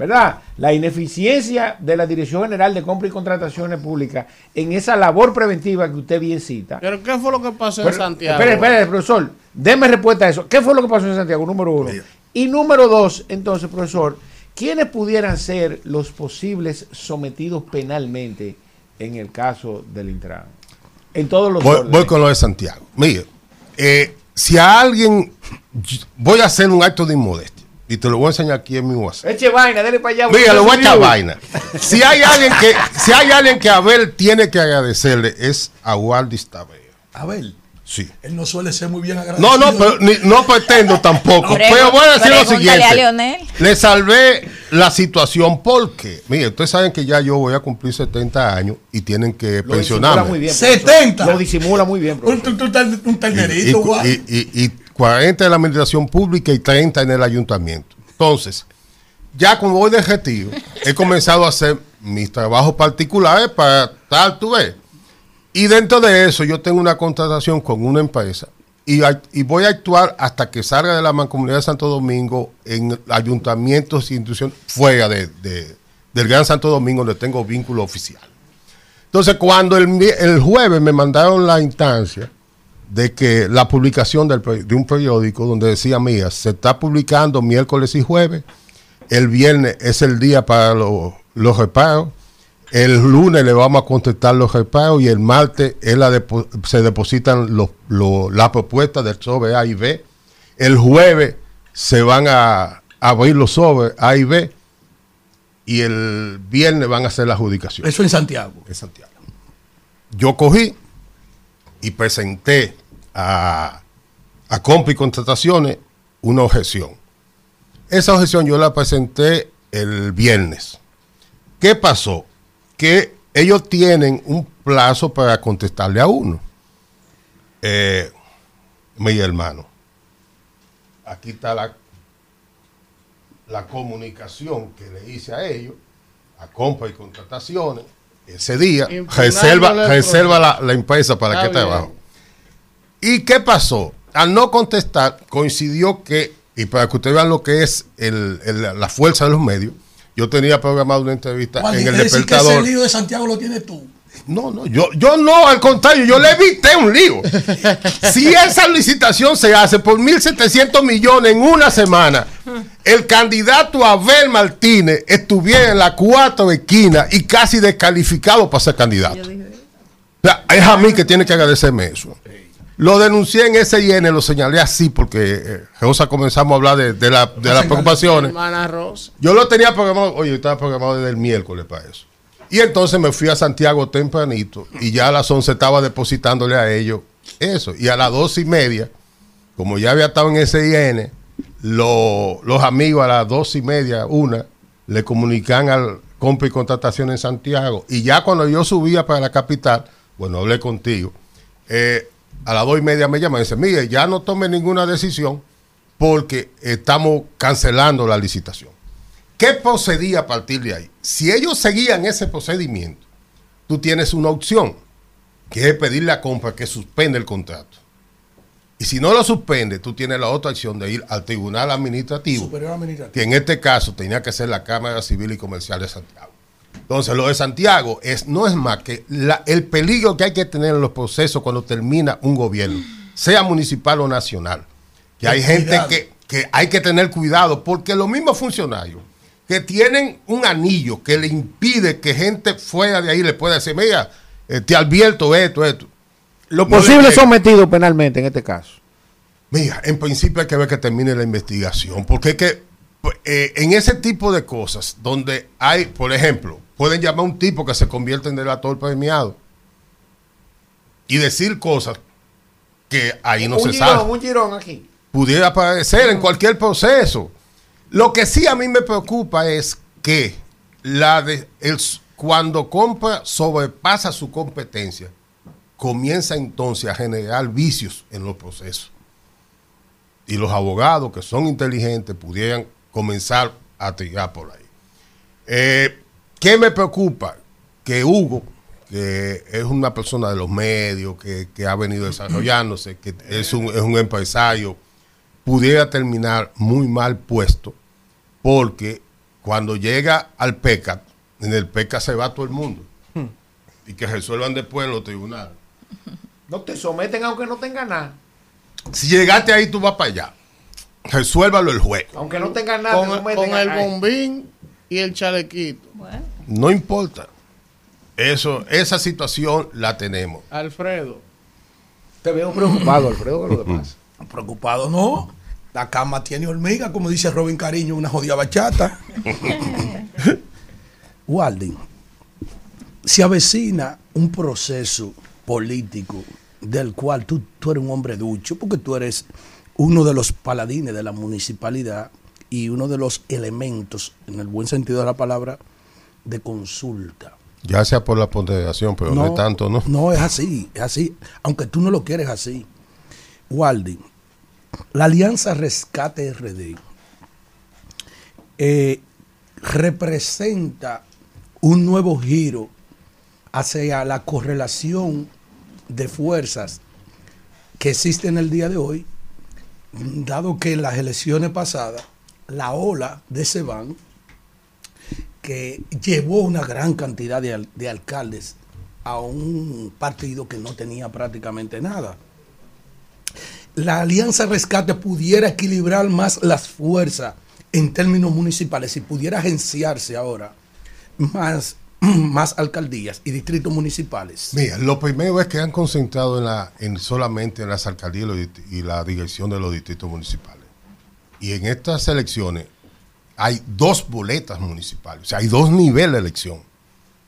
¿verdad? La ineficiencia de la Dirección General de Compra y Contrataciones Públicas en esa labor preventiva que usted bien cita. ¿Pero qué fue lo que pasó en Santiago? Espere, espere, profesor. Deme respuesta a eso. ¿Qué fue lo que pasó en Santiago? Número uno. Y número dos, entonces, profesor, ¿quiénes pudieran ser los posibles sometidos penalmente en el caso del Intran? En todos los Voy, voy con lo de Santiago. Mire, eh, si a alguien. Voy a hacer un acto de inmodestia. Y te lo voy a enseñar aquí en mi WhatsApp. Eche vaina, dele para allá. Mira, le voy a echar vaina. Si hay alguien que, si hay alguien que Abel tiene que agradecerle, es a Waldis Tabea. Abel, Sí. él no suele ser muy bien agradecido. No, no, pero ni- no pretendo tampoco. Pregu- pero voy a decir lo siguiente. Le salvé la situación porque, mire, ustedes saben que ya yo voy a cumplir 70 años y tienen que Lo disimula muy bien. 70. Lo disimula muy bien. Un, profesor. un, un, un ternerito, y- y- y 40 en la administración pública y 30 en el ayuntamiento. Entonces, ya como voy de retiro, he comenzado a hacer mis trabajos particulares para tal, tú ves. Y dentro de eso, yo tengo una contratación con una empresa y, voy a actuar hasta que salga de la mancomunidad de Santo Domingo en ayuntamientos y instituciones fuera de, de- del Gran Santo Domingo, donde tengo vínculo oficial. Entonces, cuando el jueves me mandaron la instancia de que la publicación del de un periódico donde decía, mía, se está publicando miércoles y jueves, el viernes es el día para lo- los reparos, el lunes le vamos a contestar los reparos y el martes es la se depositan los, los- las propuestas del sobre A y B, el jueves se van a abrir los sobres A y B y el viernes van a hacer la adjudicación Eso en Santiago. en Santiago. Yo cogí y presenté a, a Compra y Contrataciones una objeción. Esa objeción yo la presenté el viernes. ¿Qué pasó? Que ellos tienen un plazo para contestarle a uno. Eh, mi hermano, aquí está la, la comunicación que le hice a ellos, a Compra y Contrataciones, ese día, reserva, reserva la, la empresa para Está que bien. trabaje. ¿Y qué pasó? Al no contestar, coincidió que, y para que ustedes vean lo que es el- el- la fuerza de los medios, yo tenía programado una entrevista Juan, en el es decir que ese despertador. lío de Santiago lo tienes tú. No, no, yo, yo no, al contrario, yo le evité un lío. Si esa licitación se hace por 1.700 millones en una semana, el candidato Abel Martínez estuviera en la cuatro esquina y casi descalificado para ser candidato. O sea, es a mí que tiene que agradecerme eso. Lo denuncié en SIN, lo señalé así porque eh, Rosa comenzamos a hablar de, de la- de las preocupaciones. Yo lo tenía programado, oye, yo estaba programado desde el miércoles para eso. Y entonces me fui a Santiago tempranito y ya a las 11 estaba depositándole a ellos eso. Y a las dos y media, como ya había estado en SIN, lo- los amigos a las dos y media, una, le comunican al compra y contratación en Santiago. Y ya cuando yo subía para la capital, bueno, hablé contigo, eh, a las dos y media me llaman y dice, mire, ya no tome ninguna decisión porque estamos cancelando la licitación. ¿Qué procedía a partir de ahí? Si ellos seguían ese procedimiento, tú tienes una opción, que es pedirle a compra que suspenda el contrato. Y si no lo suspende, tú tienes la otra opción de ir al tribunal administrativo, Superior administrativo. que en este caso tenía que ser la Cámara Civil y Comercial de Santiago. Entonces, lo de Santiago es, no es más que la- el peligro que hay que tener en los procesos cuando termina un gobierno, sea municipal o nacional. Que hay gente que, que hay que tener cuidado, porque los mismos funcionarios que tienen un anillo que le impide que gente fuera de ahí le pueda decir, mira, eh, te advierto esto, esto. Lo No le posible sometido penalmente en este caso. Mira, en principio hay que ver que termine la investigación, porque es que eh, en ese tipo de cosas, donde hay, por ejemplo, pueden llamar a un tipo que se convierte en delator premiado y decir cosas que ahí no un se girón, sabe. un girón aquí. pudiera aparecer en cualquier proceso. Lo que sí a mí me preocupa es que la de, cuando compra sobrepasa su competencia, comienza entonces a generar vicios en los procesos. Y los abogados que son inteligentes pudieran comenzar a tirar por ahí. Eh, ¿Qué me preocupa? Que Hugo, que es una persona de los medios, que, que ha venido desarrollándose, que es un, es un empresario, pudiera terminar muy mal puesto, porque cuando llega al PECA, en el PECA se va todo el mundo. Y que resuelvan después en los tribunales. No te someten aunque no tenga nada. Si llegaste ahí, tú vas para allá. Resuélvalo el juez. Aunque no tenga nada. te Con, someten con el bombín y el chalequito. No importa. Eso, esa situación la tenemos. Alfredo. Te veo preocupado, Alfredo, con lo que pasa. Preocupado no. La cama tiene hormiga, como dice Robin Cariño, una jodida bachata. Walden, se avecina un proceso político del cual tú, tú eres un hombre ducho, porque tú eres uno de los paladines de la municipalidad y uno de los elementos, en el buen sentido de la palabra, de consulta. Ya sea por la ponderación, pero no, es tanto, ¿no? No, es así, es así. Aunque tú no lo quieres así. Walden, la Alianza Rescate RD eh, representa un nuevo giro hacia la correlación de fuerzas que existe en el día de hoy, dado que en las elecciones pasadas la ola de Seban, que llevó una gran cantidad de, al- de alcaldes a un partido que no tenía prácticamente nada. La Alianza Rescate pudiera equilibrar más las fuerzas en términos municipales y pudiera agenciarse ahora más, más alcaldías y distritos municipales. Mira, lo primero es que han concentrado en la, en solamente en las alcaldías y la dirección de los distritos municipales. Y en estas elecciones hay dos boletas municipales, o sea, hay dos niveles de elección.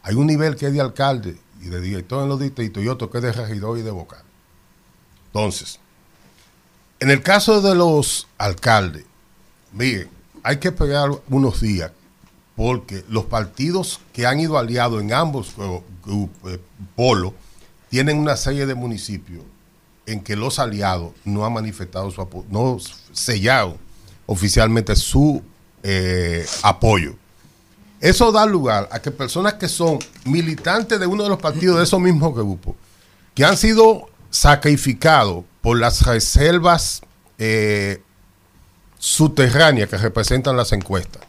Hay un nivel que es de alcalde y de director en los distritos y otro que es de regidor y de vocal. Entonces, en el caso de los alcaldes, miren, hay que esperar unos días porque los partidos que han ido aliados en ambos eh, eh, polos tienen una serie de municipios en que los aliados no han manifestado su apoyo, no sellaron oficialmente su eh, apoyo. Eso da lugar a que personas que son militantes de uno de los partidos de esos mismos grupos, que han sido sacrificados por las reservas eh, subterráneas que representan las encuestas,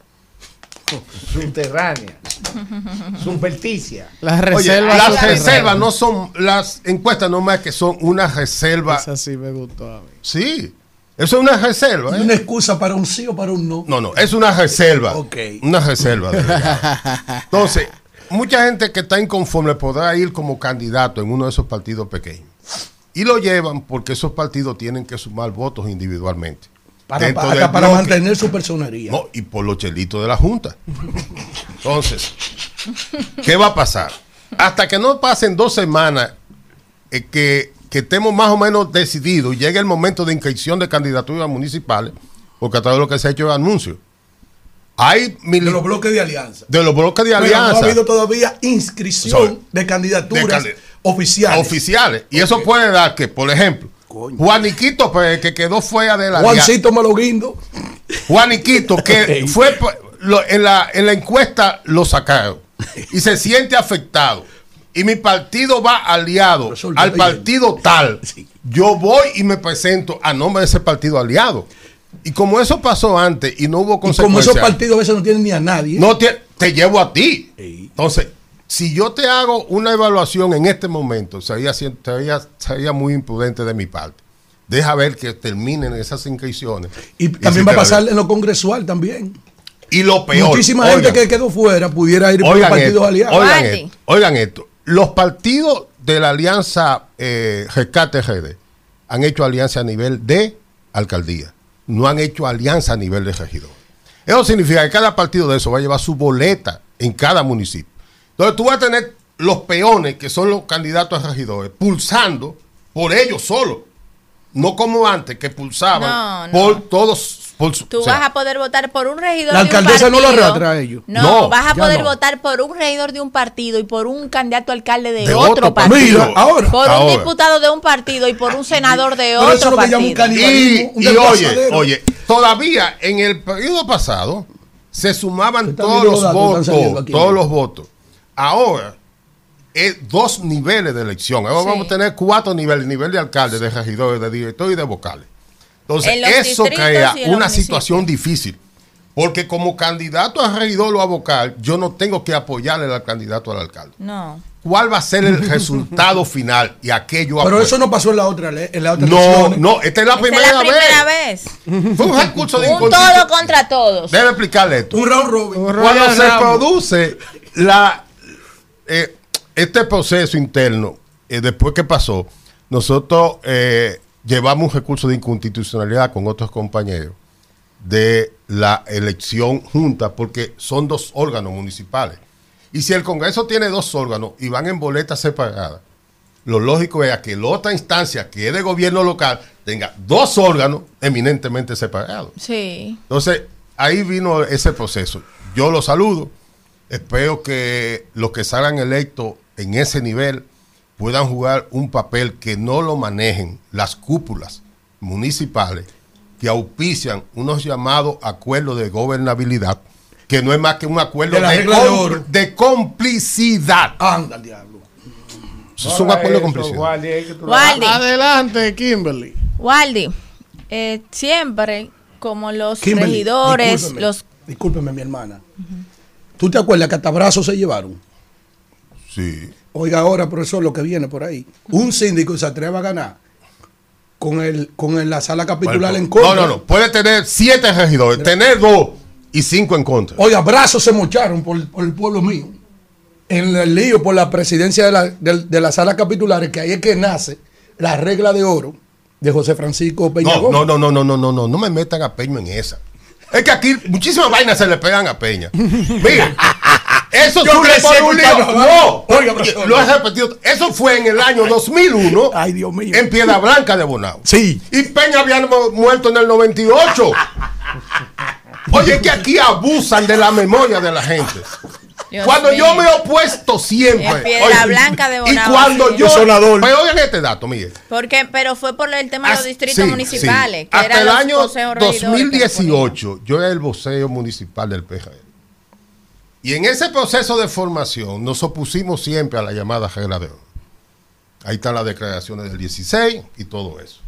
Subterránea. Subverticia. Las Oye, reservas. las subterráneas. reservas no son, las encuestas no más que son una reserva. Esa sí me gustó a mí. Sí, eso es una reserva. ¿eh? ¿Una excusa para un sí o para un no? No, no, es una reserva. Ok. Una reserva. de. Entonces, mucha gente que está inconforme podrá ir como candidato en uno de esos partidos pequeños. Y lo llevan porque esos partidos tienen que sumar votos individualmente. Para, para, mantener su personería. No, y por los chelitos de la Junta. Entonces, ¿qué va a pasar? Hasta que no pasen dos semanas eh, que, que estemos más o menos decididos y llegue el momento de inscripción de candidaturas municipales, porque a través de lo que se ha hecho es anuncio. Hay De los bloques de alianza. de los bloques de Pero alianza no ha habido todavía inscripción de candidaturas De oficiales. oficiales. Y eso puede dar que, por ejemplo, Juaniquito, pues, que quedó fuera de la. Juancito Maloguindo. Juaniquito, que fue lo- en, la, en la encuesta lo sacaron y se siente afectado. Y mi partido va aliado al partido tal. Yo voy y me presento a nombre de ese partido aliado. Y como eso pasó antes y no hubo Y como consecuencias, esos partidos a veces no tienen ni a nadie. no te, te llevo a ti. Entonces, si yo te hago una evaluación en este momento, sería, sería, sería muy imprudente de mi parte. Deja ver que terminen esas inscripciones. y también va a pasar en lo congresual también. Y lo peor. Muchísima oigan, gente que quedó fuera pudiera ir por los partidos esto, aliados. Oigan Andy. esto, oigan esto. Los partidos de la alianza eh, Rescate RD han hecho alianza a nivel de alcaldía. No han hecho alianza a nivel de regidor. Eso significa que cada partido de eso va a llevar su boleta en cada municipio. Entonces tú vas a tener los peones, que son los candidatos a regidores, pulsando por ellos solos. no como antes, que pulsaban No, no. por todos. Por, su- Tú o sea, vas a poder votar por un regidor La de un alcaldesa no lo partido. arrastra a ellos. No, No, vas a poder no. votar por un regidor de un partido y por un candidato a alcalde de, De otro, otro partido. Mira, ahora. Por un diputado de un partido y por un senador de Pero eso es otro lo que llaman un partido. y, un y oye, oye, todavía en el periodo pasado se sumaban todos los votos, todos los votos. Ahora, es dos niveles de elección. Ahora Sí. vamos a tener cuatro niveles, nivel de alcalde, de regidores, de director y de vocales. Entonces, En eso crea una municipios. situación difícil. Porque como candidato a regidor o a vocal, yo no tengo que apoyarle al candidato al alcalde. No. ¿Cuál va a ser el resultado final y aquello Pero eso no pasó en la otra ley. En la otra No, no, esta es la Esa es primera, la primera vez. vez. Fue un recurso de Un todo contra todos. Debe explicarle esto. Un round robin. Cuando se produce la eh, este proceso interno, eh, después que pasó, nosotros eh, llevamos un recurso de inconstitucionalidad con otros compañeros de la elección junta, porque son dos órganos municipales. Y si el Congreso tiene dos órganos y van en boletas separadas, lo lógico es que la otra instancia, que es de gobierno local, tenga dos órganos eminentemente separados. Sí. Entonces, ahí vino ese proceso. Yo lo saludo. Espero que los que salgan electos en ese nivel puedan jugar un papel que no lo manejen las cúpulas municipales que auspician unos llamados acuerdos de gobernabilidad, que no es más que un acuerdo De la de, regla de de complicidad. Anda al diablo. Es un acuerdo de complicidad. Waldi, Adelante, Kimberly. Waldi, eh, siempre como los Kimberly, regidores, discúlpeme, los Discúlpeme, mi hermana. ¿Tú te acuerdas que hasta brazos se llevaron? Sí. Oiga ahora, profesor, lo que viene por ahí. Un síndico se atreve a ganar con el con el- la sala capitular Bueno, en contra. no, no, no. Puede tener siete regidores, tener dos y cinco en contra. Oiga, brazos se mocharon por, por el pueblo mío. En el lío por la presidencia de la, de, de la sala capitulares, que ahí es que nace la regla de oro de José Francisco Peña no, no, no, no, no, no, no, no me metan a Peña en esa. Es que aquí muchísimas vainas se le pegan a Peña. Mira, eso Yo surge crecí por un lío. escuchando- No, Oiga, profesor. lo he repetido. Eso fue en el año 2001 Ay, Dios mío. en Piedra Blanca de Bonao. Sí. Y Peña había mu- muerto en el 98. Oye, es que aquí abusan de la memoria de la gente. Dios cuando yo me he opuesto siempre. Piedra oye, Blanca de Y Bonao, cuando sí. yo. Sonador. Pero oigan este dato, Miguel. Porque, pero fue por el tema de los distritos sí, municipales, sí. que Hasta el año consejos regidores que lo ponían. 2018, yo era el voceo municipal del PJR. Y en ese proceso de formación nos opusimos siempre a la llamada regla de oro. Ahí están las declaraciones del 16 y todo eso.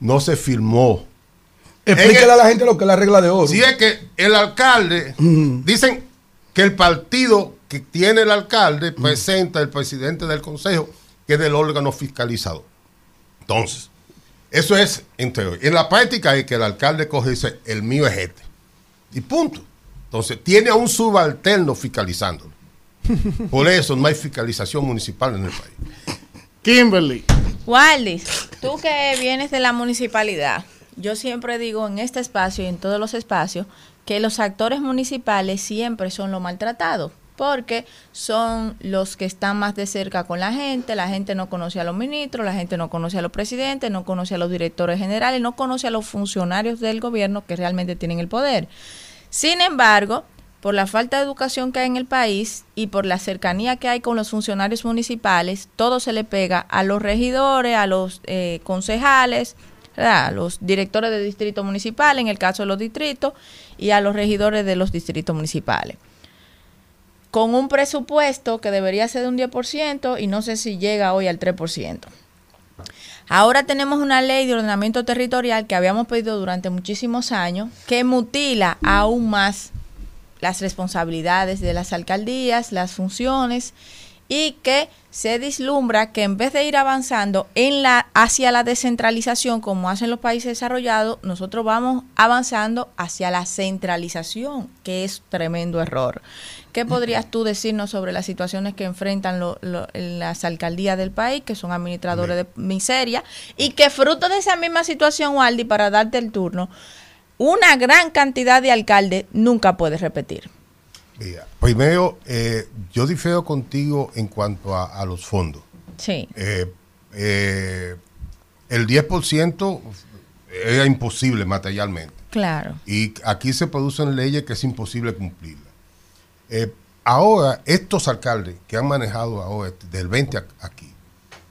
No se firmó. Explíquele el- a la gente lo que es la regla de oro. Si es que el alcalde, dicen que el partido que tiene el alcalde presenta el presidente del consejo, que es del órgano fiscalizador. Entonces, eso es en teoría. En la práctica es que el alcalde coge y dice, el mío es este. Y punto. Entonces, tiene a un subalterno fiscalizándolo. Por eso no hay fiscalización municipal en el país. Kimberly. Waldis, tú que vienes de la municipalidad, yo siempre digo en este espacio y en todos los espacios que los actores municipales siempre son los maltratados, porque son los que están más de cerca con la gente, la gente no conoce a los ministros, la gente no conoce a los presidentes, no conoce a los directores generales, no conoce a los funcionarios del gobierno que realmente tienen el poder. Sin embargo, por la falta de educación que hay en el país y por la cercanía que hay con los funcionarios municipales, todo se le pega a los regidores, a los eh, concejales, ¿verdad? a los directores de distrito municipal, en el caso de los distritos, y a los regidores de los distritos municipales. Con un presupuesto que debería ser de un 10% y no sé si llega hoy al 3%. Ahora tenemos una ley de ordenamiento territorial que habíamos pedido durante muchísimos años que mutila aún más las responsabilidades de las alcaldías, las funciones y que se vislumbra que en vez de ir avanzando en la hacia la descentralización como hacen los países desarrollados, nosotros vamos avanzando hacia la centralización, que es tremendo error. ¿Qué podrías tú decirnos sobre las situaciones que enfrentan lo- lo- las alcaldías del país, que son administradores de miseria, y que fruto de esa misma situación, Waldi, para darte el turno, una gran cantidad de alcaldes nunca puede repetir? Mira, primero, eh, yo difiero contigo en cuanto a, a los fondos. Sí. Eh, eh, el 10% era imposible materialmente. Claro. Y aquí se producen leyes que es imposible cumplirlas. Eh, ahora, estos alcaldes que han manejado ahora, del 20 a- aquí,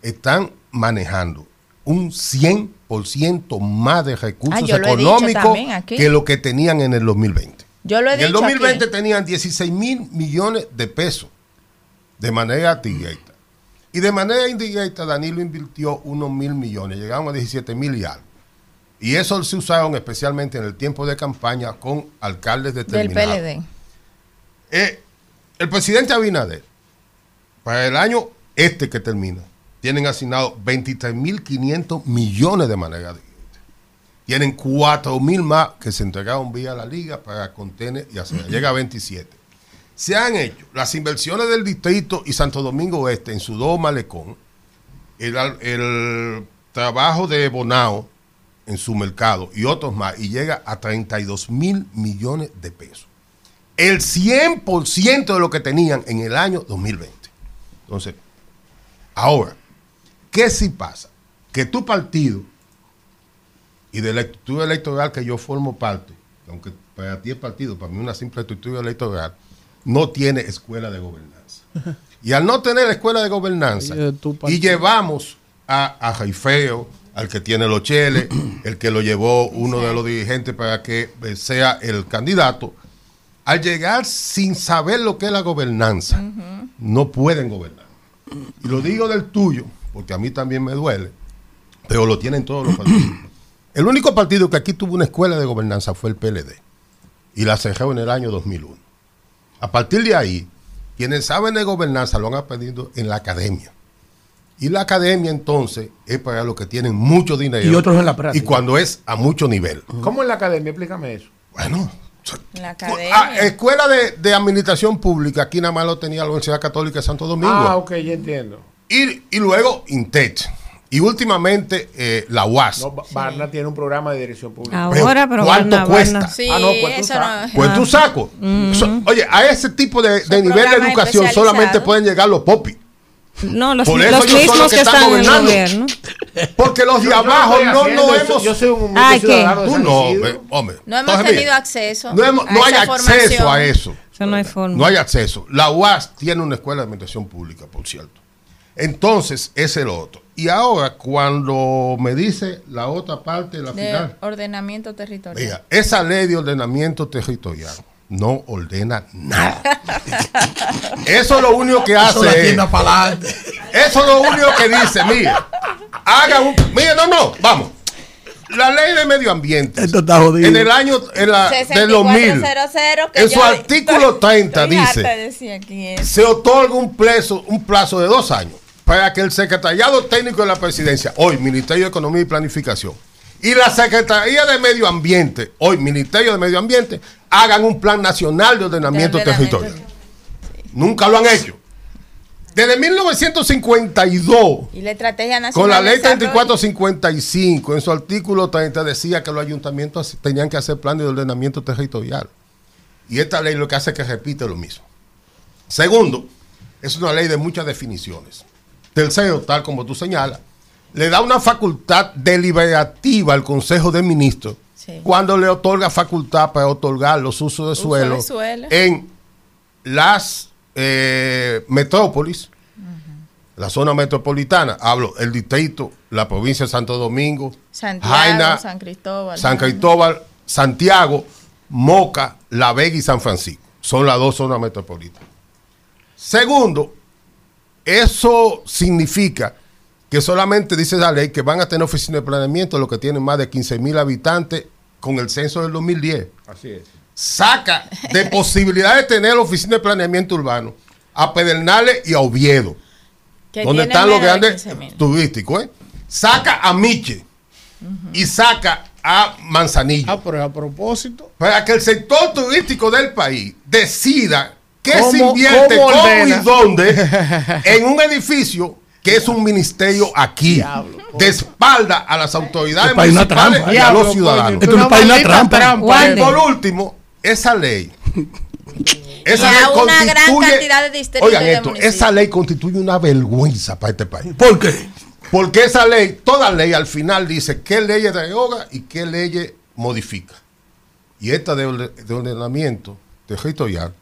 están manejando un 100% más de recursos Ah, dicho económicos que lo que tenían en el 2020. Yo lo he En el dicho 2020 aquí. tenían 16 mil millones de pesos de manera directa. Y de manera indirecta, Danilo invirtió unos mil millones, llegaron a 17 mil y algo. Y eso se usaron especialmente en el tiempo de campaña con alcaldes Del determinados. PLD. Eh, el presidente Abinader, para el año este que termina, tienen asignado 23.500 millones de manera directa. Tienen 4.000 más que se entregaron vía la liga para contener y hacer. Llega a 27. Se han hecho las inversiones del distrito y Santo Domingo Oeste en su dos malecón, el, trabajo de Bonao en su mercado y otros más, y llega a 32 mil millones de pesos el 100% de lo que tenían en el año 2020. Entonces, ahora, ¿qué si pasa? Que tu partido y de la estructura electoral que yo formo parte, aunque para ti es partido, para mí una simple estructura electoral, no tiene escuela de gobernanza. Y al no tener escuela de gobernanza, y llevamos a, a Jaifeo, al que tiene los cheles, el que lo llevó uno de los dirigentes para que eh, sea el candidato, al llegar sin saber lo que es la gobernanza, no pueden gobernar. Y lo digo del tuyo, porque a mí también me duele, pero lo tienen todos los partidos. El único partido que aquí tuvo una escuela de gobernanza fue el PLD, y la cerró en el año 2001. A partir de ahí, quienes saben de gobernanza lo han aprendido en la academia. Y la academia entonces es para los que tienen mucho dinero. Y otros en la práctica. Y cuando es a mucho nivel. ¿Cómo en la academia? Explícame eso. Bueno, La Ah, academia. escuela de, de administración pública, aquí nada más lo tenía la Universidad Católica de Santo Domingo. Ah, ok, ya entiendo. y, y luego INTECH. Y últimamente eh, la UAS. No, Barna tiene un programa de dirección pública. Ahora, pero ¿Cuánto Barna- cuesta? Barna- Sí, Ah, no, eso no. Saco. So- oye, a ese tipo de, nivel de educación solamente pueden llegar los popis. No, los, Por eso los ellos son mismos los que, que están están en el gobernando. gobierno. Porque los de abajo no, haciendo, no hemos. Yo soy un Ah, ¿qué? ciudadano de Tú San no, hombre. No hemos Entonces, tenido mira, acceso No, hemos- a no hay acceso formación. a eso. Eso no hay forma. No hay acceso. La UAS tiene una escuela de administración pública, por cierto. Entonces, es el otro. Y ahora, cuando me dice la otra parte de la De final, ordenamiento territorial. Mira, esa ley de ordenamiento territorial no ordena nada. Eso lo único que Eso la hace es, tienda para adelante. eso lo único que dice, mira, haga un, mira, no, no, vamos. La ley de medio ambiente Esto está jodido. en el año en la, del 2000 6400, que en su artículo 30 estoy dice harta de decir aquí se otorga un plazo, un plazo de dos años para que el secretariado técnico de la presidencia, hoy Ministerio de Economía y Planificación, y la Secretaría de Medio Ambiente, hoy Ministerio de Medio Ambiente, hagan un plan nacional de ordenamiento, De ordenamiento. territorial. Nunca lo han hecho. Desde 1952, Y la estrategia nacional. con la ley desarrollo. 3455, en su artículo 30 decía que los ayuntamientos tenían que hacer planes de ordenamiento territorial. Y esta ley lo que hace es que repite lo mismo. Segundo, es una ley de muchas definiciones. Tercero, tal como tú señalas, le da una facultad deliberativa al Consejo de Ministros Sí. cuando le otorga facultad para otorgar los usos de Uso suelo, de suelo. en las eh, metrópolis, la zona metropolitana, hablo el distrito, la provincia de Santo Domingo, Santiago, Jaina, San Cristóbal. San Cristóbal, Santiago, Moca, La Vega y San Francisco. Son las dos zonas metropolitanas. Segundo, eso significa que solamente dice la ley que van a tener oficinas de planeamiento los que tienen más de 15 mil habitantes con el censo del 2010. Así es. Saca de posibilidad de tener oficina de planeamiento urbano a Pedernales y a Oviedo, que donde están los grandes 15,000. turísticos. ¿eh? Saca a Miche y saca a Manzanillo Ah, pero a propósito. para que el sector turístico del país decida qué se ¿Cómo- invierte, cómo y dónde en un edificio que es un ministerio aquí, de espalda a las autoridades municipales trampa. y a los ciudadanos. Esto es un país, una trampa. Y Wande. por último, esa ley. Esa Y ley a una gran constituye- cantidad de distritos Oigan de esto, esa ley constituye una vergüenza para este país. ¿Por qué? Porque esa ley, toda ley al final dice qué leyes deroga y qué leyes modifica. Y esta de, de ordenamiento territorial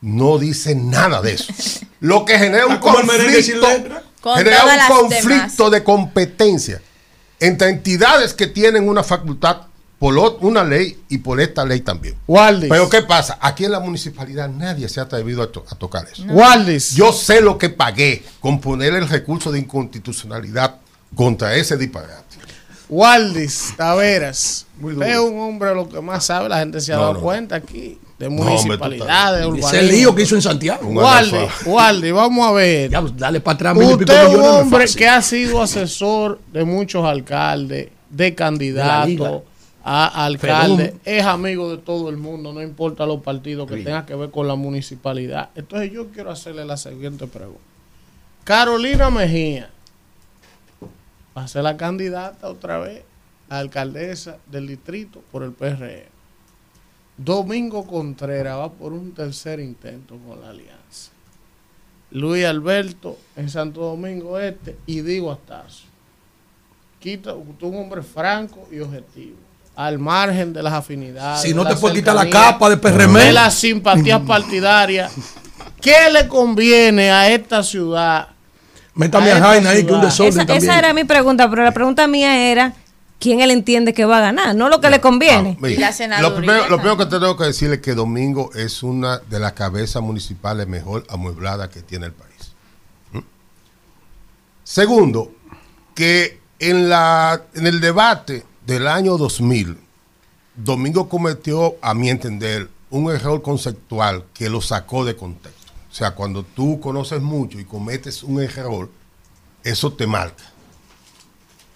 no dice nada de eso. Lo que genera un conflicto, genera un conflicto de competencia entre entidades que tienen una facultad por una ley y por esta ley también. Waldis. Pero ¿qué pasa? Aquí en la municipalidad nadie se ha atrevido a, to- a tocar eso. Waldis. Yo sé lo que pagué con poner el recurso de inconstitucionalidad contra ese disparate. Waldis Taveras. Es un hombre lo que más sabe, la gente se ha No, dado no. cuenta aquí, de No, municipalidades, de estás- Ese urbanismo. lío que hizo en Santiago. Analfabeto. Waldis, vamos a ver. Ya, dale para atrás. Usted es un no hombre que ha sido asesor de muchos alcaldes, de candidatos a alcalde, Fenómeno. es amigo de todo el mundo, no importa los partidos que tengan que ver con la municipalidad. Entonces yo quiero hacerle la siguiente pregunta. Carolina Mejía va a ser la candidata otra vez a alcaldesa del distrito por el PRM. Domingo Contreras va por un tercer intento con la alianza. Luis Alberto en Santo Domingo Este y Diego Astazo. Quita, un hombre franco y objetivo, al margen de las afinidades. Si no de te la puede quitar la capa de PRM. de las simpatías partidarias. ¿Qué le conviene a esta ciudad? Métame a a Jaina ahí, que un desorden Esa, también. esa era mi pregunta, pero la pregunta mía era quién él entiende que va a ganar, no lo que le conviene. Mira, la lo, primero, lo primero que tengo que decirle es que Domingo es una de las cabezas municipales mejor amuebladas que tiene el país. ¿Mm? Segundo, que en, la, en el debate del año 2000, Domingo cometió, a mi entender, un error conceptual que lo sacó de contexto. O sea, cuando tú conoces mucho y cometes un error, eso te marca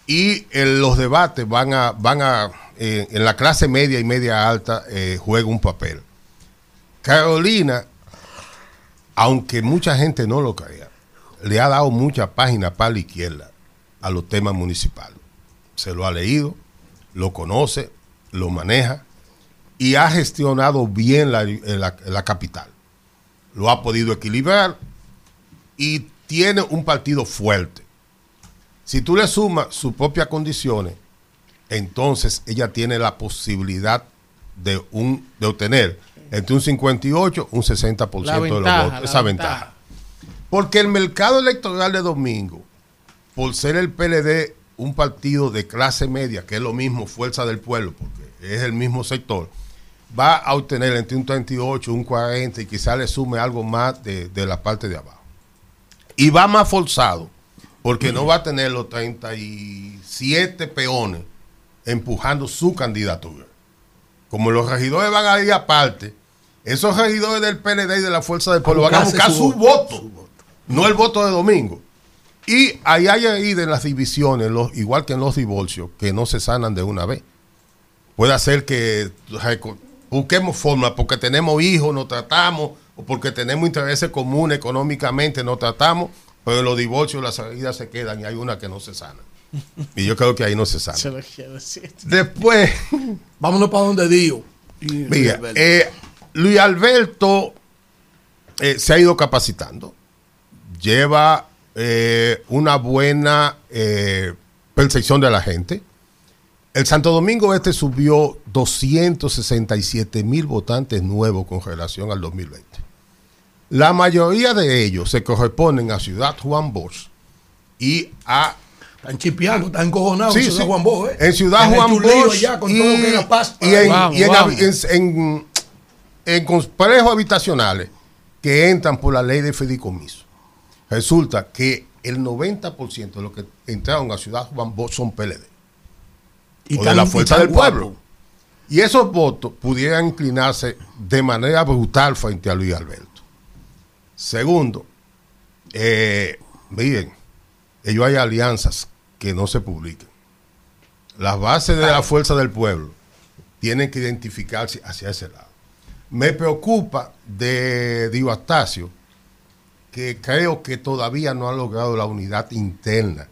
y eh, los debates van a, van a eh, en la clase media y media alta eh, juega un papel. Carolina, aunque mucha gente no lo crea, le ha dado mucha página para la izquierda a los temas municipales. Se lo ha leído, lo conoce, lo maneja y ha gestionado bien la, la- la capital. Lo ha podido equilibrar y tiene un partido fuerte. Si tú le sumas sus propias condiciones, entonces ella tiene la posibilidad de, un, de obtener entre un 58 y un 60% La de los ventaja, votos. Esa ventaja. Porque el mercado electoral de domingo, por ser el PLD un partido de clase media, que es lo mismo Fuerza del Pueblo, porque es el mismo sector, va a obtener entre un 38, un 40 y quizás le sume algo más de, de la parte de abajo. Y va más forzado, porque no va a tener los 37 peones empujando su candidatura. Como los regidores van a ir aparte, esos regidores del PLD y de la Fuerza del Pueblo van a buscar su, su voto, no el voto de domingo. Y ahí hay ahí de las divisiones, los, igual que en los divorcios, que no se sanan de una vez. Puede ser que busquemos formas, porque tenemos hijos, nos tratamos, o porque tenemos intereses comunes económicamente, nos tratamos, pero en los divorcios las salidas se quedan y hay una que no se sana. Y yo creo que ahí no se sana. Se lo quiero decir. Después, Vámonos para donde Dio. mira, eh, Luis Alberto eh, se ha ido capacitando, lleva eh, una buena eh, percepción de la gente. El Santo Domingo Este subió 267 mil votantes nuevos con relación al 2020. La mayoría de ellos se corresponden a Ciudad Juan Bosch y a Están chipeando, están encojonados Sí, en Ciudad sí. Juan Bosch, ¿eh? En Ciudad Juan Bosch allá con y, todo lo que era paz. y en, Vamos, y en vamos. habi- en- en- en complejos habitacionales que entran por la ley de fideicomiso. Resulta que el 90% de los que entraron a Ciudad Juan Bosch son PLD Y o de tan- la y fuerza del pueblo. guapo. Y esos votos pudieran inclinarse de manera brutal frente a Luis Alberto. Segundo, eh, miren, ellos hay alianzas que no se publican. Las bases de la fuerza del pueblo tienen que identificarse hacia ese lado. Me preocupa de Dio Astacio que creo que todavía no ha logrado la unidad interna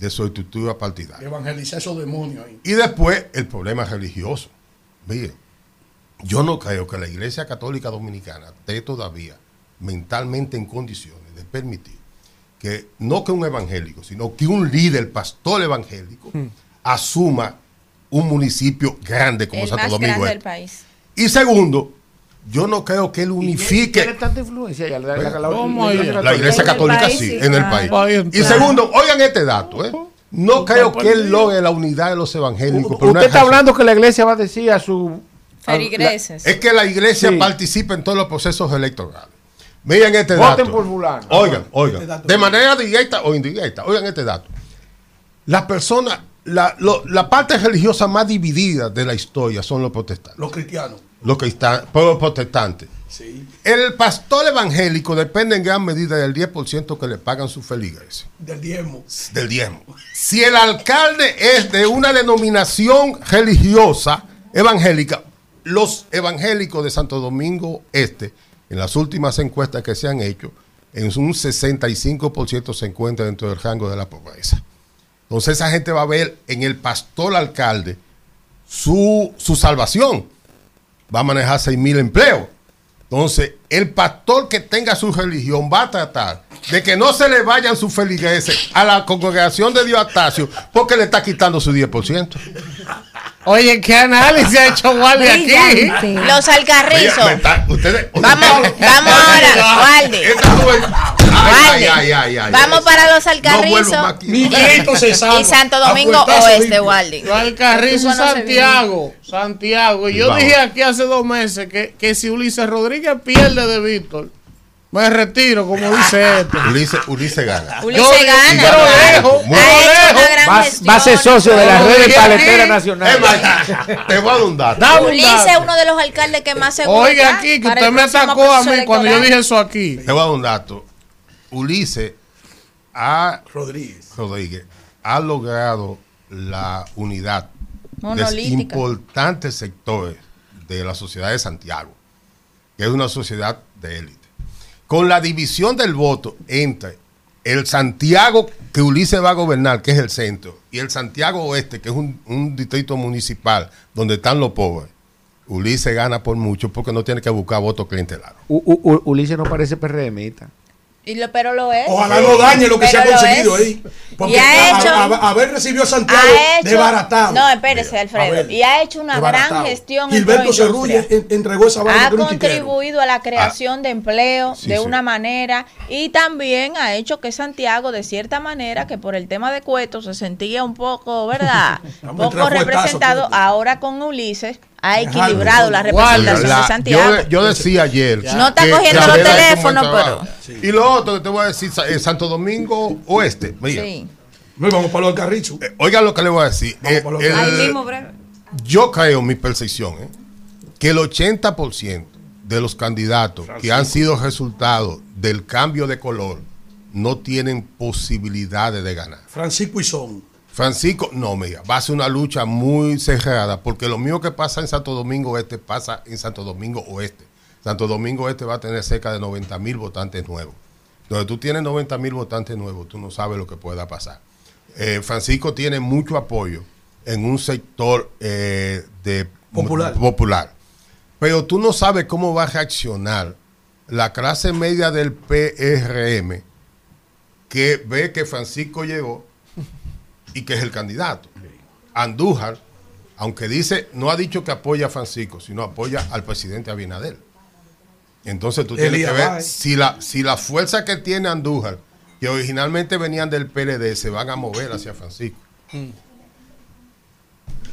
de su estructura partidaria. Evangelizar esos demonios ahí. Y después el problema religioso. Miren, yo no creo que la Iglesia Católica Dominicana esté todavía mentalmente en condiciones de permitir que no que un evangélico, sino que un líder, pastor evangélico, asuma un municipio grande como el Santo más Domingo. grande del Este. país. Y segundo, yo no creo que él unifique. ¿Tiene tanta influencia ya la, iglesia católica país, sí, en el claro. país. País, Y segundo, oigan este dato, ¿eh? No creo que él logre la unidad de los evangélicos. por una Usted está razón. hablando que la iglesia va a decir a su... a- Feligreses. Es que la iglesia Sí. participa en todos los procesos electorales. Miren este Voten dato. por fulano. Oigan, Este oigan. De manera directa o indirecta. Oigan este dato. Las personas, la, lo- la parte religiosa más dividida de la historia son los protestantes. Los cristianos. Los, cristan- los protestantes. Sí. El pastor evangélico depende en gran medida del 10% que le pagan sus feligreses. Del diezmo. Del diezmo. Si el alcalde es de una denominación religiosa evangélica, los evangélicos de Santo Domingo Este, en las últimas encuestas que se han hecho, en un 65% se encuentra dentro del rango de la pobreza. Entonces esa gente va a ver en el pastor alcalde su, su salvación. Va a manejar 6 mil empleos. Entonces, el pastor que tenga su religión va a tratar de que no se le vayan sus feligreses a la congregación de Dios Astacio porque le está quitando su 10%. Oye, ¿qué análisis ha hecho Wally aquí? Los alcarrizos. Oye, me está- ustedes- Vamos, vamos ahora, juventud- Ay, ay, ay, ay, Vamos ay. para los No alcarrizos salva. y Santo Domingo Oeste, limpio. Waldi. Yo al Carrizo Tú conoces Santiago, Santiago. Y yo Vamos. dije aquí hace dos meses que, que si Ulises Rodríguez pierde de Víctor, me retiro, como dice este. Ulises, Ulises gana. Ulises Yo- gana. pero lejos, Muy lejos. gran Va, gestión. va a ser socio de la No, red de oye, paletera aquí- nacional. Es más, te voy a dar un dato. Ulises es uno de los alcaldes que más seguro Oiga aquí, que usted me atacó a mí cuando yo dije eso aquí. Te voy a dar un dato. Ulises a Rodríguez. Rodríguez ha logrado la unidad de importantes sectores de la sociedad de Santiago, que es una sociedad de élite. Con la división del voto entre el Santiago que Ulises va a gobernar, que es el centro, y el Santiago Oeste, que es un, distrito municipal donde están los pobres, Ulises gana por mucho porque no tiene que buscar votos clientelares. Ulises no parece PRMista. Y lo, pero lo es. Ojalá no dañe lo que se ha conseguido ahí. Porque Y ha hecho- a- a- haber recibido a Santiago ha hecho, desbaratado. No, espérese, Alfredo. Ver, y ha hecho una gran gestión. en Gilberto Cerrulla entregó esa vaina ha un contribuido a la creación de empleo Sí, de sí. una manera y también ha hecho que Santiago, de cierta manera, que por el tema de Cueto se sentía un poco, ¿verdad? A poco representado. Ahora con Ulises ha equilibrado la representación La- de Santiago. Yo, yo decía ayer. No está cogiendo los teléfonos, trabajo. Y lo otro que te voy a decir, eh, Santo Domingo Oeste. Mira, Sí. Vamos para los Alcarrizos. eh, oigan lo que le voy a decir. Vamos Eh, para los el- Ahí mismo, breve. yo creo, mi percepción, eh, que el 80% de los candidatos que han sido resultado del cambio de color no tienen posibilidades de ganar. Francisco Izón. Francisco, no, mira, va a ser una lucha muy cerrada, porque lo mío que pasa en Santo Domingo Este pasa en Santo Domingo Oeste. Santo Domingo Este va a tener cerca de 90 mil votantes nuevos. Donde tú tienes 90 mil votantes nuevos, tú no sabes lo que pueda pasar. Eh, Francisco tiene mucho apoyo en un sector eh, de Popular. popular. Pero tú no sabes cómo va a reaccionar la clase media del PRM que ve que Francisco llegó y que es el candidato. Andújar, aunque dice, no ha dicho que apoya a Francisco, sino apoya al presidente Abinader. Entonces tú tienes que ver si la, si la fuerza que tiene Andújar, que originalmente venían del PLD, se van a mover hacia Francisco.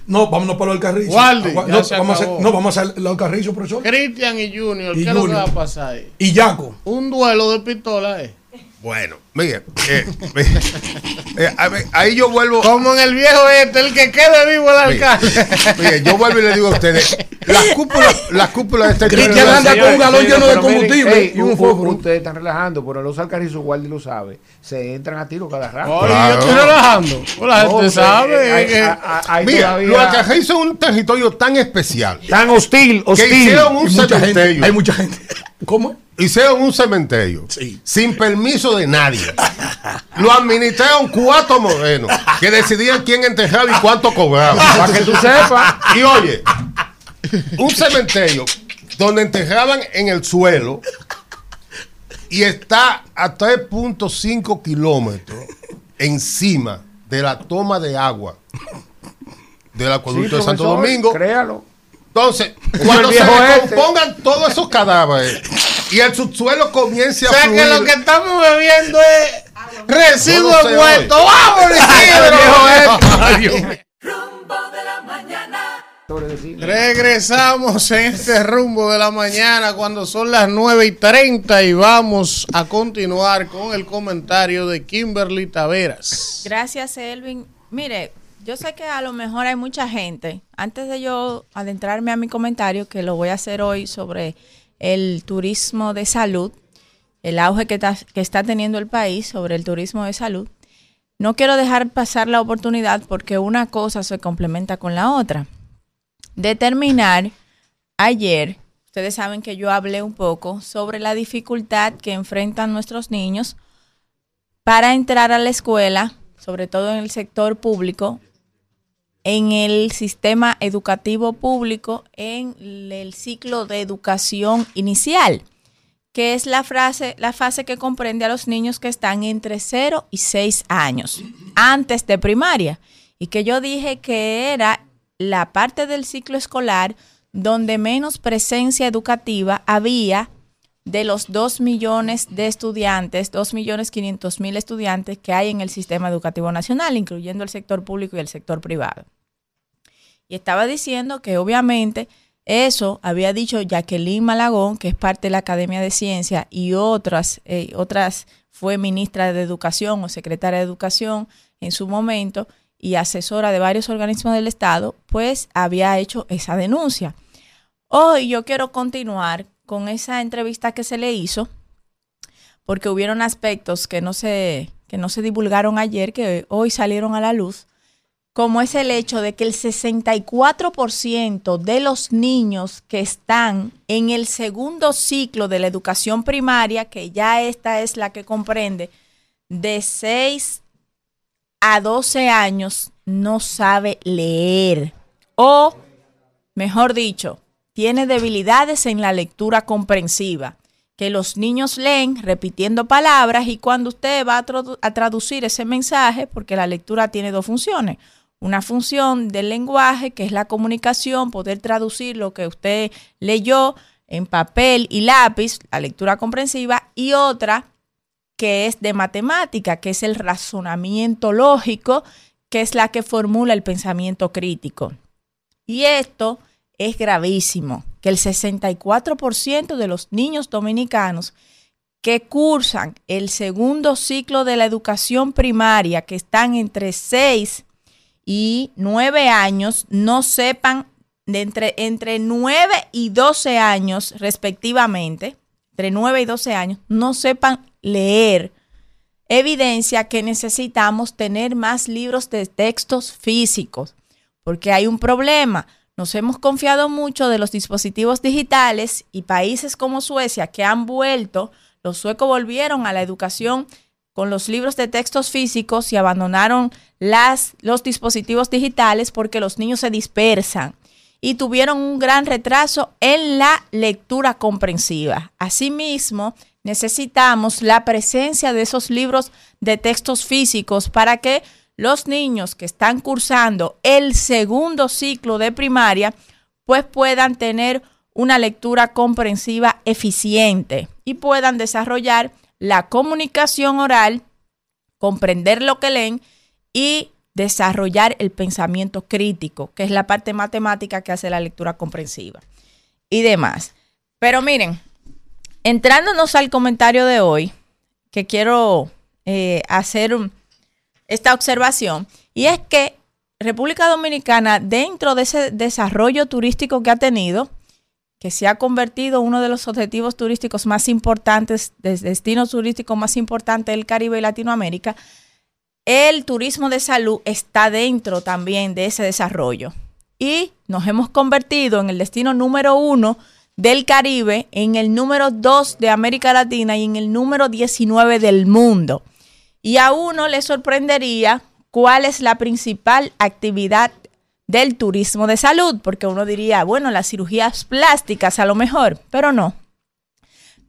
No, vámonos para los Alcarrizos. Waldi, no, vamos a hacer, no, vamos a hacer los Alcarrizos, profesor. Cristian y Junior, Y ¿qué es lo que Junior. va a pasar ahí? Y Yaco. Un duelo de pistola, ¿eh? Bueno, mire, eh, eh, a ver, ahí yo vuelvo. Como en el viejo este, el que quede vivo el alcalde. mire, yo vuelvo y le digo a ustedes, la cúpula, la cúpula de este Cristian anda con un galón lleno de combustible y un fósforo. Ustedes están relajando, pero los alcarrizos, Waldi lo sabe, se entran a tiro cada rato. Claro. yo estoy relajando. Pues la No, gente que- sabe. hay- que- hay- hay Mira, todavía- los Alcarrizos son un territorio tan especial tan hostil, que hostil. hicieron un Hay mucha gente. Hay mucha gente. ¿Cómo? Hicieron un cementerio Sí. sin permiso de nadie. Lo administraron cuatro morenos que decidían quién enterraba y cuánto cobraba. Para que tú sepas. Y oye, un cementerio donde enterraban en el suelo y está a 3.5 kilómetros encima de la toma de agua del acueducto Sí, de Santo Domingo. Créalo. Entonces, Es cuando se este. recompongan todos esos cadáveres y el subsuelo comience a O sea fluir. que lo que estamos bebiendo es residuos No muertos. ¡Vamos, Isidro! Mío. Regresamos en este rumbo de la mañana cuando son las 9 y 30 y vamos a continuar con el comentario de Kimberly Taveras. Gracias, Elvin. Mire, yo sé que a lo mejor hay mucha gente, antes de yo adentrarme a mi comentario, que lo voy a hacer hoy sobre el turismo de salud, el auge que está, que está teniendo el país sobre el turismo de salud, no quiero dejar pasar la oportunidad porque una cosa se complementa con la otra. Determinar ayer, ustedes saben que yo hablé un poco sobre la dificultad que enfrentan nuestros niños para entrar a la escuela, sobre todo en el sector público, en el sistema educativo público, en el ciclo de educación inicial, que es la, frase, la fase que comprende a los niños que están entre 0 y 6 años, antes de primaria, y que yo dije que era la parte del ciclo escolar donde menos presencia educativa había de los 2 millones de estudiantes, 2 millones 500 mil estudiantes que hay en el sistema educativo nacional, incluyendo el sector público y el sector privado. Y estaba diciendo que obviamente eso había dicho Jacqueline Malagón, que es parte de la Academia de Ciencia, y otras, eh, otras fue ministra de Educación o secretaria de Educación en su momento y asesora de varios organismos del Estado, pues había hecho esa denuncia. Hoy yo quiero continuar con esa entrevista que se le hizo, porque hubieron aspectos que no se, que no se divulgaron ayer, que hoy salieron a la luz, como es el hecho de que el 64% de los niños que están en el segundo ciclo de la educación primaria, que ya esta es la que comprende de 6 a 12 años, no sabe leer. O, mejor dicho, tiene debilidades en la lectura comprensiva, que los niños leen repitiendo palabras y cuando usted va a, a traducir ese mensaje, porque la lectura tiene dos funciones, una función del lenguaje, que es la comunicación, poder traducir lo que usted leyó en papel y lápiz, la lectura comprensiva, y otra que es de matemática, que es el razonamiento lógico, que es la que formula el pensamiento crítico. Y esto es gravísimo, que el 64% de los niños dominicanos que cursan el segundo ciclo de la educación primaria, que están entre 6 y 9 años, no sepan de entre, entre 9 y 12 años respectivamente, entre 9 y 12 años, no sepan leer, evidencia que necesitamos tener más libros de textos físicos, porque hay un problema. Nos hemos confiado mucho de los dispositivos digitales y países como Suecia que han vuelto, los suecos volvieron a la educación con los libros de textos físicos y abandonaron las, los dispositivos digitales porque los niños se dispersan y tuvieron un gran retraso en la lectura comprensiva. Asimismo, necesitamos la presencia de esos libros de textos físicos para que los niños que están cursando el segundo ciclo de primaria pues puedan tener una lectura comprensiva eficiente y puedan desarrollar la comunicación oral, comprender lo que leen y desarrollar el pensamiento crítico, que es la parte matemática que hace la lectura comprensiva y demás. Pero miren, entrándonos al comentario de hoy, que quiero eh, hacer un- esta observación, y es que República Dominicana, dentro de ese desarrollo turístico que ha tenido, que se ha convertido en uno de los objetivos turísticos más importantes, de destinos turísticos más importantes del Caribe y Latinoamérica, el turismo de salud está dentro también de ese desarrollo. Y nos hemos convertido en el destino número uno del Caribe, en el número dos de América Latina y en el número 19 del mundo. Y a uno le sorprendería cuál es la principal actividad del turismo de salud, porque uno diría, bueno, las cirugías plásticas a lo mejor, pero no.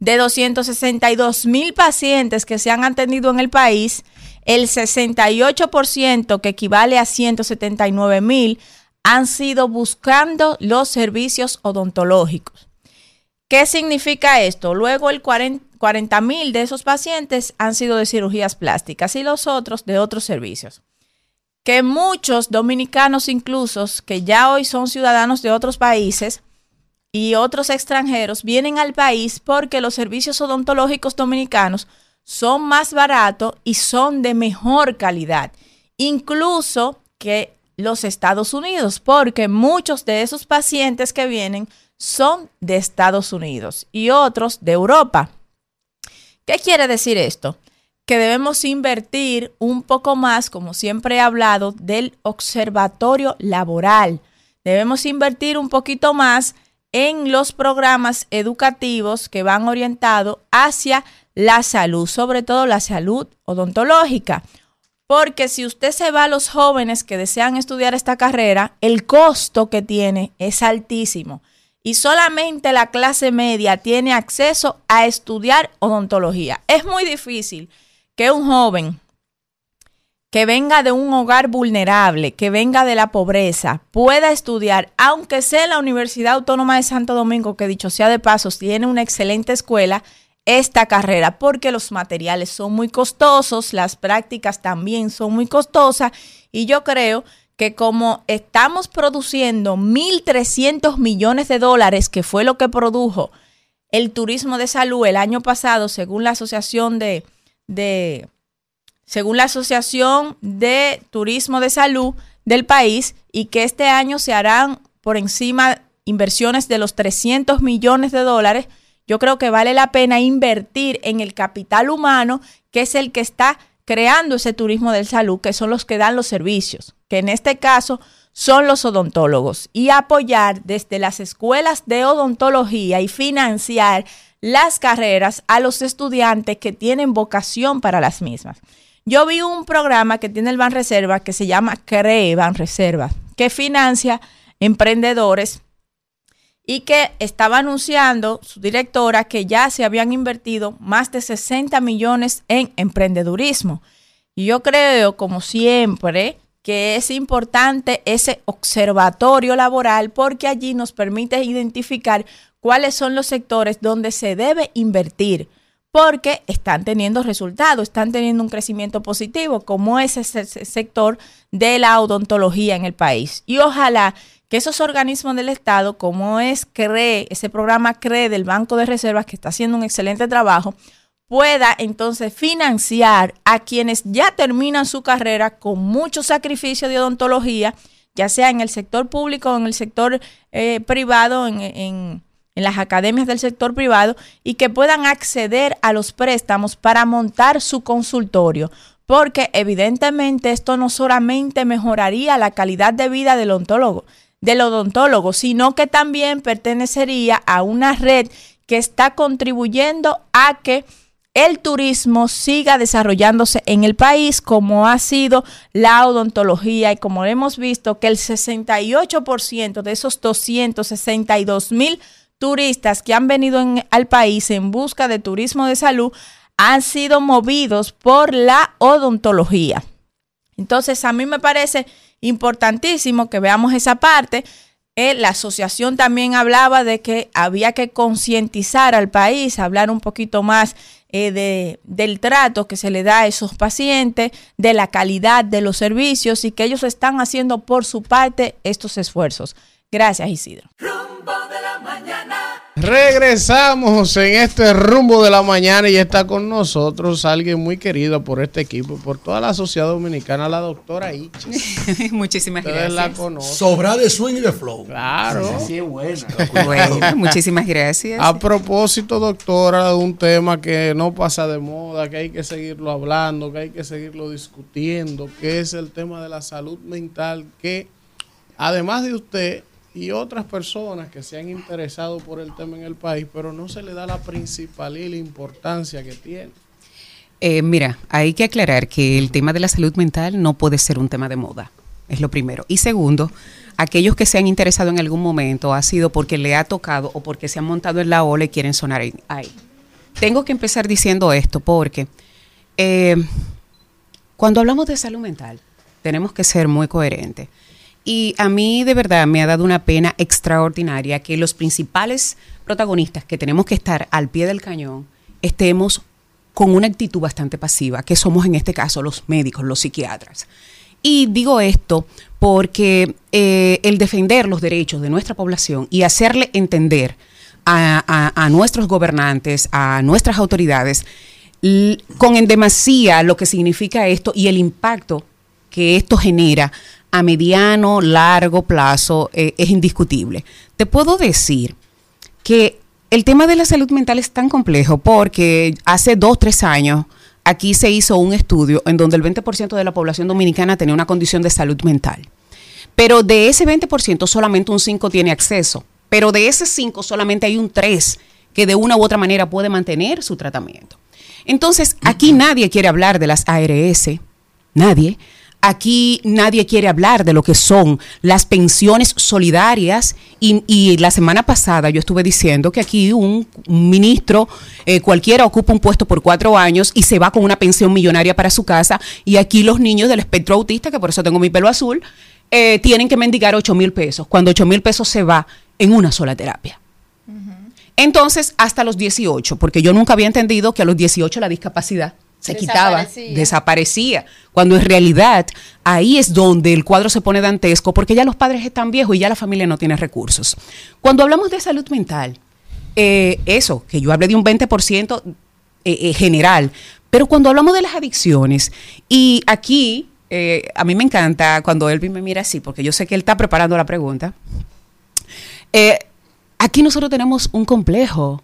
de 262 mil pacientes que se han atendido en el país, el 68%, que equivale a 179 mil, han sido buscando los servicios odontológicos. ¿Qué significa esto? Luego el 40 mil de esos pacientes han sido de cirugías plásticas y los otros de otros servicios. Que muchos dominicanos incluso, que ya hoy son ciudadanos de otros países y otros extranjeros, vienen al país porque los servicios odontológicos dominicanos son más baratos y son de mejor calidad, incluso que los Estados Unidos, porque muchos de esos pacientes que vienen son de Estados Unidos y otros de Europa. ¿Qué quiere decir esto? Que debemos invertir un poco más, como siempre he hablado, del observatorio laboral. Debemos invertir un poquito más en los programas educativos que van orientados hacia la salud, sobre todo la salud odontológica. Porque si usted se va a los jóvenes que desean estudiar esta carrera, el costo que tiene es altísimo. Y solamente la clase media tiene acceso a estudiar odontología. Es muy difícil que un joven que venga de un hogar vulnerable, que venga de la pobreza, pueda estudiar, aunque sea en la Universidad Autónoma de Santo Domingo, que dicho sea de paso, tiene una excelente escuela, esta carrera porque los materiales son muy costosos, las prácticas también son muy costosas y yo creo que como estamos produciendo 1.300 millones de dólares, que fue lo que produjo el turismo de salud el año pasado, según la Asociación de, según la Asociación de Turismo de Salud del país, y que este año se harán por encima inversiones de los 300 millones de dólares, yo creo que vale la pena invertir en el capital humano, que es el que está creando ese turismo de salud, que son los que dan los servicios, que en este caso son los odontólogos, y apoyar desde las escuelas de odontología y financiar las carreras a los estudiantes que tienen vocación para las mismas. Yo vi un programa que tiene el Ban Reserva que se llama CREE Ban Reserva, que financia emprendedores y que estaba anunciando su directora que ya se habían invertido más de 60 millones en emprendedurismo. Y yo creo, como siempre, que es importante ese observatorio laboral porque allí nos permite identificar cuáles son los sectores donde se debe invertir porque están teniendo resultados, están teniendo un crecimiento positivo, como es ese sector de la odontología en el país. Y ojalá que esos organismos del Estado, como es CRE, ese programa CRE del Banco de Reservas, que está haciendo un excelente trabajo, pueda entonces financiar a quienes ya terminan su carrera con mucho sacrificio de odontología, ya sea en el sector público o en el sector eh, privado, en, en las academias del sector privado, y que puedan acceder a los préstamos para montar su consultorio. Porque evidentemente esto no solamente mejoraría la calidad de vida del odontólogo, del odontólogo, sino que también pertenecería a una red que está contribuyendo a que el turismo siga desarrollándose en el país como ha sido la odontología y como hemos visto que el 68% de esos 262 mil turistas que han venido al país en busca de turismo de salud han sido movidos por la odontología. Entonces a mí me parece importantísimo que veamos esa parte. Eh, la asociación también hablaba de que había que concientizar al país, hablar un poquito más eh, de, del trato que se le da a esos pacientes, de la calidad de los servicios y que ellos están haciendo por su parte estos esfuerzos. Gracias, Isidro. Regresamos en este rumbo de la mañana y está con nosotros alguien muy querido por este equipo, por toda la sociedad dominicana, la doctora Iches. muchísimas gracias. la. Sobra de swing y de flow. Claro. Sí, es buena. Bueno, muchísimas gracias. A propósito, doctora, de un tema que no pasa de moda, que hay que seguirlo hablando, que hay que seguirlo discutiendo, que es el tema de la salud mental, que además de usted, y otras personas que se han interesado por el tema en el país, pero no se le da la principal la importancia que tiene. Eh, mira, hay que aclarar que el tema de la salud mental no puede ser un tema de moda, es lo primero. Y segundo, aquellos que se han interesado en algún momento ha sido porque le ha tocado o porque se han montado en la ola y quieren sonar ahí. tengo que empezar diciendo esto porque eh, cuando hablamos de salud mental, tenemos que ser muy coherentes. Y a mí de verdad me ha dado una pena extraordinaria que los principales protagonistas que tenemos que estar al pie del cañón estemos con una actitud bastante pasiva, que somos en este caso los médicos, los psiquiatras. Y digo esto porque eh, el defender los derechos de nuestra población y hacerle entender a, a- nuestros gobernantes, a nuestras autoridades, con en demasía lo que significa esto y el impacto que esto genera a mediano, largo plazo eh, es indiscutible. Te puedo decir que el tema de la salud mental es tan complejo porque hace dos, tres años aquí se hizo un estudio en donde el 20% de la población dominicana tenía una condición de salud mental. Pero de ese 20% solamente un 5 tiene acceso. Pero de ese 5 solamente hay un 3 que de una u otra manera puede mantener su tratamiento. Entonces, aquí nadie quiere hablar de las ARS, nadie. Aquí nadie quiere hablar de lo que son las pensiones solidarias y, y la semana pasada yo estuve diciendo que aquí un, un ministro eh, cualquiera ocupa un puesto por cuatro años y se va con una pensión millonaria para su casa y aquí los niños del espectro autista, que por eso tengo mi pelo azul, eh, tienen que mendigar 8 mil pesos, cuando 8 mil pesos se va en una sola terapia. Entonces, hasta los 18, porque yo nunca había entendido que a los 18 la discapacidad se quitaba, Desaparecía. cuando en realidad ahí es donde el cuadro se pone dantesco, porque ya los padres están viejos y ya la familia no tiene recursos. Cuando hablamos de salud mental, eh, eso, que yo hablé de un 20% eh, eh, general, pero cuando hablamos de las adicciones, y aquí a mí me encanta cuando Elvin me mira así, porque yo sé que él está preparando la pregunta. Aquí nosotros tenemos un complejo,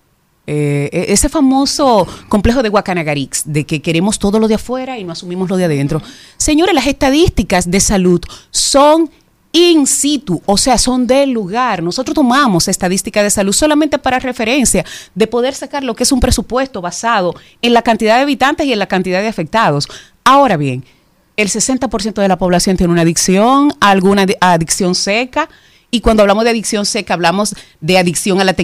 eh, e- ese famoso complejo de Guacanagarix, de que queremos todo lo de afuera y no asumimos lo de adentro. Señores, las estadísticas de salud son in situ, o sea, son del lugar. Nosotros tomamos estadísticas de salud solamente para referencia, de poder sacar lo que es un presupuesto basado en la cantidad de habitantes y en la cantidad de afectados. Ahora bien, el 60% de la población tiene una adicción, alguna adi- adicción seca. Y cuando hablamos de adicción seca, hablamos de adicción a la,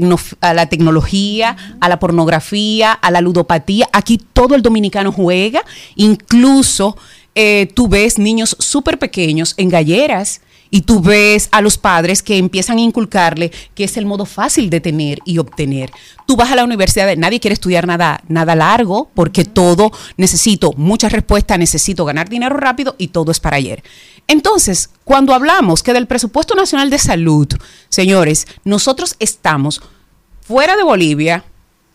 a la tecnología, a la pornografía, a la ludopatía. Aquí todo el dominicano juega. Incluso eh, tú ves niños súper pequeños en galleras y tú ves a los padres que empiezan a inculcarle que es el modo fácil de tener y obtener. Tú vas a la universidad, nadie quiere estudiar nada, nada largo porque todo necesito muchas respuestas, necesito ganar dinero rápido y todo es para ayer. Entonces, cuando hablamos que del presupuesto nacional de salud, señores, nosotros estamos fuera de Bolivia,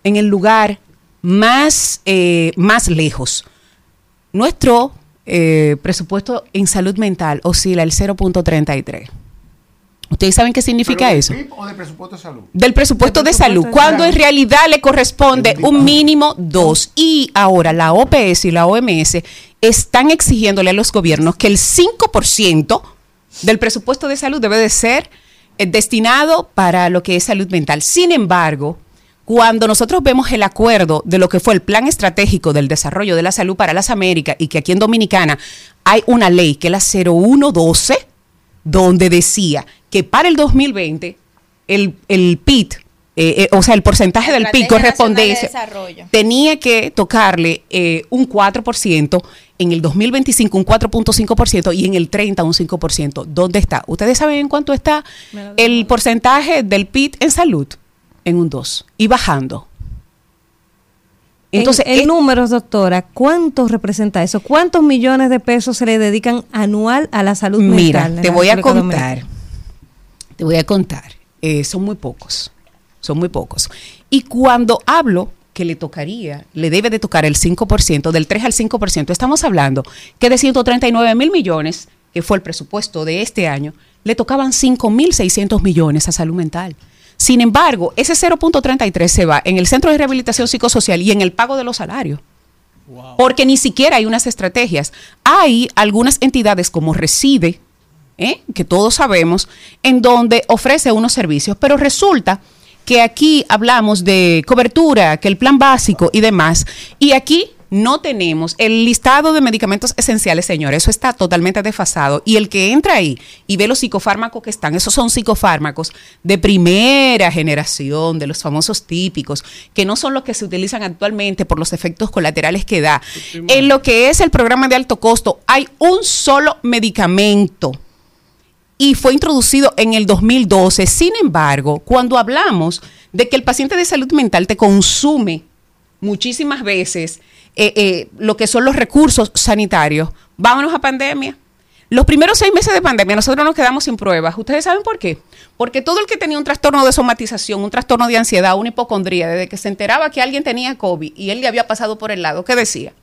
en el lugar más, eh, más lejos. Nuestro eh, presupuesto en salud mental oscila el 0.33. ¿Ustedes saben qué significa eso? ¿O de presupuesto de salud? Del presupuesto de salud, cuando en realidad le corresponde un mínimo dos. Y ahora la OPS y la OMS están exigiéndole a los gobiernos que el 5% del presupuesto de salud debe de ser eh, destinado para lo que es salud mental. Sin embargo, cuando nosotros vemos el acuerdo de lo que fue el plan estratégico del desarrollo de la salud para las Américas y que aquí en Dominicana hay una ley que es la 0112, donde decía que para el 2020 el, el PIT, eh, eh, o sea, el porcentaje del de correspondencia Desarrollo. tenía que tocarle eh, un 4%, en el 2025 un 4.5% y en el 30 un 5%. ¿Dónde está? ¿Ustedes saben en cuánto está el porcentaje del PIT en salud? En un 2 y bajando. Entonces, en, eh, números, doctora, ¿cuánto representa eso? ¿Cuántos millones de pesos se le dedican anual a la salud Mira, mental? en te voy a contar. Te voy a contar. Eh, son muy pocos. Son muy pocos. Y cuando hablo que le tocaría, le debe de tocar el 5%, del 3 al 5%, estamos hablando que de 139 mil millones, que fue el presupuesto de este año, le tocaban 5.600 millones a salud mental. Sin embargo, ese 0.33 se va en el centro de rehabilitación psicosocial y en el pago de los salarios. Porque ni siquiera hay unas estrategias. Hay algunas entidades como Reside, ¿eh? que todos sabemos, en donde ofrece unos servicios, pero resulta que aquí hablamos de cobertura, que el plan básico y demás, y aquí no tenemos el listado de medicamentos esenciales, señores, eso está totalmente desfasado. Y el que entra ahí y ve los psicofármacos que están, esos son psicofármacos de primera generación, de los famosos típicos, que no son los que se utilizan actualmente por los efectos colaterales que da. En lo que es el programa de alto costo, hay un solo medicamento y fue introducido en el 2012. Sin embargo, cuando hablamos de que el paciente de salud mental te consume muchísimas veces eh, eh, lo que son los recursos sanitarios, vámonos a pandemia. Los primeros seis meses de pandemia nosotros nos quedamos sin pruebas. ¿Ustedes saben por qué? Porque todo el que tenía un trastorno de somatización, un trastorno de ansiedad, una hipocondría, desde que se enteraba que alguien tenía COVID y él le había pasado por el lado, ¿qué decía?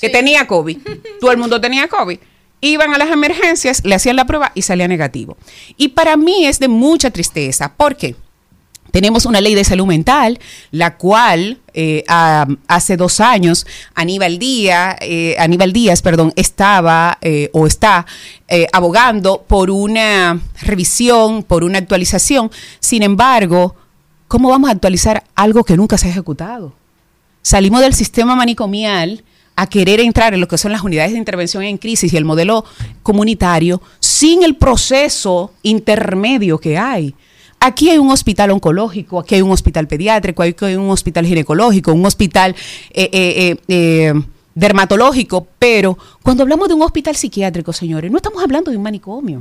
Que tenía COVID. todo el mundo tenía COVID iban a las emergencias, le hacían la prueba y salía negativo. Y para mí es de mucha tristeza. ¿Por qué? Tenemos una ley de salud mental, la cual eh, hace dos años Aníbal Díaz, eh, Aníbal Díaz, perdón, estaba eh, o está eh, abogando por una revisión, por una actualización. Sin embargo, ¿cómo vamos a actualizar algo que nunca se ha ejecutado? Salimos del sistema manicomial a querer entrar en lo que son las unidades de intervención en crisis y el modelo comunitario sin el proceso intermedio que hay. Aquí hay un hospital oncológico, aquí hay un hospital pediátrico, aquí hay un hospital ginecológico, un hospital eh, eh, eh, dermatológico, pero cuando hablamos de un hospital psiquiátrico, señores, no estamos hablando de un manicomio.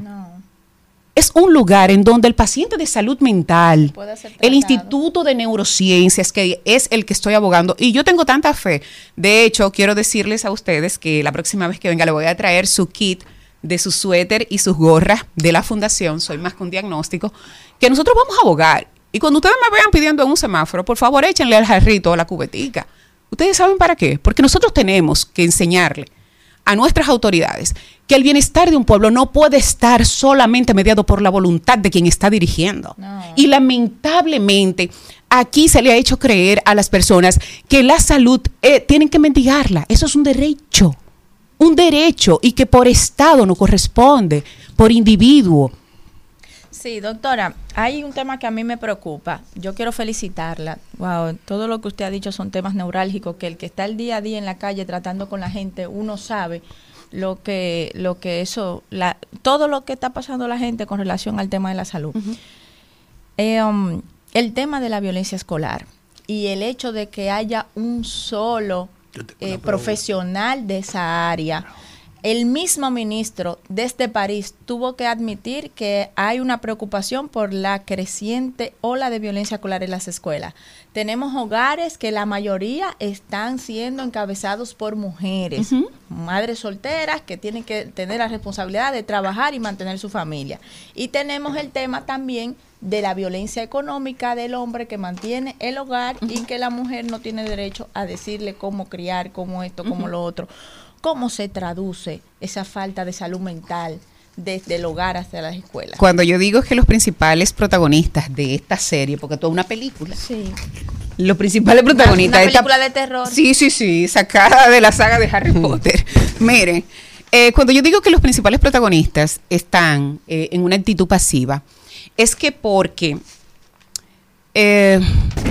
Es un lugar en donde el paciente de salud mental, el. Instituto de Neurociencias, que es el que estoy abogando, y yo tengo tanta fe. De hecho, quiero decirles a ustedes que la próxima vez que venga le voy a traer su kit de su suéter y sus gorras de la fundación, soy más que un diagnóstico, que nosotros vamos a abogar. Y cuando ustedes me vean pidiendo en un semáforo, por favor échenle al jarrito o a la cubetica. ¿Ustedes saben para qué? Porque nosotros tenemos que enseñarle a nuestras autoridades que el bienestar de un pueblo no puede estar solamente mediado por la voluntad de quien está dirigiendo. Y lamentablemente aquí se le ha hecho creer a las personas que la salud eh, tienen que mendigarla. Eso es un derecho, un derecho y que por Estado no corresponde, por individuo. Sí, doctora, hay un tema que a mí me preocupa. Yo quiero felicitarla. Wow, todo lo que usted ha dicho son temas neurálgicos que el que está el día a día en la calle tratando con la gente, uno sabe lo que lo que eso la todo lo que está pasando la gente con relación al tema de la salud. Eh, um, el tema de la violencia escolar y el hecho de que haya un solo eh, profesional de esa área. El mismo ministro desde París tuvo que admitir que hay una preocupación por la creciente ola de violencia escolar en las escuelas. Tenemos hogares que la mayoría están siendo encabezados por mujeres, madres solteras que tienen que tener la responsabilidad de trabajar y mantener su familia. Y tenemos el tema también de la violencia económica del hombre que mantiene el hogar y que la mujer no tiene derecho a decirle cómo criar, cómo esto, cómo lo otro. ¿Cómo se traduce esa falta de salud mental desde el hogar hasta las escuelas? Cuando yo digo que los principales protagonistas de esta serie, porque toda una película, los principales protagonistas Una de esta- película de terror. Sí, sí, sí, sacada de la saga de Harry Potter. Miren, eh, cuando yo digo que los principales protagonistas están eh, en una actitud pasiva, es que porque eh,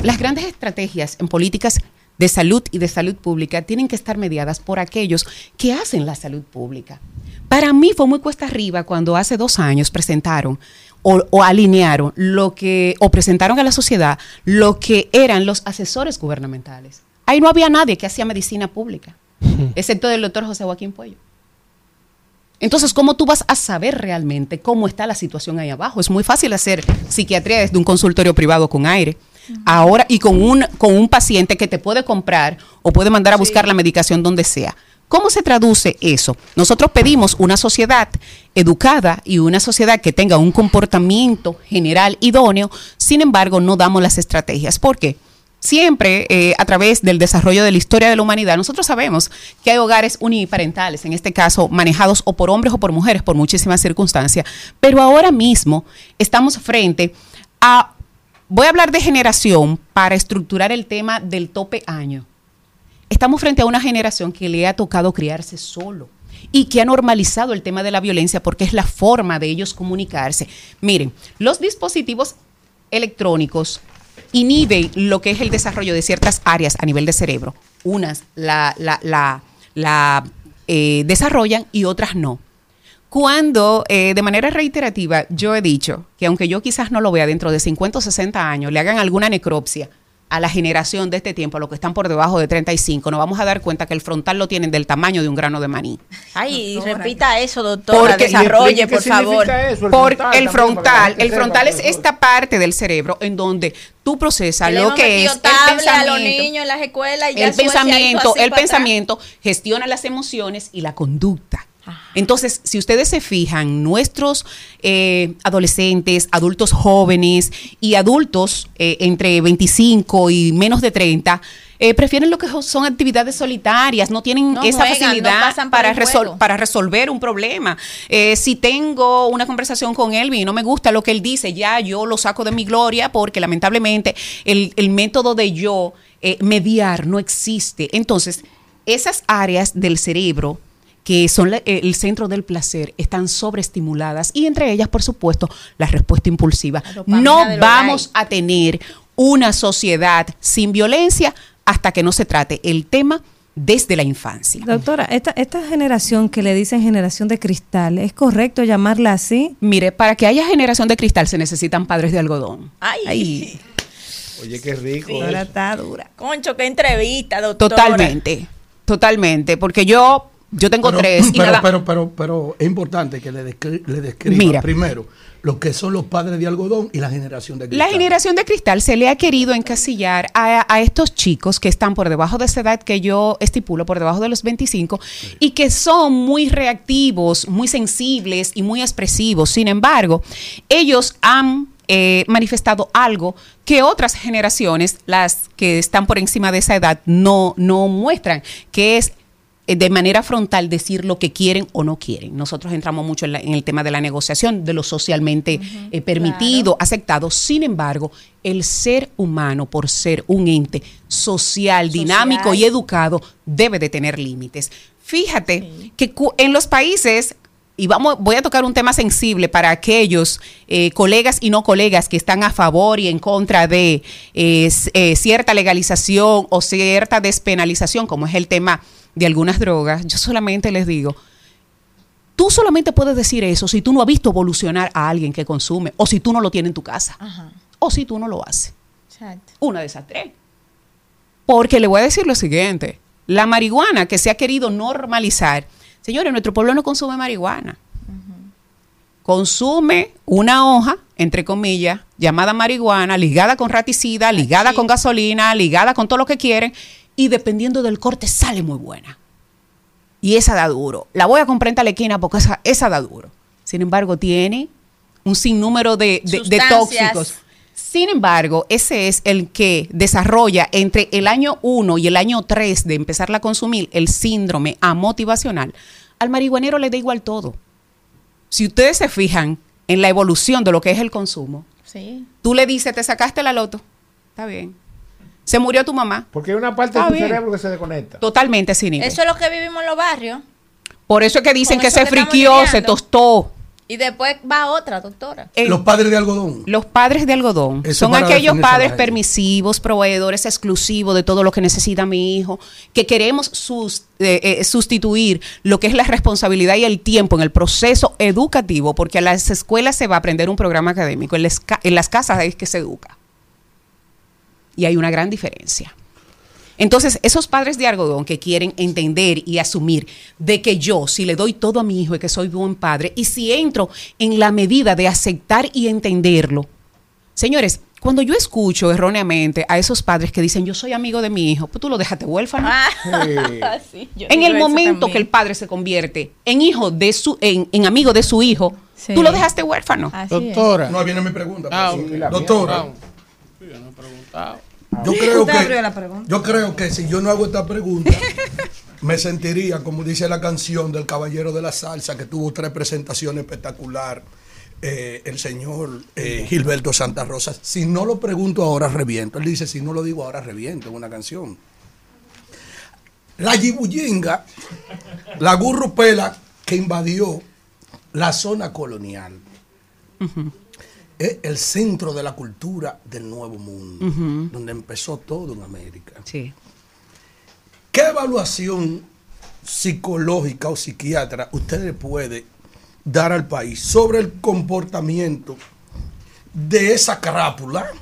las grandes estrategias en políticas de salud y de salud pública tienen que estar mediadas por aquellos que hacen la salud pública. Para mí fue muy cuesta arriba cuando hace dos años presentaron o, o alinearon lo que, o presentaron a la sociedad lo que eran los asesores gubernamentales. Ahí no había nadie que hacía medicina pública, excepto el doctor José Joaquín Puello. Entonces, ¿cómo tú vas a saber realmente cómo está la situación ahí abajo? Es muy fácil hacer psiquiatría desde un consultorio privado con aire. Ahora, y con un, con un paciente que te puede comprar o puede mandar a buscar la medicación donde sea. ¿Cómo se traduce eso? Nosotros pedimos una sociedad educada y una sociedad que tenga un comportamiento general idóneo, sin embargo, no damos las estrategias. ¿Por qué? Siempre eh, a través del desarrollo de la historia de la humanidad, nosotros sabemos que hay hogares uniparentales, en este caso manejados o por hombres o por mujeres por muchísimas circunstancias, pero ahora mismo estamos frente a, voy a hablar de generación para estructurar el tema del tope año. Estamos frente a una generación que le ha tocado criarse solo y que ha normalizado el tema de la violencia porque es la forma de ellos comunicarse. Miren, los dispositivos electrónicos inhiben lo que es el desarrollo de ciertas áreas a nivel de cerebro, unas la, eh, desarrollan y otras no. Cuando eh, de manera reiterativa yo he dicho que aunque yo quizás no lo vea dentro de 50 o 60 años, le hagan alguna necropsia a la generación de este tiempo, a los que están por debajo de 35, nos vamos a dar cuenta que el frontal lo tienen del tamaño de un grano de maní. Ay, repita eso, doctora, desarrolle, por favor. Porque el frontal, el frontal es esta parte del cerebro en donde tú procesas lo que es el tablet a los pensamiento, niños en las escuelas y ya el pensamiento, el atrás. pensamiento gestiona las emociones y la conducta. Entonces, si ustedes se fijan, nuestros eh, adolescentes, adultos jóvenes y adultos eh, entre 25 y menos de 30, eh, prefieren lo que son actividades solitarias, no tienen No esa juegan, facilidad para, resol- resolver un problema. Eh, si tengo una conversación con Elvin y no me gusta lo que él dice, ya yo lo saco de mi gloria porque lamentablemente el, el método de yo eh, mediar no existe. Entonces, esas áreas del cerebro que son la- eh, el centro del placer, están sobreestimuladas y entre ellas, por supuesto, la respuesta impulsiva. No vamos a tener una sociedad sin violencia hasta que no se trate el tema desde la infancia. Doctora, esta, esta generación que le dicen generación de cristal, ¿es correcto llamarla así? Mire, para que haya generación de cristal se necesitan padres de algodón. Ay, Oye, qué rico. Está dura. concho, qué entrevista, doctora. Totalmente, totalmente, porque yo yo tengo pero, tres y pero, nada- pero, pero, pero es importante que le, descri- le describa Mira. primero lo que son los padres de algodón y la generación de La cristal. generación de cristal se le ha querido encasillar a, a estos chicos que están por debajo de esa edad que yo estipulo, por debajo de los 25, y que son muy reactivos, muy sensibles y muy expresivos. Sin embargo, ellos han eh, manifestado algo que otras generaciones, las que están por encima de esa edad, no, no muestran, que es de manera frontal decir lo que quieren o no quieren. Nosotros entramos mucho en, la- en el tema de la negociación, de lo socialmente eh, permitido, aceptado. Sin embargo, el ser humano, por ser un ente social, dinámico y educado, debe de tener límites. Fíjate que en los países y vamos, voy a tocar un tema sensible para aquellos eh, colegas y no colegas que están a favor y en contra de eh, eh, cierta legalización o cierta despenalización, como es el tema de algunas drogas. Yo solamente les digo, tú solamente puedes decir eso si tú no has visto evolucionar a alguien que consume o si tú no lo tienes en tu casa Ajá, o si tú no lo haces. exacto. Una de esas tres. Porque le voy a decir lo siguiente, la marihuana que se ha querido normalizar, señores, nuestro pueblo no consume marihuana. Consume una hoja, entre comillas, llamada marihuana, ligada con raticida, ligada con gasolina, ligada con todo lo que quieren, y dependiendo del corte sale muy buena. Y esa da duro. La voy a comprar en tal esquina porque esa, esa da duro. Sin embargo, tiene un sinnúmero de, de- de tóxicos. Sin embargo, ese es el que desarrolla entre el año 1 y el año 3 de empezar a consumir el síndrome amotivacional. Al marihuanero le da igual todo. Si ustedes se fijan en la evolución de lo que es el consumo, Sí. tú le dices, te sacaste la loto. Está bien. Se murió tu mamá. Porque hay una parte de tu bien. cerebro que se desconecta. Totalmente sin Eso es lo que vivimos en los barrios. Por eso es que dicen que se que friquió, se tostó. Y después va otra, doctora. Eh, Los padres de algodón. Los padres de algodón Eso son aquellos padres permisivos, proveedores exclusivos de todo lo que necesita mi hijo, que queremos sus- eh, eh, sustituir lo que es la responsabilidad y el tiempo en el proceso educativo, porque a las escuelas se va a aprender un programa académico, en en las casas es que se educa. Y hay una gran diferencia. Entonces, esos padres de algodón que quieren entender y asumir de que yo, si le doy todo a mi hijo, es que soy buen padre, y si entro en la medida de aceptar y entenderlo. Señores, cuando yo escucho erróneamente a esos padres que dicen, yo soy amigo de mi hijo, pues tú lo dejaste huérfano. Ah, Sí, en el momento que el padre se convierte en hijo de su, en, en amigo de su hijo, Sí. tú lo dejaste huérfano. Así es. Doctora. No, viene mi pregunta. Ah, pues, sí. Doctora, yo creo, que, yo creo que si yo no hago esta pregunta, me sentiría, como dice la canción del Caballero de la Salsa, que tuvo tres presentaciones espectacular, eh, el señor eh, Gilberto Santa Rosa. Si no lo pregunto ahora, reviento. Él dice, si no lo digo ahora, reviento en una canción. La Yibuyinga, la gurrupela que invadió la zona colonial, es el centro de la cultura del Nuevo Mundo, donde empezó todo en América. Sí. ¿Qué evaluación psicológica o psiquiatra usted le puede dar al país sobre el comportamiento de esa crápula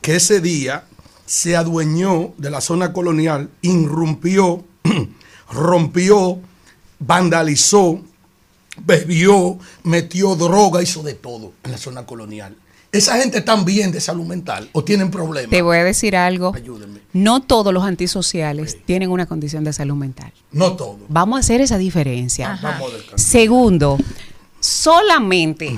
que ese día se adueñó de la zona colonial, irrumpió, rompió, vandalizó, bebió, metió droga, hizo de todo en la zona colonial? ¿Esa gente están bien de salud mental o tienen problemas? Te voy a decir algo. No todos los antisociales tienen una condición de salud mental. No todos. Vamos a hacer esa diferencia. Vamos. Segundo, solamente,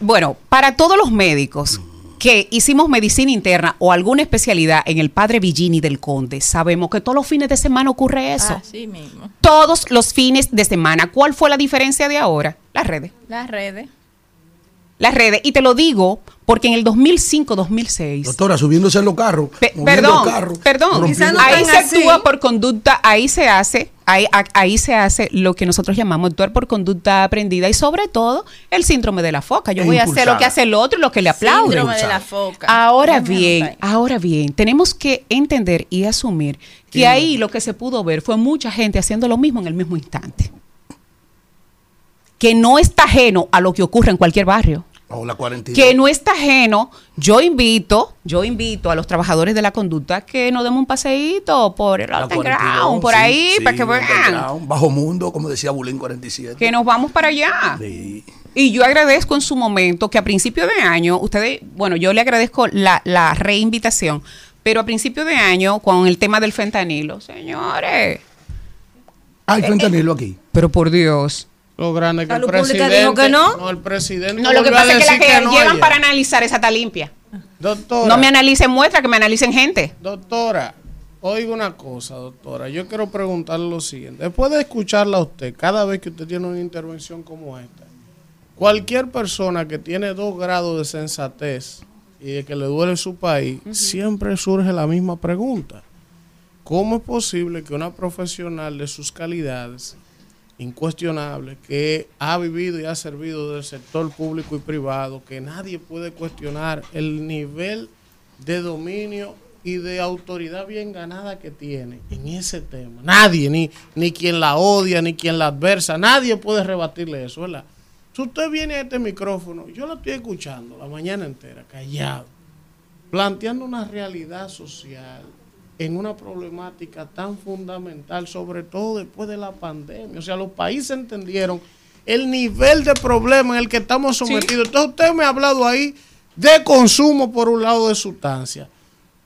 bueno, para todos los médicos que hicimos medicina interna o alguna especialidad en el padre Villini del Conde, sabemos que todos los fines de semana ocurre eso. Así mismo. Todos los fines de semana. ¿Cuál fue la diferencia de ahora? Las redes. Las redes. Las redes. Y te lo digo porque en el 2005-2006 Doctora, subiéndose en los carros. Pe- perdón, carros, perdón. rompiendo ahí se actúa por conducta, ahí se hace, ahí, ahí se hace lo que nosotros llamamos actuar por conducta aprendida y sobre todo el síndrome de la foca. Yo E voy a hacer lo que hace el otro y lo que le aplaude. Síndrome de la foca. Ahora Déjame bien, ahora bien, tenemos que entender y asumir que ahí lo que se pudo ver fue mucha gente haciendo lo mismo en el mismo instante. Que no está ajeno a lo que ocurre en cualquier barrio O la cuarentena. que no está ajeno. Yo invito, yo invito a los trabajadores de la conducta que nos demos un paseíto por el underground, 42, por sí, ahí, sí, para que vean Bajo mundo, como decía Bulín 47. que nos vamos para allá. Sí. Y yo agradezco en su momento que a principio de año, ustedes, bueno, yo le agradezco la, la reinvitación, pero a principio de año, con el tema del fentanilo, señores. Hay fentanilo aquí. Pero por Dios. Lo grande que el Pública presidente. dijo que no. el presidente. No, lo que pasa es que la que, no llevan para analizar esa está limpia. Doctora. No me analicen muestra, que me analicen gente. Doctora, oiga una cosa, doctora. Yo quiero preguntarle lo siguiente. Después de escucharla a usted, cada vez que usted tiene una intervención como esta, cualquier persona que tiene dos grados de sensatez y de que le duele su país, siempre surge la misma pregunta. ¿Cómo es posible que una profesional de sus calidades, incuestionable, que ha vivido y ha servido del sector público y privado, que nadie puede cuestionar el nivel de dominio y de autoridad bien ganada que tiene en ese tema. Nadie, ni, ni quien la odia, ni quien la adversa, nadie puede rebatirle eso, ¿verdad? Si usted viene a este micrófono, yo lo estoy escuchando la mañana entera, callado, planteando una realidad social en una problemática tan fundamental, sobre todo después de la pandemia. O sea, los países entendieron el nivel de problema en el que estamos sometidos. Entonces usted me ha hablado ahí de consumo por un lado de sustancias.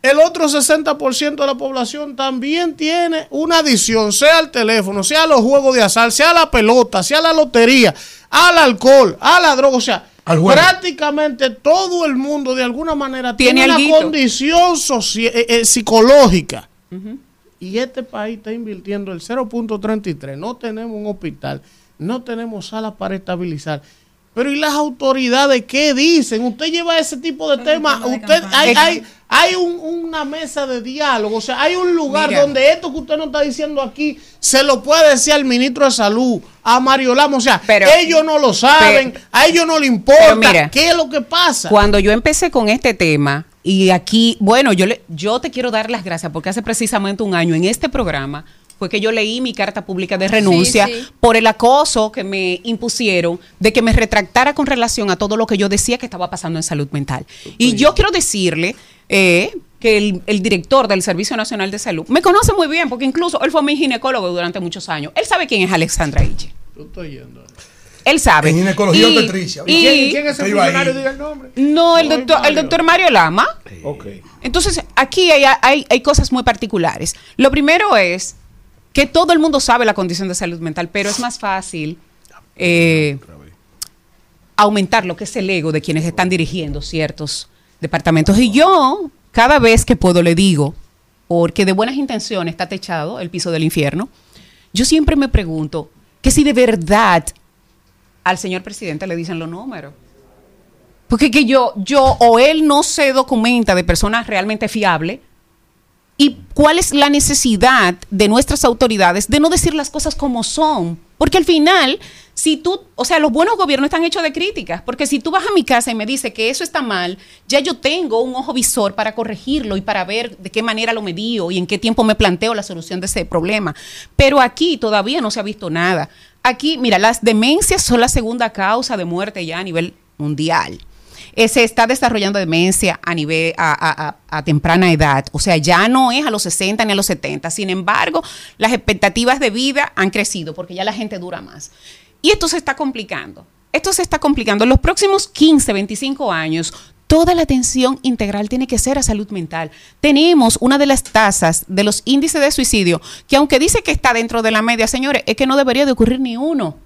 El otro 60% de la población también tiene una adicción, sea al teléfono, sea a los juegos de azar, sea a la pelota, sea a la lotería, al alcohol, a la droga. O sea. Prácticamente todo el mundo de alguna manera Tiene tiene, una condición eh, eh, psicológica. Y este país está invirtiendo el 0.33. No tenemos un hospital, no tenemos salas para estabilizar. Pero ¿y las autoridades qué dicen? Usted lleva ese tipo de temas. Usted, hay, hay, hay un- una mesa de diálogo. O sea, hay un lugar Mira. donde esto que usted nos está diciendo aquí se lo puede decir al ministro de Salud, a Mario Lama. O sea, ellos no lo saben, a ellos no le importa. mira, ¿Qué es lo que pasa? Cuando yo empecé con este tema, y aquí, bueno, yo, le, yo te quiero dar las gracias porque hace precisamente un año en este programa fue que yo leí mi carta pública de renuncia sí. por el acoso que me impusieron de que me retractara con relación a todo lo que yo decía que estaba pasando en salud mental. Y yo quiero decirle eh, que el, el director del Servicio Nacional de Salud me conoce muy bien porque incluso él fue mi ginecólogo durante muchos años. Él sabe quién es Alexandra Iche. Yo estoy yendo. Él sabe. En ginecología Y- obstetricia. y- ¿Quién- quién es el funcionario? Diga el nombre. No, el doctor, el Mario. doctor Mario Lama. Ok. Entonces, aquí hay, hay, hay cosas muy particulares. Lo primero es que todo el mundo sabe la condición de salud mental, pero es más fácil eh, aumentar lo que es el ego de quienes están dirigiendo ciertos departamentos. Y yo, cada vez que puedo, le digo, porque de buenas intenciones está techado el piso del infierno, yo siempre me pregunto que si de verdad al señor presidente le dicen los números. Porque que yo, yo o él no se documenta de personas realmente fiables. ¿Y cuál es la necesidad de nuestras autoridades de no decir las cosas como son? Porque al final, si tú, o sea, los buenos gobiernos están hechos de críticas, porque si tú vas a mi casa y me dices que eso está mal, ya yo tengo un ojo visor para corregirlo y para ver de qué manera lo medío y en qué tiempo me planteo la solución de ese problema. Pero aquí todavía no se ha visto nada. Aquí, mira, las demencias son la segunda causa de muerte ya a nivel mundial. Eh, se está desarrollando demencia a nivel a, a- temprana edad, o sea, ya no es a los 60 ni a los 70. Sin embargo, las expectativas de vida han crecido porque ya la gente dura más. Y esto se está complicando. Esto se está complicando. En los próximos 15, 25 años, toda la atención integral tiene que ser a salud mental. Tenemos una de las tasas de los índices de suicidio que aunque dice que está dentro de la media, señores, es que no debería de ocurrir ni uno.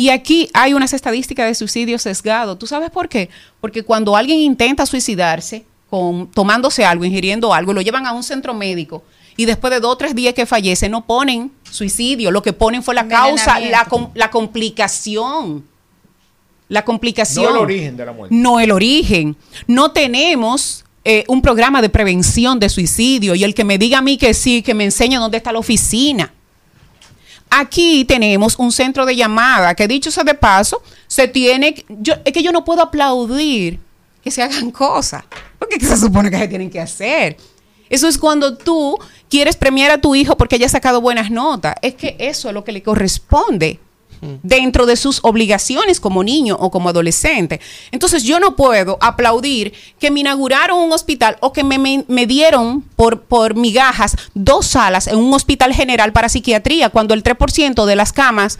Y aquí hay unas estadísticas de suicidio sesgado. ¿Tú sabes por qué? Porque cuando alguien intenta suicidarse, con, tomándose algo, ingiriendo algo, lo llevan a un centro médico y después de dos o tres días que fallece no ponen suicidio, lo que ponen fue la causa, la, com- la complicación. La complicación. No el origen de la muerte. No el origen. No tenemos eh, un programa de prevención de suicidio y el que me diga a mí que sí, que me enseñe dónde está la oficina. Aquí tenemos un centro de llamada que dicho sea de paso, se tiene, yo, es que yo no puedo aplaudir que se hagan cosas, porque ¿qué se supone que se tienen que hacer. Eso es cuando tú quieres premiar a tu hijo porque haya sacado buenas notas. Es que eso es lo que le corresponde dentro de sus obligaciones como niño o como adolescente. Entonces yo no puedo aplaudir que me inauguraron un hospital o que me, me- me dieron por, por migajas dos salas en un hospital general para psiquiatría cuando el 3% de las camas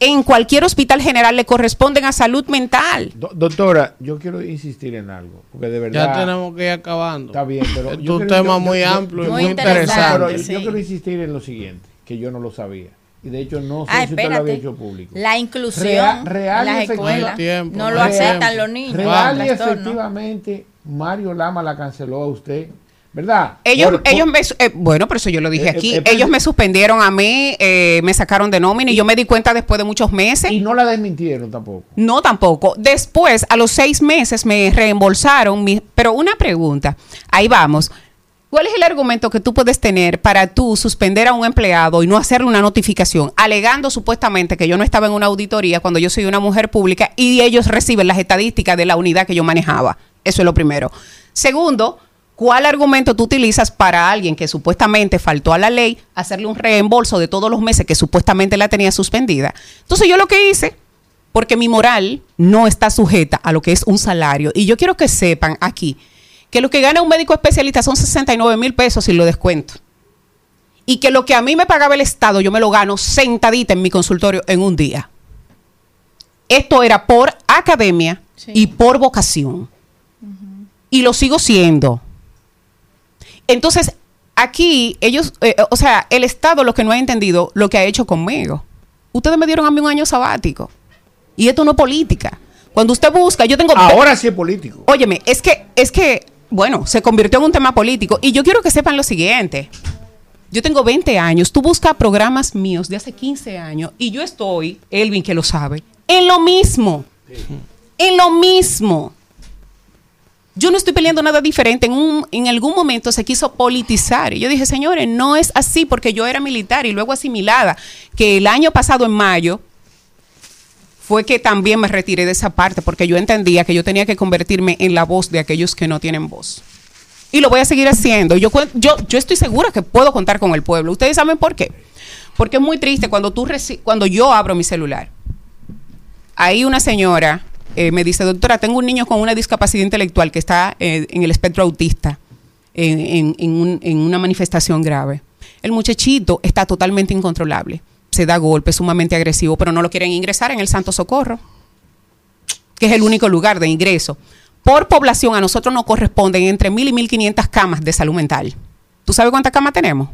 en cualquier hospital general le corresponden a salud mental. Do- doctora, yo quiero insistir en algo, porque de verdad... Ya tenemos que ir acabando. Está bien, pero... Es un tema yo- muy yo- amplio y muy Pero interesante. yo quiero insistir en lo siguiente, que yo no lo sabía. Y de hecho no sé Ah, si usted lo había hecho público. La inclusión Real- las escuelas Tiempo, no lo real- aceptan los niños. Real y efectivamente, Mario Lama la canceló a usted, ¿verdad? Ellos, Por- por- ellos me, eh, bueno, pero eso yo lo dije Eh, aquí. eh, eh, ellos me suspendieron a mí, eh, me sacaron de nómina y yo me di cuenta después de muchos meses. Y no la desmintieron tampoco. No, tampoco. Después, a los seis meses, me reembolsaron. mi- pero una pregunta, ahí vamos. ¿Cuál es el argumento que tú puedes tener para tú suspender a un empleado y no hacerle una notificación, alegando supuestamente que yo no estaba en una auditoría cuando yo soy una mujer pública y ellos reciben las estadísticas de la unidad que yo manejaba? Eso es lo primero. Segundo, ¿cuál argumento tú utilizas para alguien que supuestamente faltó a la ley hacerle un reembolso de todos los meses que supuestamente la tenía suspendida? Entonces yo lo que hice porque mi moral no está sujeta a lo que es un salario. Y yo quiero que sepan aquí que lo que gana un médico especialista son 69 mil pesos y lo descuento. Y que lo que a mí me pagaba el Estado, yo me lo gano sentadita en mi consultorio en un día. Esto era por academia y por vocación. Y lo sigo siendo. Entonces, aquí ellos, eh, o sea, el Estado lo que no ha entendido, lo que ha hecho conmigo. Ustedes me dieron a mí un año sabático. Y esto no es política. Cuando usted busca, yo tengo... Ahora sí es político. Óyeme, es que, es que, bueno, se convirtió en un tema político. Y yo quiero que sepan lo siguiente. Yo tengo 20 años, tú buscas programas míos de hace 15 años y yo estoy, Elvin que lo sabe, en lo mismo. En lo mismo. Yo no estoy peleando nada diferente. En, un, en algún momento se quiso politizar. Y yo dije, señores, no es así porque yo era militar y luego asimilada. Que el año pasado, en mayo, fue que también me retiré de esa parte porque yo entendía que yo tenía que convertirme en la voz de aquellos que no tienen voz. Y lo voy a seguir haciendo. Yo, yo, yo estoy segura que puedo contar con el pueblo. ¿Ustedes saben por qué? Porque es muy triste cuando, tú cuando yo abro mi celular. Ahí una señora eh, me dice, doctora, tengo un niño con una discapacidad intelectual que está eh, en el espectro autista, en- en un- en una manifestación grave. El muchachito está totalmente incontrolable. Se da golpes, sumamente agresivo, pero no lo quieren ingresar en el Santo Socorro, que es el único lugar de ingreso. Por población, a nosotros nos corresponden entre mil y mil quinientas camas de salud mental. ¿Tú sabes cuántas camas tenemos?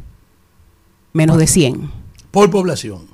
Menos de 100. Por población.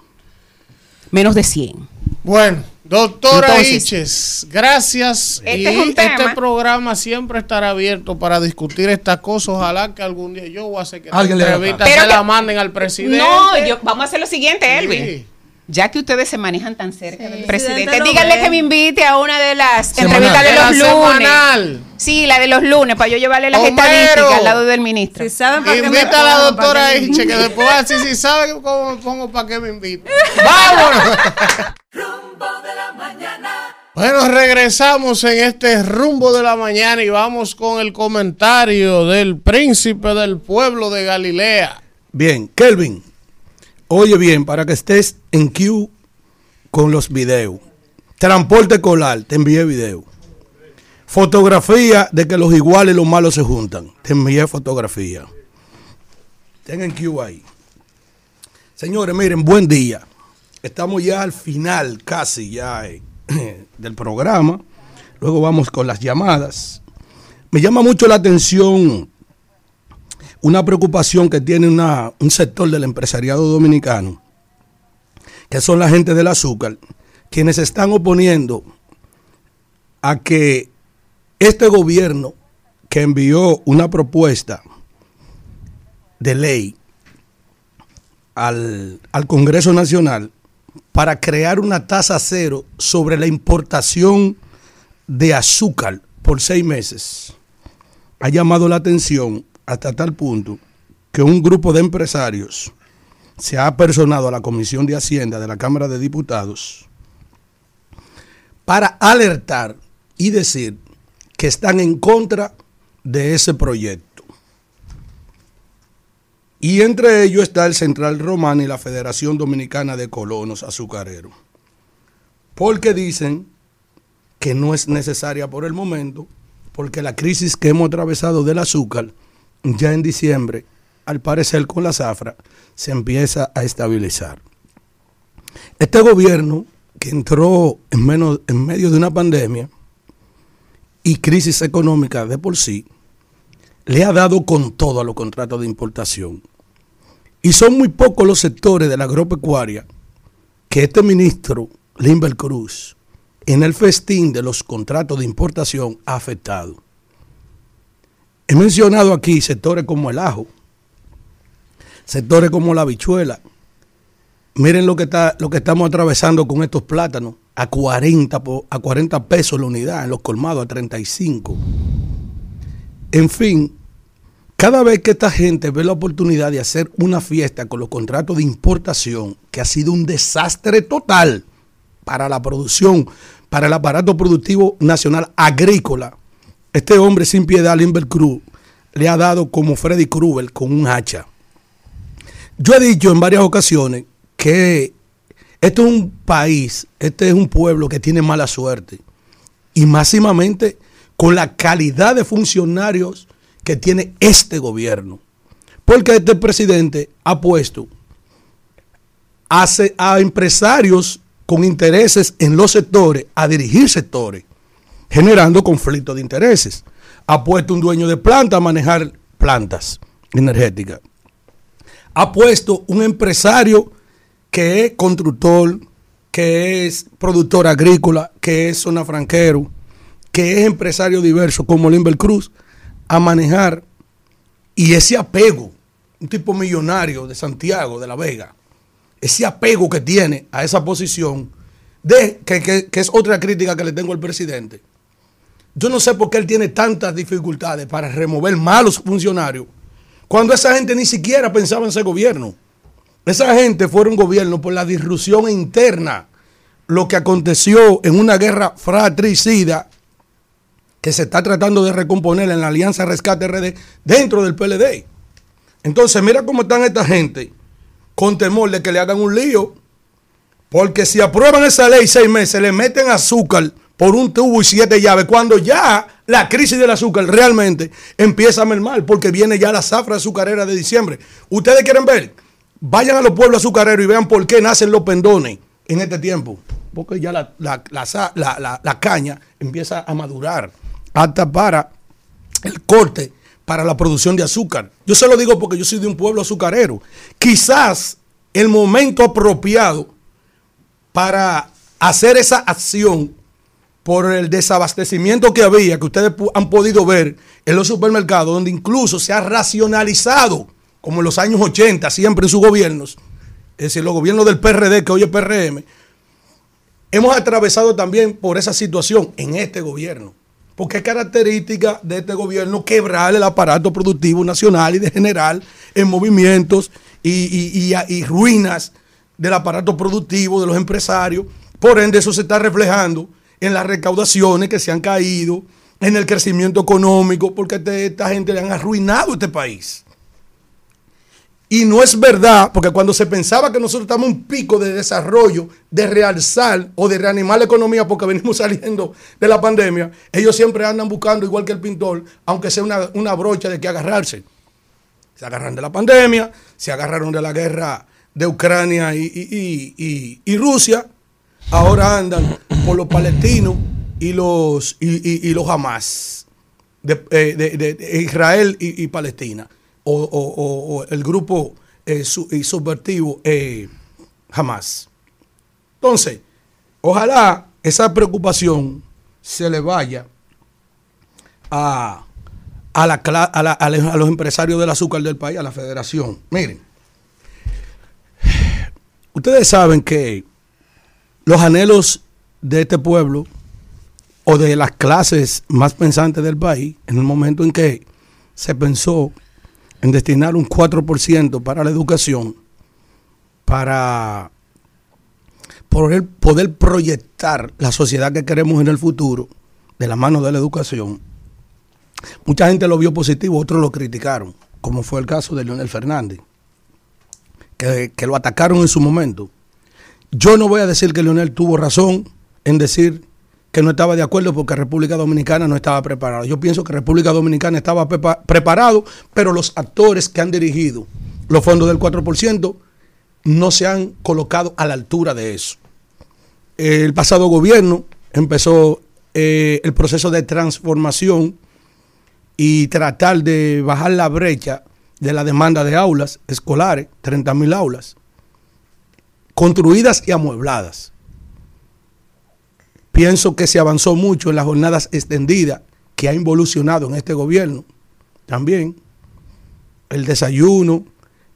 Menos de 100. Bueno, doctora Entonces, Iches, gracias. Este y es un tema. este programa siempre estará abierto para discutir estas cosas. Ojalá que algún día yo voy a hacer que esta Alguien le haga entrevista se la manden al presidente. No, yo- vamos a hacer lo siguiente, Elvin. Sí. Ya que ustedes se manejan tan cerca del presidente, díganle que me invite a una de las Semanal. entrevistas de De la los lunes. semanal. Sí, la de los lunes, para yo llevarle las estadísticas al lado del ministro. Si saben para qué me Invita a la pongo, doctora me- Iche, que después así si sabe cómo me pongo para que me invite. ¡Vámonos! Bueno, regresamos en este rumbo de la mañana y vamos con el comentario del príncipe del pueblo de Galilea. Bien, Kelvin, oye bien, para que estés en Q con los videos. Transporte Colar, te envié video. Fotografía de que los iguales y los malos se juntan. Te envié fotografía. Tengan Q ahí. Señores, miren, buen día. Estamos ya al final, casi ya, eh, del programa. Luego vamos con las llamadas. Me llama mucho la atención una preocupación que tiene una- un sector del empresariado dominicano, que son la gente del azúcar, quienes están oponiendo a que este gobierno que envió una propuesta de ley al, al Congreso Nacional para crear una tasa cero sobre la importación de azúcar por seis meses, ha llamado la atención hasta tal punto que un grupo de empresarios se ha personado a la Comisión de Hacienda de la Cámara de Diputados para alertar y decir que están en contra de ese proyecto. Y entre ellos está el Central Romano y la Federación Dominicana de Colonos Azucareros. Porque dicen que no es necesaria por el momento, porque la crisis que hemos atravesado del azúcar, ya en diciembre, al parecer con la zafra, se empieza a estabilizar. Este gobierno que entró en, medio de una pandemia y crisis económica de por sí, le ha dado con todo a los contratos de importación. Y son muy pocos los sectores de la agropecuaria que este ministro, Limber Cruz, en el festín de los contratos de importación ha afectado. He mencionado aquí sectores como el ajo, sectores como la habichuela. Miren lo que, está, lo que estamos atravesando con estos plátanos a 40, po- a 40 pesos la unidad, en los colmados a 35. En fin, cada vez que esta gente ve la oportunidad de hacer una fiesta con los contratos de importación, que ha sido un desastre total para la producción, para el aparato productivo nacional agrícola, este hombre sin piedad, Limber Cruz, le ha dado como Freddy Krueger con un hacha. Yo he dicho en varias ocasiones que este es un país, este es un pueblo que tiene mala suerte. Y máximamente con la calidad de funcionarios que tiene este gobierno. Porque este presidente ha puesto a, a empresarios con intereses en los sectores a dirigir sectores, generando conflictos de intereses. Ha puesto un dueño de planta a manejar plantas energéticas. Ha puesto un empresario que es constructor, que es productor agrícola, que es zona franquero, que es empresario diverso como Limber Cruz, a manejar y ese apego, un tipo millonario de Santiago, de La Vega, ese apego que tiene a esa posición, de, que, que- que es otra crítica que le tengo al presidente. Yo no sé por qué él tiene tantas dificultades para remover malos funcionarios, cuando esa gente ni siquiera pensaba en ser gobierno. Esa gente fueron gobierno por la disrupción interna, lo que aconteció en una guerra fratricida que se está tratando de recomponer en la Alianza Rescate RD dentro del PLD. Entonces, mira cómo están esta gente con temor de que le hagan un lío, porque si aprueban esa ley seis meses, le meten azúcar por un tubo y siete llaves, cuando ya la crisis del azúcar realmente empieza a mermar, porque viene ya la zafra azucarera de diciembre. ¿Ustedes quieren ver? Vayan a los pueblos azucareros y vean por qué nacen los pendones en este tiempo. Porque ya la, la- la la caña empieza a madurar hasta para el corte para la producción de azúcar. Yo se lo digo porque yo soy de un pueblo azucarero. Quizás el momento apropiado para hacer esa acción por el desabastecimiento que había, que ustedes han podido ver en los supermercados, donde incluso se ha racionalizado, como en los años 80, siempre en sus gobiernos, es decir, los gobiernos del PRD, que hoy es PRM, hemos atravesado también por esa situación en este gobierno. Porque es característica de este gobierno quebrar el aparato productivo nacional y de general en movimientos y ruinas del aparato productivo de los empresarios. Por ende, eso se está reflejando en las recaudaciones que se han caído, en el crecimiento económico, porque esta gente le han arruinado este país. Y no es verdad, porque cuando se pensaba que nosotros estamos en un pico de desarrollo, de realzar o de reanimar la economía porque venimos saliendo de la pandemia, ellos siempre andan buscando, igual que el pintor, aunque sea una, una brocha de que agarrarse. Se agarran de la pandemia, se agarraron de la guerra de Ucrania y- y- y Rusia, ahora andan por los palestinos y los, y, los Hamas, de, eh, de- de- de Israel y, Palestina, o, o- o- el grupo eh, su- eh. Entonces, ojalá esa preocupación se le vaya a, a la- a la- a los empresarios del azúcar del país, a la federación. Miren, ustedes saben que los anhelos de este pueblo o de las clases más pensantes del país, en el momento en que se pensó en destinar un 4% para la educación, para poder, poder proyectar la sociedad que queremos en el futuro de la mano de la educación, mucha gente lo vio positivo, otros lo criticaron, como fue el caso de Leonel Fernández, que, que lo atacaron en su momento. Yo no voy a decir que Leonel tuvo razón en decir que no estaba de acuerdo porque República Dominicana no estaba preparada. Yo pienso que República Dominicana estaba prepa- preparado, pero los actores que han dirigido los fondos del 4% no se han colocado a la altura de eso. El pasado gobierno empezó eh, el proceso de transformación y tratar de bajar la brecha de la demanda de aulas escolares, 30 mil aulas, construidas y amuebladas. Pienso que se avanzó mucho en las jornadas extendidas que ha involucionado en este gobierno. También el desayuno,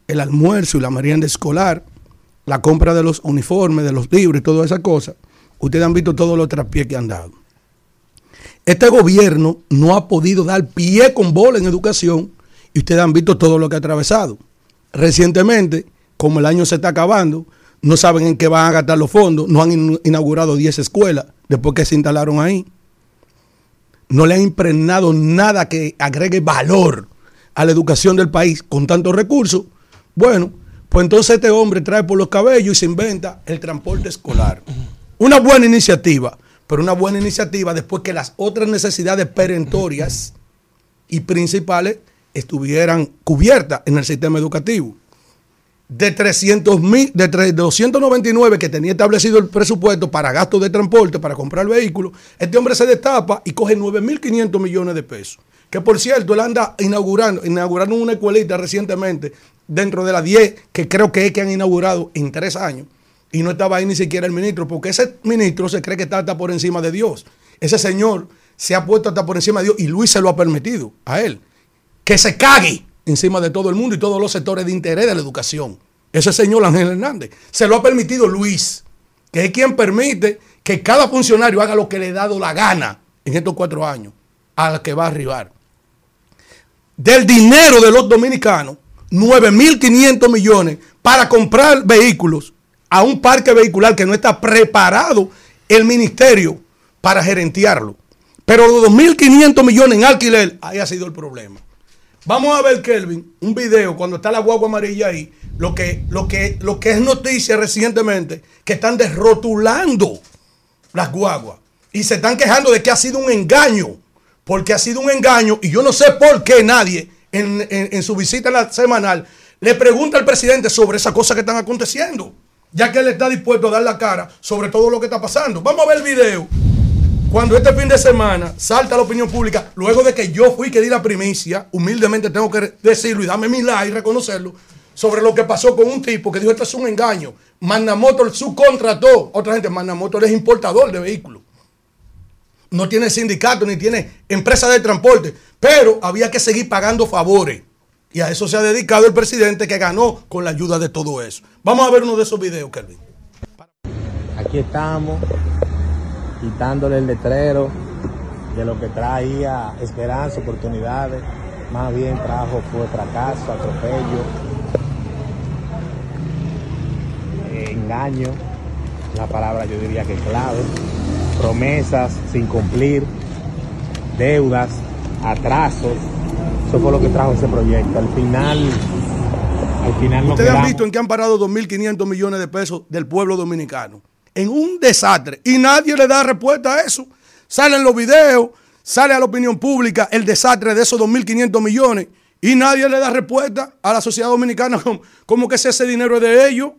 el almuerzo y la merienda escolar, la compra de los uniformes, de los libros y todas esas cosas. Ustedes han visto todos los traspiés que han dado. Este gobierno no ha podido dar pie con bola en educación y ustedes han visto todo lo que ha atravesado. Recientemente, como el año se está acabando, no saben en qué van a gastar los fondos, no han in- inaugurado 10 escuelas después que se instalaron ahí. No le han impregnado nada que agregue valor a la educación del país con tantos recursos. Bueno, pues entonces este hombre trae por los cabellos y se inventa el transporte escolar. Una buena iniciativa, pero una buena iniciativa después que las otras necesidades perentorias y principales estuvieran cubiertas en el sistema educativo. De 300 mil, de tre- 299 que tenía establecido el presupuesto para gastos de transporte, para comprar vehículos, este hombre se destapa y coge 9.500 millones de pesos. Que por cierto, él anda inaugurando, inaugurando una escuelita recientemente, dentro de las 10 que creo que es que han inaugurado en tres años, y no estaba ahí ni siquiera el ministro, porque ese ministro se cree que está hasta por encima de Dios. Ese señor se ha puesto hasta por encima de Dios y Luis se lo ha permitido a él. Que se cague encima de todo el mundo y todos los sectores de interés de la educación. Ese señor Ángel Hernández. Se lo ha permitido Luis, que es quien permite que cada funcionario haga lo que le ha dado la gana en estos cuatro años al que va a arribar. Del dinero de los dominicanos, 9.500 millones para comprar vehículos a un parque vehicular que no está preparado el ministerio para gerentearlo. Pero los 2.500 millones en alquiler, ahí ha sido el problema. Vamos a ver, Kelvin, un video cuando está la guagua amarilla ahí, lo que, lo que, lo que es noticia recientemente, que están desrotulando las guaguas y se están quejando de que ha sido un engaño, porque ha sido un engaño y yo no sé por qué nadie en, en- su visita la semanal le pregunta al presidente sobre esas cosas que están aconteciendo, ya que él está dispuesto a dar la cara sobre todo lo que está pasando. Vamos a ver el video. Cuando este fin de semana salta la opinión pública, luego de que yo fui que di la primicia, humildemente tengo que decirlo y darme mi like y reconocerlo, sobre lo que pasó con un tipo que dijo esto es un engaño. Magna Motor subcontrató, otra gente, Magna Motor es importador de vehículos. No tiene sindicato ni tiene empresa de transporte, pero había que seguir pagando favores. Y a eso se ha dedicado el presidente que ganó con la ayuda de todo eso. Vamos a ver uno de esos videos, Kelvin. Aquí estamos quitándole el letrero de lo que traía esperanza, oportunidades, más bien trajo fue fracaso, atropello, eh, engaño, la palabra yo diría que clave. promesas sin cumplir, deudas, atrasos. Eso fue lo que trajo ese proyecto. Al final, al final no Ustedes han visto en qué han parado 2.500 millones de pesos del pueblo dominicano. En un desastre. Y nadie le da respuesta a eso. Salen los videos, sale a la opinión pública el desastre de esos 2.500 millones. Y nadie le da respuesta a la sociedad dominicana como, que ese dinero es de ellos.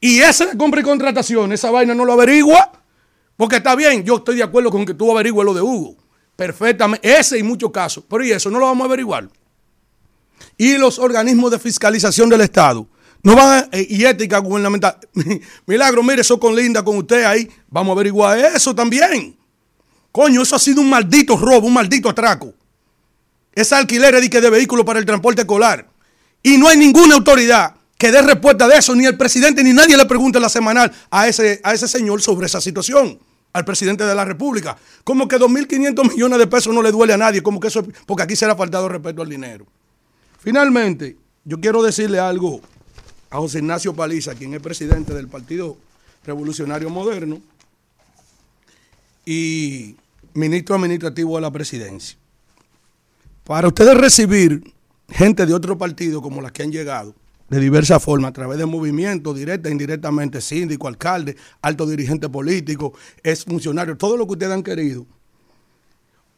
Y esa de compra y contratación, esa vaina no lo averigua. Porque está bien, yo estoy de acuerdo con que tú averigües lo de Hugo. Perfectamente. Ese y muchos casos. Pero ¿y eso? No lo vamos a averiguar y los organismos de fiscalización del Estado. No van a- eh, y ética gubernamental. Milagro, mire, eso con Linda, con usted ahí. Vamos a averiguar eso también. Coño, eso ha sido un maldito robo, un maldito atraco. Esa alquiler de, vehículos para el transporte escolar. Y no hay ninguna autoridad que dé respuesta de eso, ni el presidente, ni nadie le pregunte en la semanal a ese, a ese señor sobre esa situación, al presidente de la República. Como que 2.500 millones de pesos no le duele a nadie, como que eso, porque aquí se le ha faltado respeto al dinero. Finalmente, yo quiero decirle algo a José Ignacio Paliza, quien es presidente del Partido Revolucionario Moderno y ministro administrativo de la presidencia. Para ustedes recibir gente de otro partido como las que han llegado, de diversas formas, a través de movimientos, directa e indirectamente, síndico, alcalde, alto dirigente político, ex funcionario, todo lo que ustedes han querido,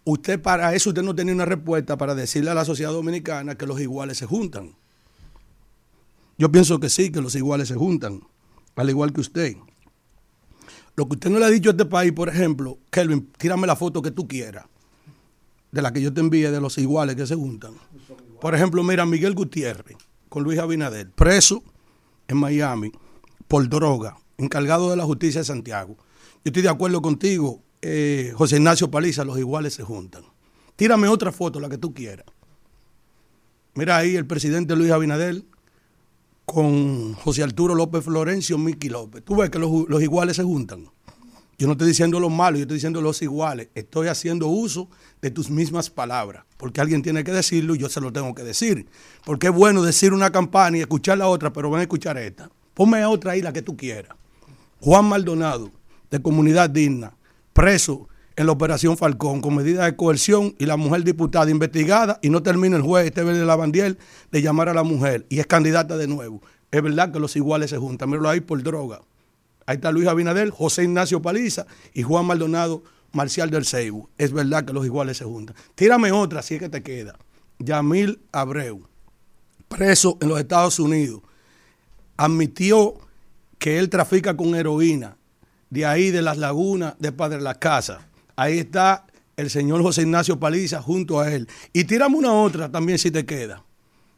usted para eso usted no tenía una respuesta para decirle a la sociedad dominicana que los iguales se juntan. Yo pienso que sí, que los iguales se juntan, al igual que usted. Lo que usted no le ha dicho a este país, por ejemplo, Kelvin, tírame la foto que tú quieras, de la que yo te envíe de los iguales que se juntan. Por ejemplo, mira, Miguel Gutiérrez con Luis Abinader, preso en Miami por droga, encargado de la justicia de Santiago. Yo estoy de acuerdo contigo, eh, José Ignacio Paliza, los iguales se juntan. Tírame otra foto, la que tú quieras. Mira ahí el presidente Luis Abinader con José Arturo López Florencio, Miki López. Tú ves que los, iguales se juntan. Yo no estoy diciendo los malos, yo estoy diciendo los iguales. Estoy haciendo uso de tus mismas palabras, porque alguien tiene que decirlo y yo se lo tengo que decir. Porque es bueno decir una campana y escuchar la otra, pero van a escuchar esta. Ponme otra ahí, la que tú quieras. Juan Maldonado, de Comunidad Digna, preso en la Operación Falcón con medida de coerción y la mujer diputada investigada y no termina el juez este de la Bandiel de llamar a la mujer y es candidata de nuevo. Es verdad que los iguales se juntan, míralo ahí por droga. Ahí está Luis Abinader, José Ignacio Paliza y Juan Maldonado Marcial del Seibu. Es verdad que los iguales se juntan. Tírame otra, si es que te queda. Yamil Abreu, preso en los Estados Unidos, admitió que él trafica con heroína de ahí de las lagunas de Padre Las Casas. Ahí está el señor José Ignacio Paliza junto a él. Y tírame una otra también si te queda.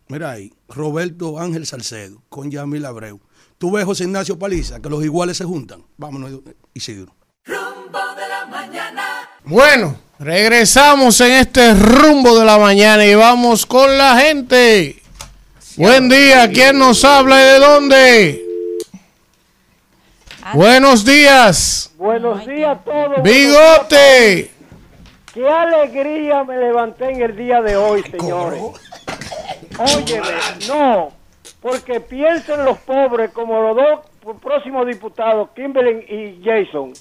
Mira ahí, Roberto Ángel Salcedo con Yamil Abreu. Tú ves José Ignacio Paliza, que los iguales se juntan. Vámonos, Isidro. Rumbo de la mañana. Bueno, regresamos en este rumbo de la mañana y vamos con la gente. Buen día, ¿quién nos habla y de dónde? Buenos días. Buenos días a todos. Bigote. Qué alegría me levanté en el día de hoy, señores. Óyeme, no, porque pienso en los pobres como los dos próximos diputados, Kimberly y Jason,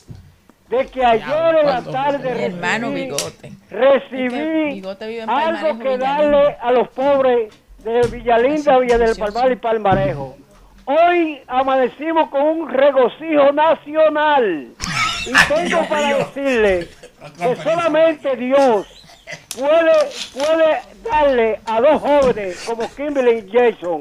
de que ayer en la tarde Mi hermano recibí, Bigote. recibí Es que Bigote vive en algo que Villalinda. darle a los pobres de Villalinda, Villa del Palmar y Palmarejo. Hoy amanecimos con un regocijo nacional. Y tengo para decirle que solamente Dios puede, puede darle a dos jóvenes como Kimberly y Jason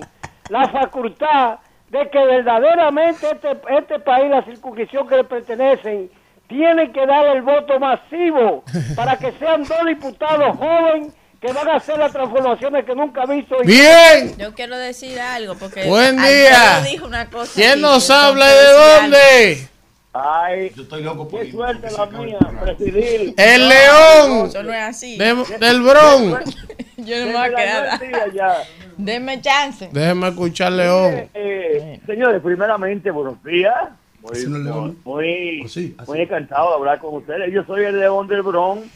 la facultad de que verdaderamente este, este país, la circunscripción que le pertenecen, tienen que dar el voto masivo para que sean dos diputados jóvenes que van a hacer las transformaciones que nunca ha visto. Bien. Yo quiero decir algo porque Buen día. dijo una cosa ¿Quién nos habla y de dónde? Ay, Yo estoy loco por qué suerte la mía, presidir. El. León. Eso no es así. de- del Bronx. Yo no me voy a quedar. Denme chance. Déjeme escuchar León. Eh, señores, primeramente, buenos días. Muy, no es León. muy, Oh, sí, muy encantado de hablar con ustedes. Yo soy el León del Bronx,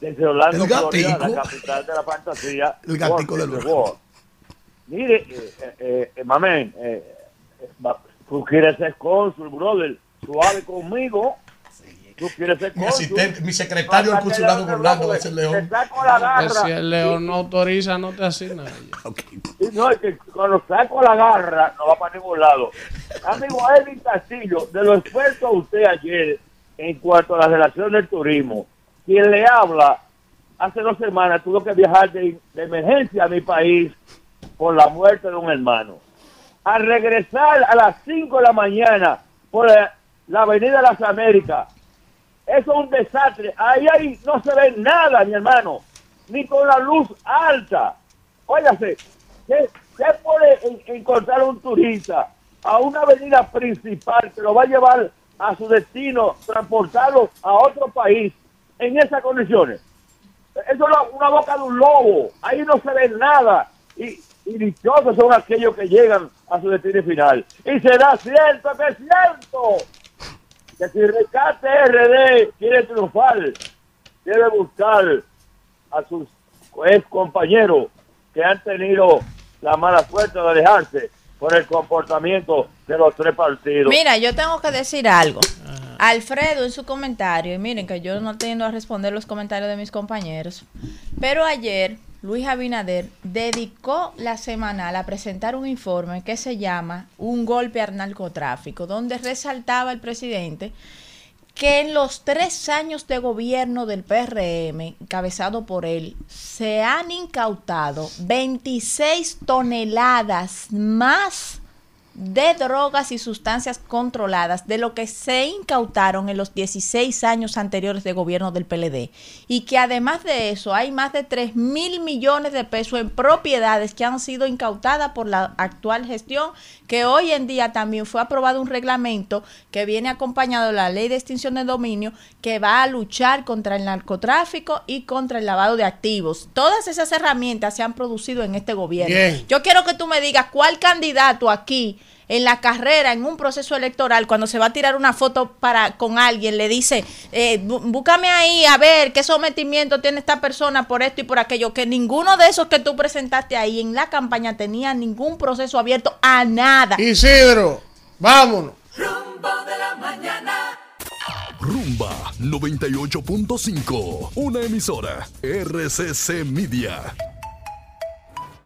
desde Orlando, El Florida, gatico. la capital de la fantasía. El gatico del. Mire, eh, eh, eh, eh, eh, va- tú quieres ser cónsul, brother, suave conmigo. Tú quieres ser Mi cónsul. asistente, mi secretario del consulado de Orlando es el León. si el león no autoriza, no te asigna. a ella. Y no, es que cuando saco la garra no va para ningún lado. Amigo Edwin Castillo, de lo expuesto a usted ayer en cuanto a la relación del turismo, quien le habla hace dos semanas tuvo que viajar de, emergencia a mi país por la muerte de un hermano. Al regresar a las 5 de la mañana por la, Avenida las Américas, eso es un desastre. Ahí, ahí no se ve nada, mi hermano, ni con la luz alta. Óyase, ¿qué, puede en- encontrar un turista a una avenida principal que lo va a llevar a su destino, transportarlo a otro país en esas condiciones? Eso es una boca de un lobo. Ahí no se ve nada. Y, y dichosos son aquellos que llegan a su destino final. Y será cierto que es cierto que si Rescate RD quiere triunfar, debe buscar a sus ex compañeros que han tenido la mala suerte de alejarse por el comportamiento de los tres partidos. Mira, yo tengo que decir algo. Alfredo en su comentario, y miren que yo no tiendo a responder los comentarios de mis compañeros, pero ayer Luis Abinader dedicó la semanal a presentar un informe que se llama Un golpe al narcotráfico, donde resaltaba el presidente que en los tres años de gobierno del PRM, encabezado por él, se han incautado 26 toneladas más de drogas y sustancias controladas de lo que se incautaron en los 16 años anteriores de gobierno del PLD. Y que además de eso hay más de 3 mil millones de pesos en propiedades que han sido incautadas por la actual gestión, que hoy en día también fue aprobado un reglamento que viene acompañado de la ley de extinción de dominio que va a luchar contra el narcotráfico y contra el lavado de activos. Todas esas herramientas se han producido en este gobierno. Bien. Yo quiero que tú me digas cuál candidato aquí en la carrera, en un proceso electoral, cuando se va a tirar una foto para con alguien, le dice, eh, bú- búscame ahí a ver qué sometimiento tiene esta persona por esto y por aquello, que ninguno de esos que tú presentaste ahí en la campaña tenía ningún proceso abierto a nada. Isidro, vámonos. Rumbo de la mañana. Rumba 98.5, una emisora RCC Media.